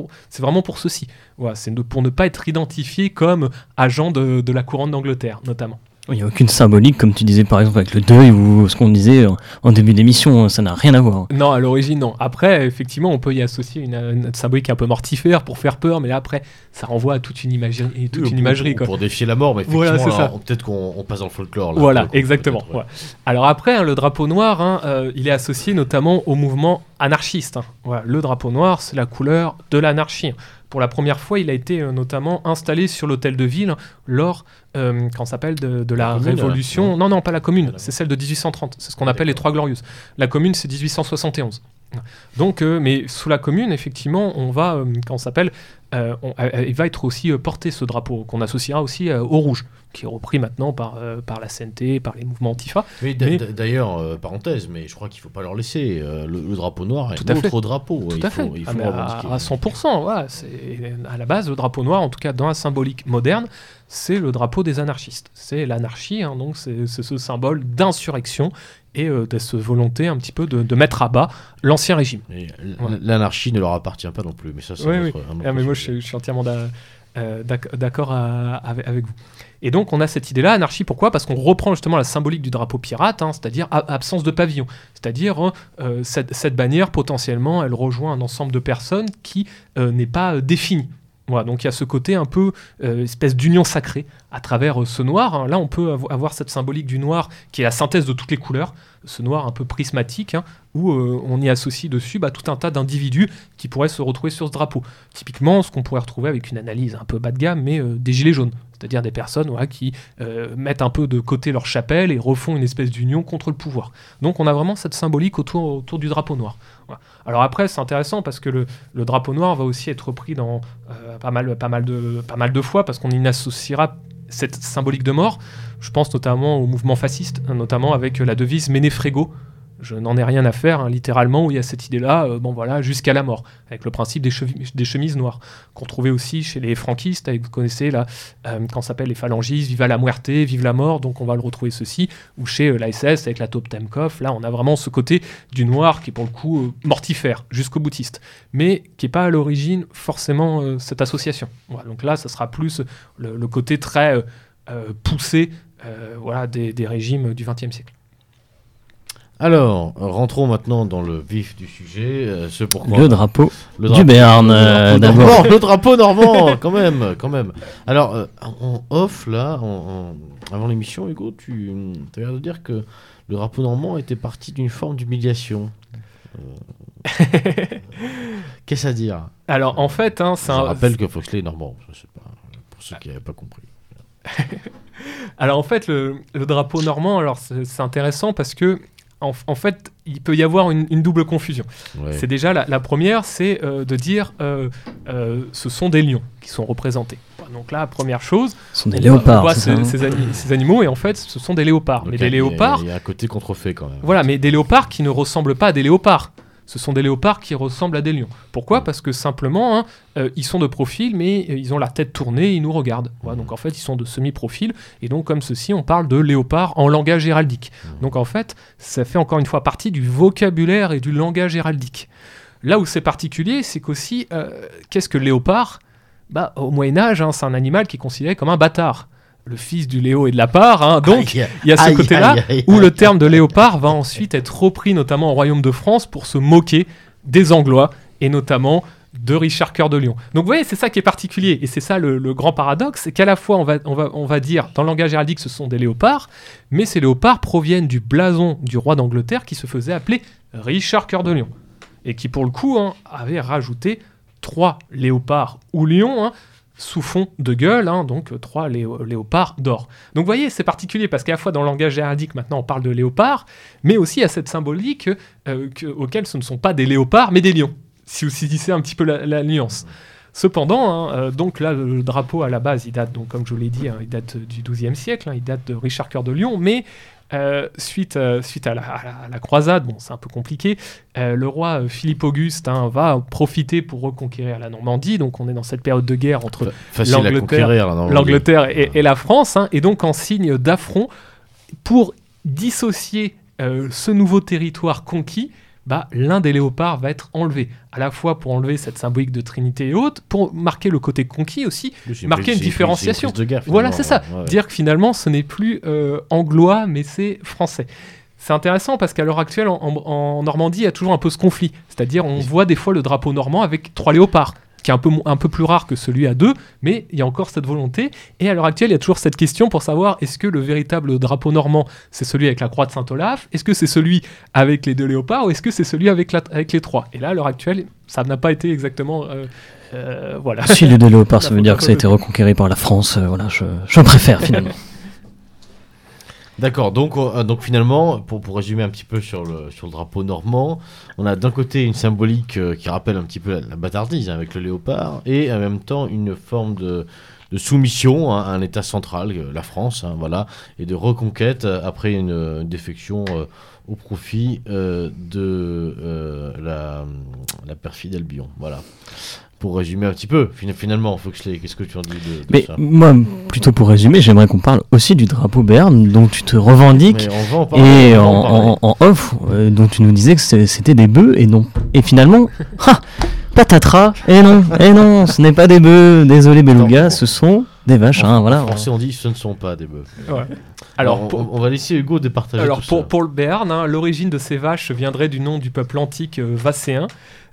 vraiment pour ceci. C'est pour ne pas être identifié comme agent de la couronne d'Angleterre, notamment.
Il n'y a aucune symbolique, comme tu disais par exemple avec le deuil ou ce qu'on disait en début d'émission, ça n'a rien à voir.
Non, à l'origine, non. Après, effectivement, on peut y associer une, une, symbolique un peu mortifère pour faire peur, mais là, après, ça renvoie à toute une imagerie. Toute
oui,
une imagerie
pour, pour, défier la mort, mais effectivement, voilà, peut-être qu'on passe dans le folklore. Là,
voilà, exactement. Ouais. Alors après, hein, le drapeau noir, hein, euh, il est associé notamment au mouvement anarchiste. Hein. Voilà, le drapeau noir, c'est la couleur de l'anarchie pour la première fois, il a été euh, notamment installé sur l'hôtel de ville lors, euh, quand s'appelle, de, de, la, la commune, Révolution. Non, non, pas la commune, c'est celle de 1830. C'est ce qu'on appelle les Trois Glorieuses. La commune, c'est 1871. Donc, euh, mais sous la commune, effectivement, on va, euh, quand on s'appelle, euh, il va être aussi porté ce drapeau qu'on associera aussi euh, au rouge, qui est repris maintenant par, euh, par la CNT, par les mouvements antifa.
Oui, d'ailleurs, parenthèse, mais je crois qu'il ne faut pas leur laisser le, le, drapeau noir est notre drapeau.
Tout à fait.
Faut, il faut
ah, à, à, 100%, ouais, c'est à la base, le drapeau noir, en tout cas dans la symbolique moderne, c'est le drapeau des anarchistes. C'est l'anarchie, hein, donc c'est ce symbole d'insurrection et euh, de cette volonté un petit peu de, de mettre à bas l'ancien régime.
Ouais. L'anarchie ne leur appartient pas non plus, mais ça c'est
oui, oui. ah, mais moi je, je, suis entièrement euh, d'accord avec, vous. Et donc on a cette idée-là, anarchie, pourquoi? Parce qu'on reprend justement la symbolique du drapeau pirate, hein, c'est-à-dire absence de pavillon. C'est-à-dire euh, cette, cette, bannière, potentiellement, elle rejoint un ensemble de personnes qui euh, n'est pas défini. Voilà, donc il y a ce côté un peu euh, espèce d'union sacrée à travers euh, ce noir. Hein. Là, on peut av avoir cette symbolique du noir qui est la synthèse de toutes les couleurs, ce noir un peu prismatique, hein, où euh, on y associe dessus bah, tout un tas d'individus qui pourraient se retrouver sur ce drapeau. Typiquement, ce qu'on pourrait retrouver avec une analyse un peu bas de gamme, mais des gilets jaunes, c'est-à-dire des personnes qui mettent un peu de côté leur chapelle et refont une espèce d'union contre le pouvoir. Donc on a vraiment cette symbolique autour du drapeau noir. Alors après, c'est intéressant parce que le, drapeau noir va aussi être repris dans euh, pas, mal, de, fois parce qu'on y associera cette symbolique de mort. Je pense notamment au mouvement fasciste, notamment avec la devise Menefrego, je n'en ai rien à faire, hein, littéralement, où il y a cette idée-là, euh, bon voilà, jusqu'à la mort, avec le principe des, chemises noires, qu'on trouvait aussi chez les franquistes, vous connaissez là, euh, quand s'appelle les phalangistes, viva la muerte, vive la mort, donc on va le retrouver ceci, ou chez euh, avec la taupe Temkov, là on a vraiment ce côté du noir qui est pour le coup euh, mortifère, jusqu'au boutiste, mais qui n'est pas à l'origine forcément cette association. Donc là, ça sera plus le, côté très pousser voilà, des régimes du XXe siècle.
Alors, rentrons maintenant dans le vif du sujet. euh, ce pourquoi
Le drapeau
le
du Béarn,
le
euh,
drapeau
d'abord.
normand, le drapeau normand, quand même, quand même. Alors, euh, en off là, en- en- avant l'émission, Hugo, tu as l'air de dire que le drapeau normand était parti d'une forme d'humiliation. Euh, Qu'est-ce à dire?
Alors en fait, hein, c'est
Je
un-
rappelle que Foxley est normand. Je sais pas pour ceux qui n'avaient pas compris.
Alors en fait, le, le drapeau normand, alors c'est c'est intéressant parce que en, en fait, il peut y avoir une, une double confusion.
Ouais.
C'est déjà la, la première, c'est euh, de dire euh, euh, ce sont des lions qui sont représentés. Donc là, première chose,
Ce sont des
on voit- on
léopards.
voit
c'est
ces,
ça, hein
ces ani- ces animaux et en fait, ce sont des léopards.
Donc,
mais
il y a-
des
il y a-
léopards,
Il y a un côté contrefait quand même.
voilà, mais des léopards qui ne ressemblent pas à des léopards. Ce sont des léopards qui ressemblent à des lions. Pourquoi? Parce que simplement, hein, euh, ils sont de profil, mais euh, ils ont la tête tournée, ils nous regardent. Voilà, donc en fait, ils sont de semi-profil. Et donc, comme ceci, on parle de léopard en langage héraldique. Donc en fait, ça fait encore une fois partie du vocabulaire et du langage héraldique. Là où c'est particulier, c'est qu'aussi, euh, qu'est-ce que le léopard? Bah, Au Moyen-Âge, hein, c'est un animal qui est considéré comme un bâtard. Le fils du Léo et de la part. hein. donc,
Aïe,
il y a ce côté-là où le terme de léopard va ensuite être repris notamment au Royaume de France pour se moquer des Anglois et notamment de Richard Cœur de Lion. Donc vous voyez, c'est ça qui est particulier et c'est ça le, le grand paradoxe, c'est qu'à la fois on va, on, va, on va dire dans le langage héraldique ce sont des léopards, mais ces léopards proviennent du blason du roi d'Angleterre qui se faisait appeler Richard Cœur de Lion et qui pour le coup hein, avait rajouté trois léopards ou lions hein, sous fond de gueule, hein, donc euh, trois léo- léopards d'or. Donc vous voyez, c'est particulier parce qu'à la fois dans le langage héraldique, maintenant on parle de léopard, mais aussi à cette symbolique euh, que- auquel ce ne sont pas des léopards, mais des lions, si vous saisissez un petit peu la, nuance. Cependant, hein, euh, donc là, le drapeau à la base, il date, donc, comme je vous l'ai dit, hein, il date du XIIe siècle, il date de Richard Cœur de Lion, mais euh, suite, euh, suite à, la, à la- à la croisade, bon, c'est un peu compliqué, euh, le roi Philippe Auguste hein, va profiter pour reconquérir la Normandie, donc on est dans cette période de guerre entre l'Angleterre- et, et la France, hein, et donc en signe d'affront, pour dissocier ce nouveau territoire conquis, bah, l'un des léopards va être enlevé, à la fois pour enlever cette symbolique de Trinité et autres, pour marquer le côté conquis aussi,
Oui,
marquer une différenciation.
de guerre,
Voilà, c'est ça.
ouais.
dire que finalement ce n'est plus euh, anglois, mais c'est français. C'est intéressant parce qu'à l'heure actuelle, en, en- en Normandie, il y a toujours un peu ce conflit. C'est-à-dire, on voit des fois le drapeau normand avec trois léopards, qui est un peu, un peu plus rare que celui à deux, mais il y a encore cette volonté. Et à l'heure actuelle, il y a toujours cette question pour savoir est-ce que le véritable drapeau normand, c'est celui avec la croix de Saint-Olaf? Est-ce que c'est celui avec les deux léopards Ou est-ce que c'est celui avec, la- avec les trois? Et là, à l'heure actuelle, ça n'a pas été exactement. euh, euh, voilà.
Si les deux léopards, ça veut dire que ça a été reconquéri par la France. euh, voilà, je, je préfère finalement.
D'accord, donc, euh, donc finalement, pour, résumer un petit peu sur le, drapeau normand, on a d'un côté une symbolique euh, qui rappelle un petit peu la, bâtardise hein, avec le léopard, et en même temps une forme de, soumission hein, à un État central, euh, la France, hein, voilà, et de reconquête après une, défection au profit de la, la perfide Albion. Voilà. Pour résumer un petit peu, fin- finalement, Foxley, qu'est-ce que tu en dis de, de
Mais
ça
moi, plutôt pour résumer, j'aimerais qu'on parle aussi du drapeau Béarn, dont tu te revendiques.
Mais on va en parler,
Et
on va
en,
en
en- en off, euh, dont tu nous disais que c'était des bœufs et non. Et finalement, ha, patatras, et non, et non, ce n'est pas des bœufs, désolé Beluga, ce sont des vaches, hein,
En
voilà.
français, on dit ce ne sont pas des bœufs.
Ouais.
Alors,
Alors,
on,
pour-
on va laisser Hugo départager
Alors
tout
pour,
ça.
pour le Béarn, hein, l'origine de ces vaches viendrait du nom du peuple antique euh, vasséen,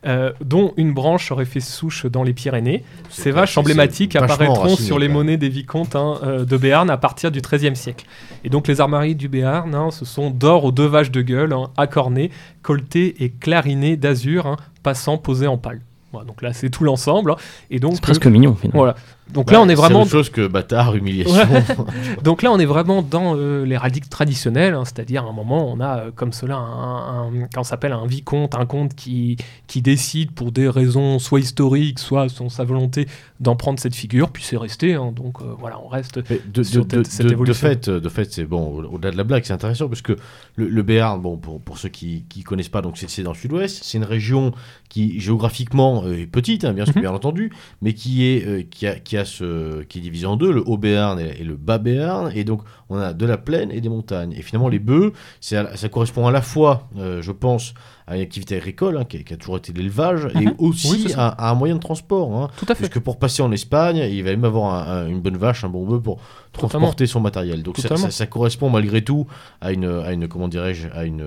euh, dont une branche aurait fait souche dans les Pyrénées. Ces vaches emblématiques apparaîtront sur les monnaies des vicomtes hein, euh, de Béarn à partir du XIIIe siècle. Et donc les armoiries du Béarn, hein, ce sont d'or aux deux vaches de gueule, hein, accornées, colletées et clarinées d'azur, hein, passant posées en pâle. Voilà, donc là c'est tout l'ensemble. hein. Et donc
C'est presque mignon finalement.
voilà. Donc là on est
c'est
vraiment
autre chose que bâtard, humiliation.
donc là, on est vraiment dans euh, l'héraldique traditionnelle, hein, c'est-à-dire à un moment, on a euh, comme cela un, un- s'appelle un vicomte, un comte qui, qui décide pour des raisons soit historiques, soit son sa volonté d'en prendre cette figure, puis c'est resté. hein, donc euh, voilà, on reste.
De,
Sur
de- de-
cette
de- de
évolution.
fait, euh, de fait, c'est bon. au- Au-delà de la blague, c'est intéressant parce que le, le Béarn, bon, pour, pour ceux qui qui connaissent pas, donc c'est c'est dans le Sud-Ouest. C'est une région qui géographiquement est petite, hein, bien,
Mhm.
bien entendu, mais qui est qui a qui a ce qui est divisé en deux, le Haut Béarn et, le Bas Béarn, et donc on a de la plaine et des montagnes. Et finalement, les bœufs, ça correspond à la fois, euh, je pense, à une activité agricole hein, qui, a, qui, a, toujours été l'élevage et
Mhm.
aussi
Oui,
à, à un moyen de transport. Hein,
Tout à fait.
parce que pour passer en Espagne, il va même avoir un- un- une bonne vache, un bon bœuf pour transporter son matériel. Donc ça,
Totalement.
ça- ça correspond malgré tout à une, à une comment dirais-je, à une,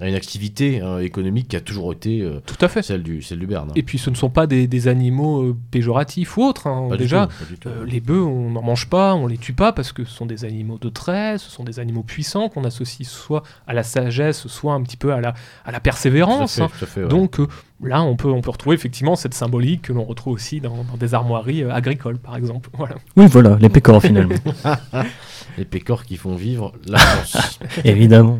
à une activité hein, économique qui a toujours été euh,
Tout à fait.
celle du, celle du Berne.
Et puis ce ne sont pas des, des animaux euh, péjoratifs ou autres. hein. Déjà,
tout.
Euh, les bœufs, on n'en mange pas, on les tue pas parce que ce sont des animaux de trait, ce sont des animaux puissants qu'on associe soit à la sagesse, soit un petit peu à la, à la
Tout à
persévérance.
fait, tout à fait, ouais.
Donc euh, là, on peut, on peut retrouver effectivement cette symbolique que l'on retrouve aussi dans, dans des armoiries euh, agricoles, par exemple. Voilà.
Oui, voilà, les pécores finalement.
les pécores qui font vivre la France.
Évidemment.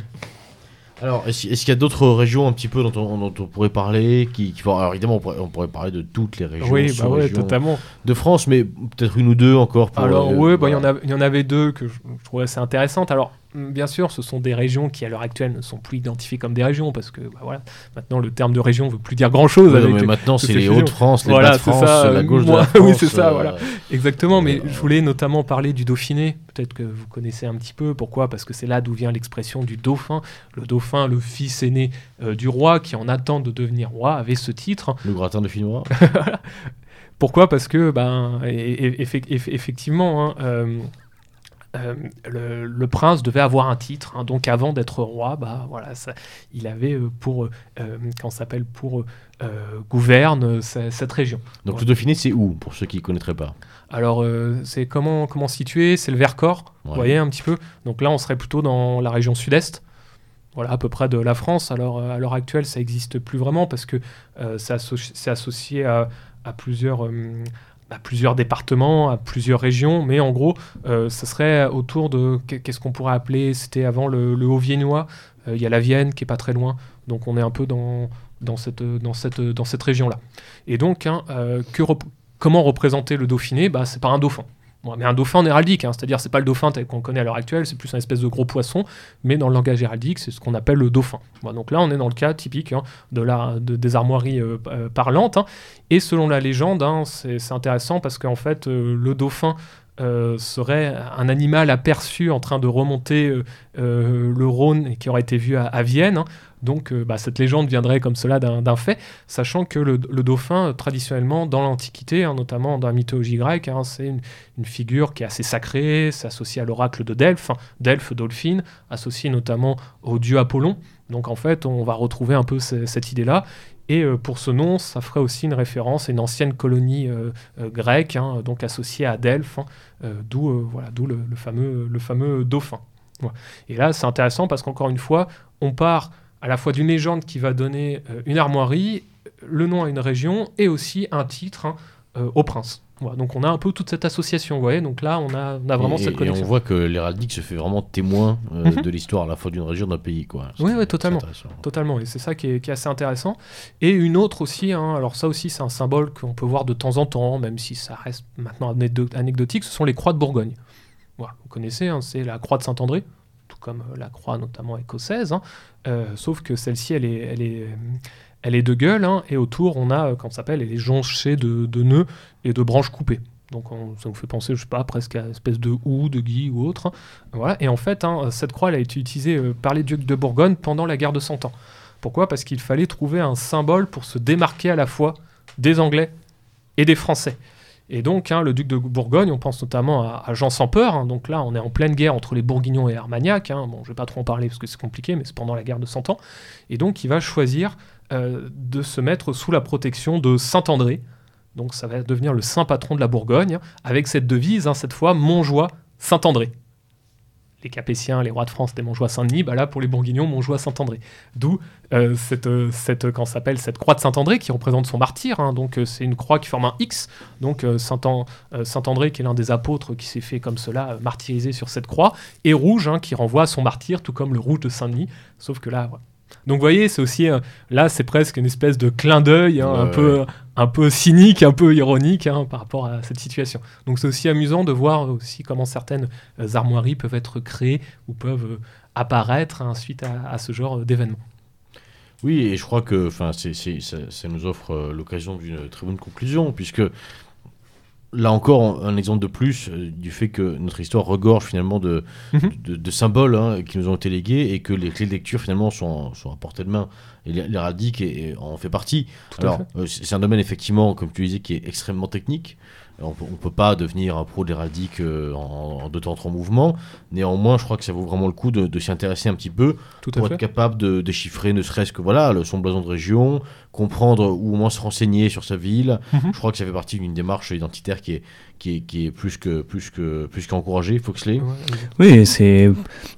Alors, est-ce qu'il y a d'autres régions un petit peu dont on, dont on pourrait parler qui, qui vont- Alors, évidemment, on pourrait, on pourrait parler de toutes les régions,
oui, bah ouais,
sous-régions
totalement.
de France, mais peut-être une ou deux encore. Pour,
Alors,
euh,
ouais, bah, il y, en
voilà.
a- il y en avait deux que je, je trouvais assez intéressantes. Alors, bien sûr, ce sont des régions qui, à l'heure actuelle, ne sont plus identifiées comme des régions parce que, bah, voilà, maintenant, le terme de région ne veut plus dire grand-chose. Avec-
mais maintenant, c'est
ces
les. Hauts-de-France, les
Voilà,
Bas de
c'est
France,
ça,
la gauche
moi-
de la
oui,
France.
c'est ça,
euh,
voilà. Exactement, mais
Euh,
je voulais notamment parler du Dauphiné. Peut-être que vous connaissez un petit peu. Pourquoi? Parce que c'est là d'où vient l'expression du dauphin. Le dauphin, le fils aîné euh, du roi, qui en attend de devenir roi, avait ce titre.
Le gratin de Finois.
Pourquoi? Parce que, ben, et- et- effectivement, hein, euh, euh, le, le prince devait avoir un titre. hein. donc, avant d'être roi, bah, voilà, ça- il avait euh, pour, euh, ça s'appelle, pour euh, gouverne euh, ce- cette région.
Donc,
Ouais.
le Dauphiné, c'est où, pour ceux qui ne connaîtraient pas?
Alors, euh, c'est comment, comment situé C'est le Vercors,
Ouais.
vous voyez un petit peu? Donc là, on serait plutôt dans la région sud-est. Voilà, à peu près de la France. Alors, euh, à l'heure actuelle, ça n'existe plus vraiment parce que euh, c'est associ- c'est associé à, à plusieurs, euh, à plusieurs départements, à plusieurs régions. Mais en gros, euh, ça serait autour de. qu'est- Qu'est-ce qu'on pourrait appeler C'était avant le, Haut-Viennois. Euh, Il y a la Vienne qui est pas très loin. Donc, on est un peu dans, cette, région-là. Et donc, hein, euh, comment représenter le Dauphiné? Bah, C'est par un dauphin. Mais un dauphin en héraldique, hein, c'est-à-dire c'est pas le dauphin tel qu'on connaît à l'heure actuelle, c'est plus un espèce de gros poisson, mais dans le langage héraldique, c'est ce qu'on appelle le dauphin. Donc là, on est dans le cas typique hein, des armoiries euh, euh, parlantes. hein. et selon la légende, c'est intéressant parce qu'en fait, euh, le dauphin serait un animal aperçu en train de remonter le Rhône et qui aurait été vu à, Vienne. Donc euh, bah, cette légende viendrait comme cela d'un fait, sachant que le, dauphin, euh, traditionnellement, dans l'Antiquité, hein, notamment dans la mythologie grecque, hein, c'est une, figure qui est assez sacrée, c'est associé à l'oracle de Delphes, hein, Delphes, Dolphine, associé notamment au dieu Apollon. Donc en fait, on va retrouver un peu ce- cette idée-là. Et euh, pour ce nom, ça ferait aussi une référence à une ancienne colonie grecque, donc associée à Delphes, d'où voilà, le, fameux, le fameux dauphin. Et là, c'est intéressant parce qu'encore une fois, on part à la fois d'une légende qui va donner euh, une armoirie, le nom à une région et aussi un titre hein, euh, au prince. Voilà, donc on a un peu toute cette association, vous voyez. Donc là, on a, on a vraiment
et,
cette
et
connexion.
on voit que l'héraldique se fait vraiment témoin euh,
Mhm.
de l'histoire à la fois d'une région d'un pays. Quoi.
Oui, oui, totalement. Totalement, et c'est ça qui est, qui est assez intéressant. Et une autre aussi, hein, alors ça aussi c'est un symbole qu'on peut voir de temps en temps, même si ça reste maintenant anecdotique, ce sont les croix de Bourgogne. Voilà, vous connaissez, hein, c'est la croix de Saint-André, tout comme euh, la croix notamment écossaise, hein, euh, sauf que celle-ci elle est, elle, est, de gueule, hein, et autour on a, euh, comment ça s'appelle, elle est jonchée de, de nœuds et de branches coupées. Donc on- ça vous fait penser, je sais pas, presque à une espèce de houx, de gui ou autre. hein. Voilà. Et en fait, cette croix elle a été utilisée par les ducs de Bourgogne pendant la guerre de Cent Ans. Pourquoi? Parce qu'il fallait trouver un symbole pour se démarquer à la fois des Anglais et des Français. Et donc, hein, le duc de Bourgogne, on pense notamment à, Jean sans peur. hein. donc là, on est en pleine guerre entre les Bourguignons et Armagnac. hein. Bon, je vais pas trop en parler parce que c'est compliqué, mais c'est pendant la guerre de Cent Ans. Et donc, il va choisir euh, de se mettre sous la protection de Saint-André. Donc, ça va devenir le saint patron de la Bourgogne, avec cette devise, hein, cette fois, Montjoie Saint-André. Les Capétiens, les rois de France, des Montjoie Saint-Denis, bah là, pour les Bourguignons, Montjoie Saint-André. D'où euh, cette, euh, cette, quand s'appelle cette croix de Saint-André qui représente son martyr. hein. donc, euh, c'est une croix qui forme un X. Donc, euh, Saint-An- euh, Saint-André, qui est l'un des apôtres qui s'est fait comme cela, euh, martyriser sur cette croix, et rouge, hein, qui renvoie à son martyr, tout comme le rouge de Saint-Denis. Sauf que là. Donc, vous voyez, c'est aussi. euh, là, c'est presque une espèce de clin d'œil, hein, un, peu, un peu cynique, un peu ironique hein, par rapport à cette situation. Donc, c'est aussi amusant de voir aussi comment certaines euh, armoiries peuvent être créées ou peuvent euh, apparaître hein, suite à, à ce genre d'événement.
Oui, et je crois que ça, ça nous offre euh, l'occasion d'une très bonne conclusion, puisque là encore, un exemple de plus euh, du fait que notre histoire regorge finalement de,
Mhm.
de, de symboles hein, qui nous ont été légués et que les clés de lecture finalement sont, sont à portée de main. Et l'héraldique en fait partie.
Tout
Alors, euh, c'est un domaine effectivement, comme tu disais, qui est extrêmement technique. On on peut pas devenir un pro de l'héraldique euh, en, en deux temps, trois mouvements. Néanmoins, je crois que ça vaut vraiment le coup de, de s'y intéresser un petit peu
Tout
pour
fait.
être capable de déchiffrer ne serait-ce que voilà, le, son blason de région, comprendre ou au moins se renseigner sur sa ville.
Mhm.
Je crois que ça fait partie d'une démarche identitaire qui est, qui est, qui est plus que plus que plus qu'encouragée, Foxley.
Oui, et c'est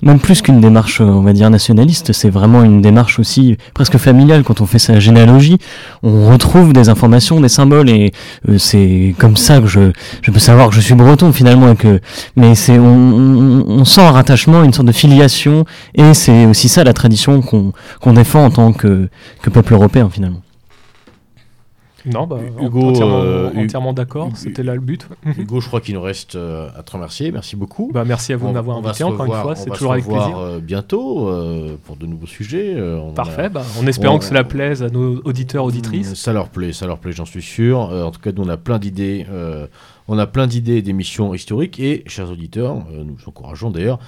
même plus qu'une démarche, on va dire, nationaliste, c'est vraiment une démarche aussi presque familiale. Quand on fait sa généalogie, on retrouve des informations, des symboles, et euh, c'est comme ça que je, je peux savoir que je suis breton finalement. Et que, mais c'est, on, on, on sent un rattachement, une sorte de filiation, et c'est aussi ça la tradition qu'on qu'on défend en tant que, que peuple européen finalement.
Non, bah,
Hugo,
entièrement,
euh,
entièrement d'accord, c'était là le but.
Hugo, je crois qu'il nous reste euh, à te remercier. Merci beaucoup.
Bah, merci à vous
On-
de m'avoir invité encore une fois, c'est toujours avec plaisir.
euh, bientôt pour de nouveaux sujets. A-
Parfait, bah, en espérant
on-
que cela plaise à nos auditeurs, auditrices.
Mm, Ça leur plaît, ça leur plaît, j'en suis sûr. En tout cas, nous, on a plein d'idées. on a plein d'idées d'émissions historiques et, chers auditeurs, nous vous encourageons d'ailleurs,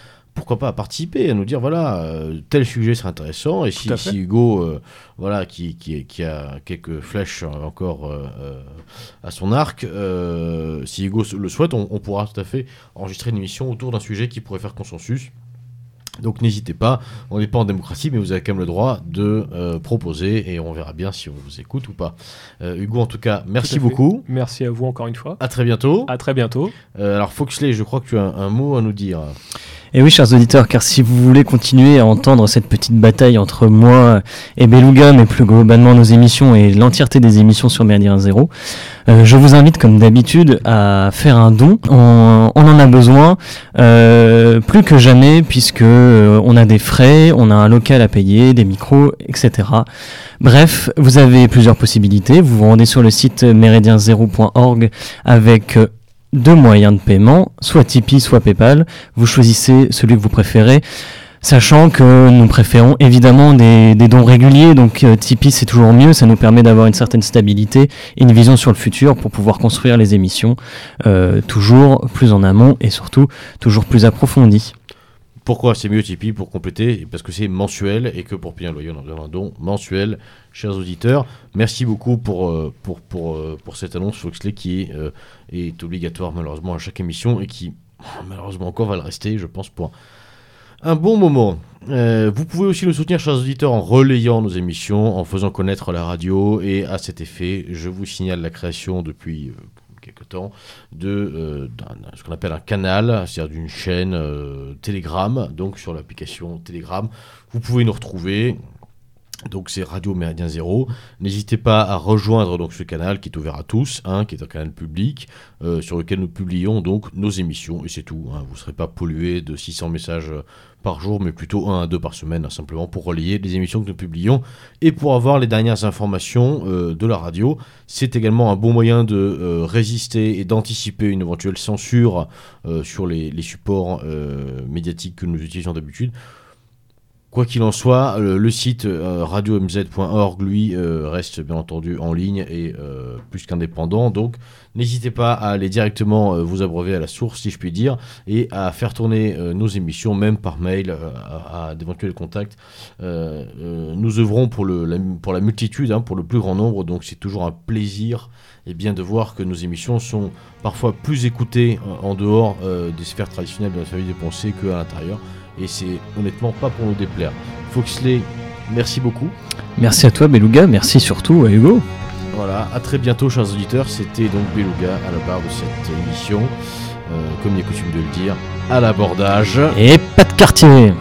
pourquoi pas à participer, à nous dire voilà, euh, tel sujet serait intéressant. Et si, Hugo, euh, voilà, qui, qui, qui a quelques flèches euh, encore euh, à son arc, si Hugo le souhaite, on, on pourra tout à fait enregistrer une émission autour d'un sujet qui pourrait faire consensus. Donc n'hésitez pas, on n'est pas en démocratie, mais vous avez quand même le droit de euh, proposer et on verra bien si on vous écoute ou pas. Euh, Hugo, en tout cas, merci
Tout
beaucoup.
Merci à vous encore une fois.
À très bientôt.
À très bientôt.
Euh, alors Foxley, je crois que tu as un, un mot à nous dire.
Et oui, chers auditeurs, car si vous voulez continuer à entendre cette petite bataille entre moi et Beluga, mais plus globalement nos émissions et l'entièreté des émissions sur Méridien Zéro, euh, je vous invite comme d'habitude à faire un don. On, en a besoin euh, plus que jamais puisque euh, on a des frais, on a un local à payer, des micros, etc. Bref, vous avez plusieurs possibilités. Vous vous rendez sur le site méridien0.org avec euh, deux moyens de paiement, soit Tipeee, soit PayPal. Vous choisissez celui que vous préférez. Sachant que nous préférons évidemment des, dons réguliers, donc euh, Tipeee c'est toujours mieux, ça nous permet d'avoir une certaine stabilité et une vision sur le futur pour pouvoir construire les émissions euh, toujours plus en amont et surtout toujours plus approfondies.
Pourquoi c'est mieux Tipeee pour compléter Parce que c'est mensuel et que pour payer un loyer, on a d'un don mensuel. Chers auditeurs, merci beaucoup pour, euh, pour, pour, euh, pour cette annonce Foxley qui euh, est obligatoire malheureusement à chaque émission et qui malheureusement encore va le rester, je pense, pour un bon moment. Vous pouvez aussi nous soutenir, chers auditeurs, en relayant nos émissions, en faisant connaître la radio. Et à cet effet, je vous signale la création depuis de euh, ce qu'on appelle un canal, c'est-à-dire d'une chaîne euh, Telegram, donc sur l'application Telegram. Vous pouvez nous retrouver. Donc c'est Radio Méridien Zéro. N'hésitez pas à rejoindre donc ce canal qui est ouvert à tous, hein, qui est un canal public euh, sur lequel nous publions donc nos émissions et c'est tout. hein. Vous ne serez pas pollué de 600 messages par jour, mais plutôt 1 à 2 par semaine, hein, simplement pour relayer les émissions que nous publions et pour avoir les dernières informations euh, de la radio. C'est également un bon moyen de euh, résister et d'anticiper une éventuelle censure euh, sur les, les supports euh, médiatiques que nous utilisons d'habitude. Quoi qu'il en soit, le site euh, radiomz.org, lui, euh, reste bien entendu en ligne et euh, plus qu'indépendant. Donc, n'hésitez pas à aller directement euh, vous abreuver à la source, si je puis dire, et à faire tourner nos émissions, même par mail, à, d'éventuels contacts. Nous œuvrons pour, la, multitude, hein, pour le plus grand nombre. Donc, c'est toujours un plaisir et bien de voir que nos émissions sont parfois plus écoutées euh, en dehors des sphères traditionnelles de la famille des pensées qu'à l'intérieur et c'est honnêtement pas pour nous déplaire. Foxley, merci beaucoup.
Merci à toi Beluga, merci surtout à Hugo.
Voilà, à très bientôt, chers auditeurs. C'était donc Beluga à la barre de cette émission. Euh, comme il est coutume de le dire, à l'abordage.
Et pas de quartier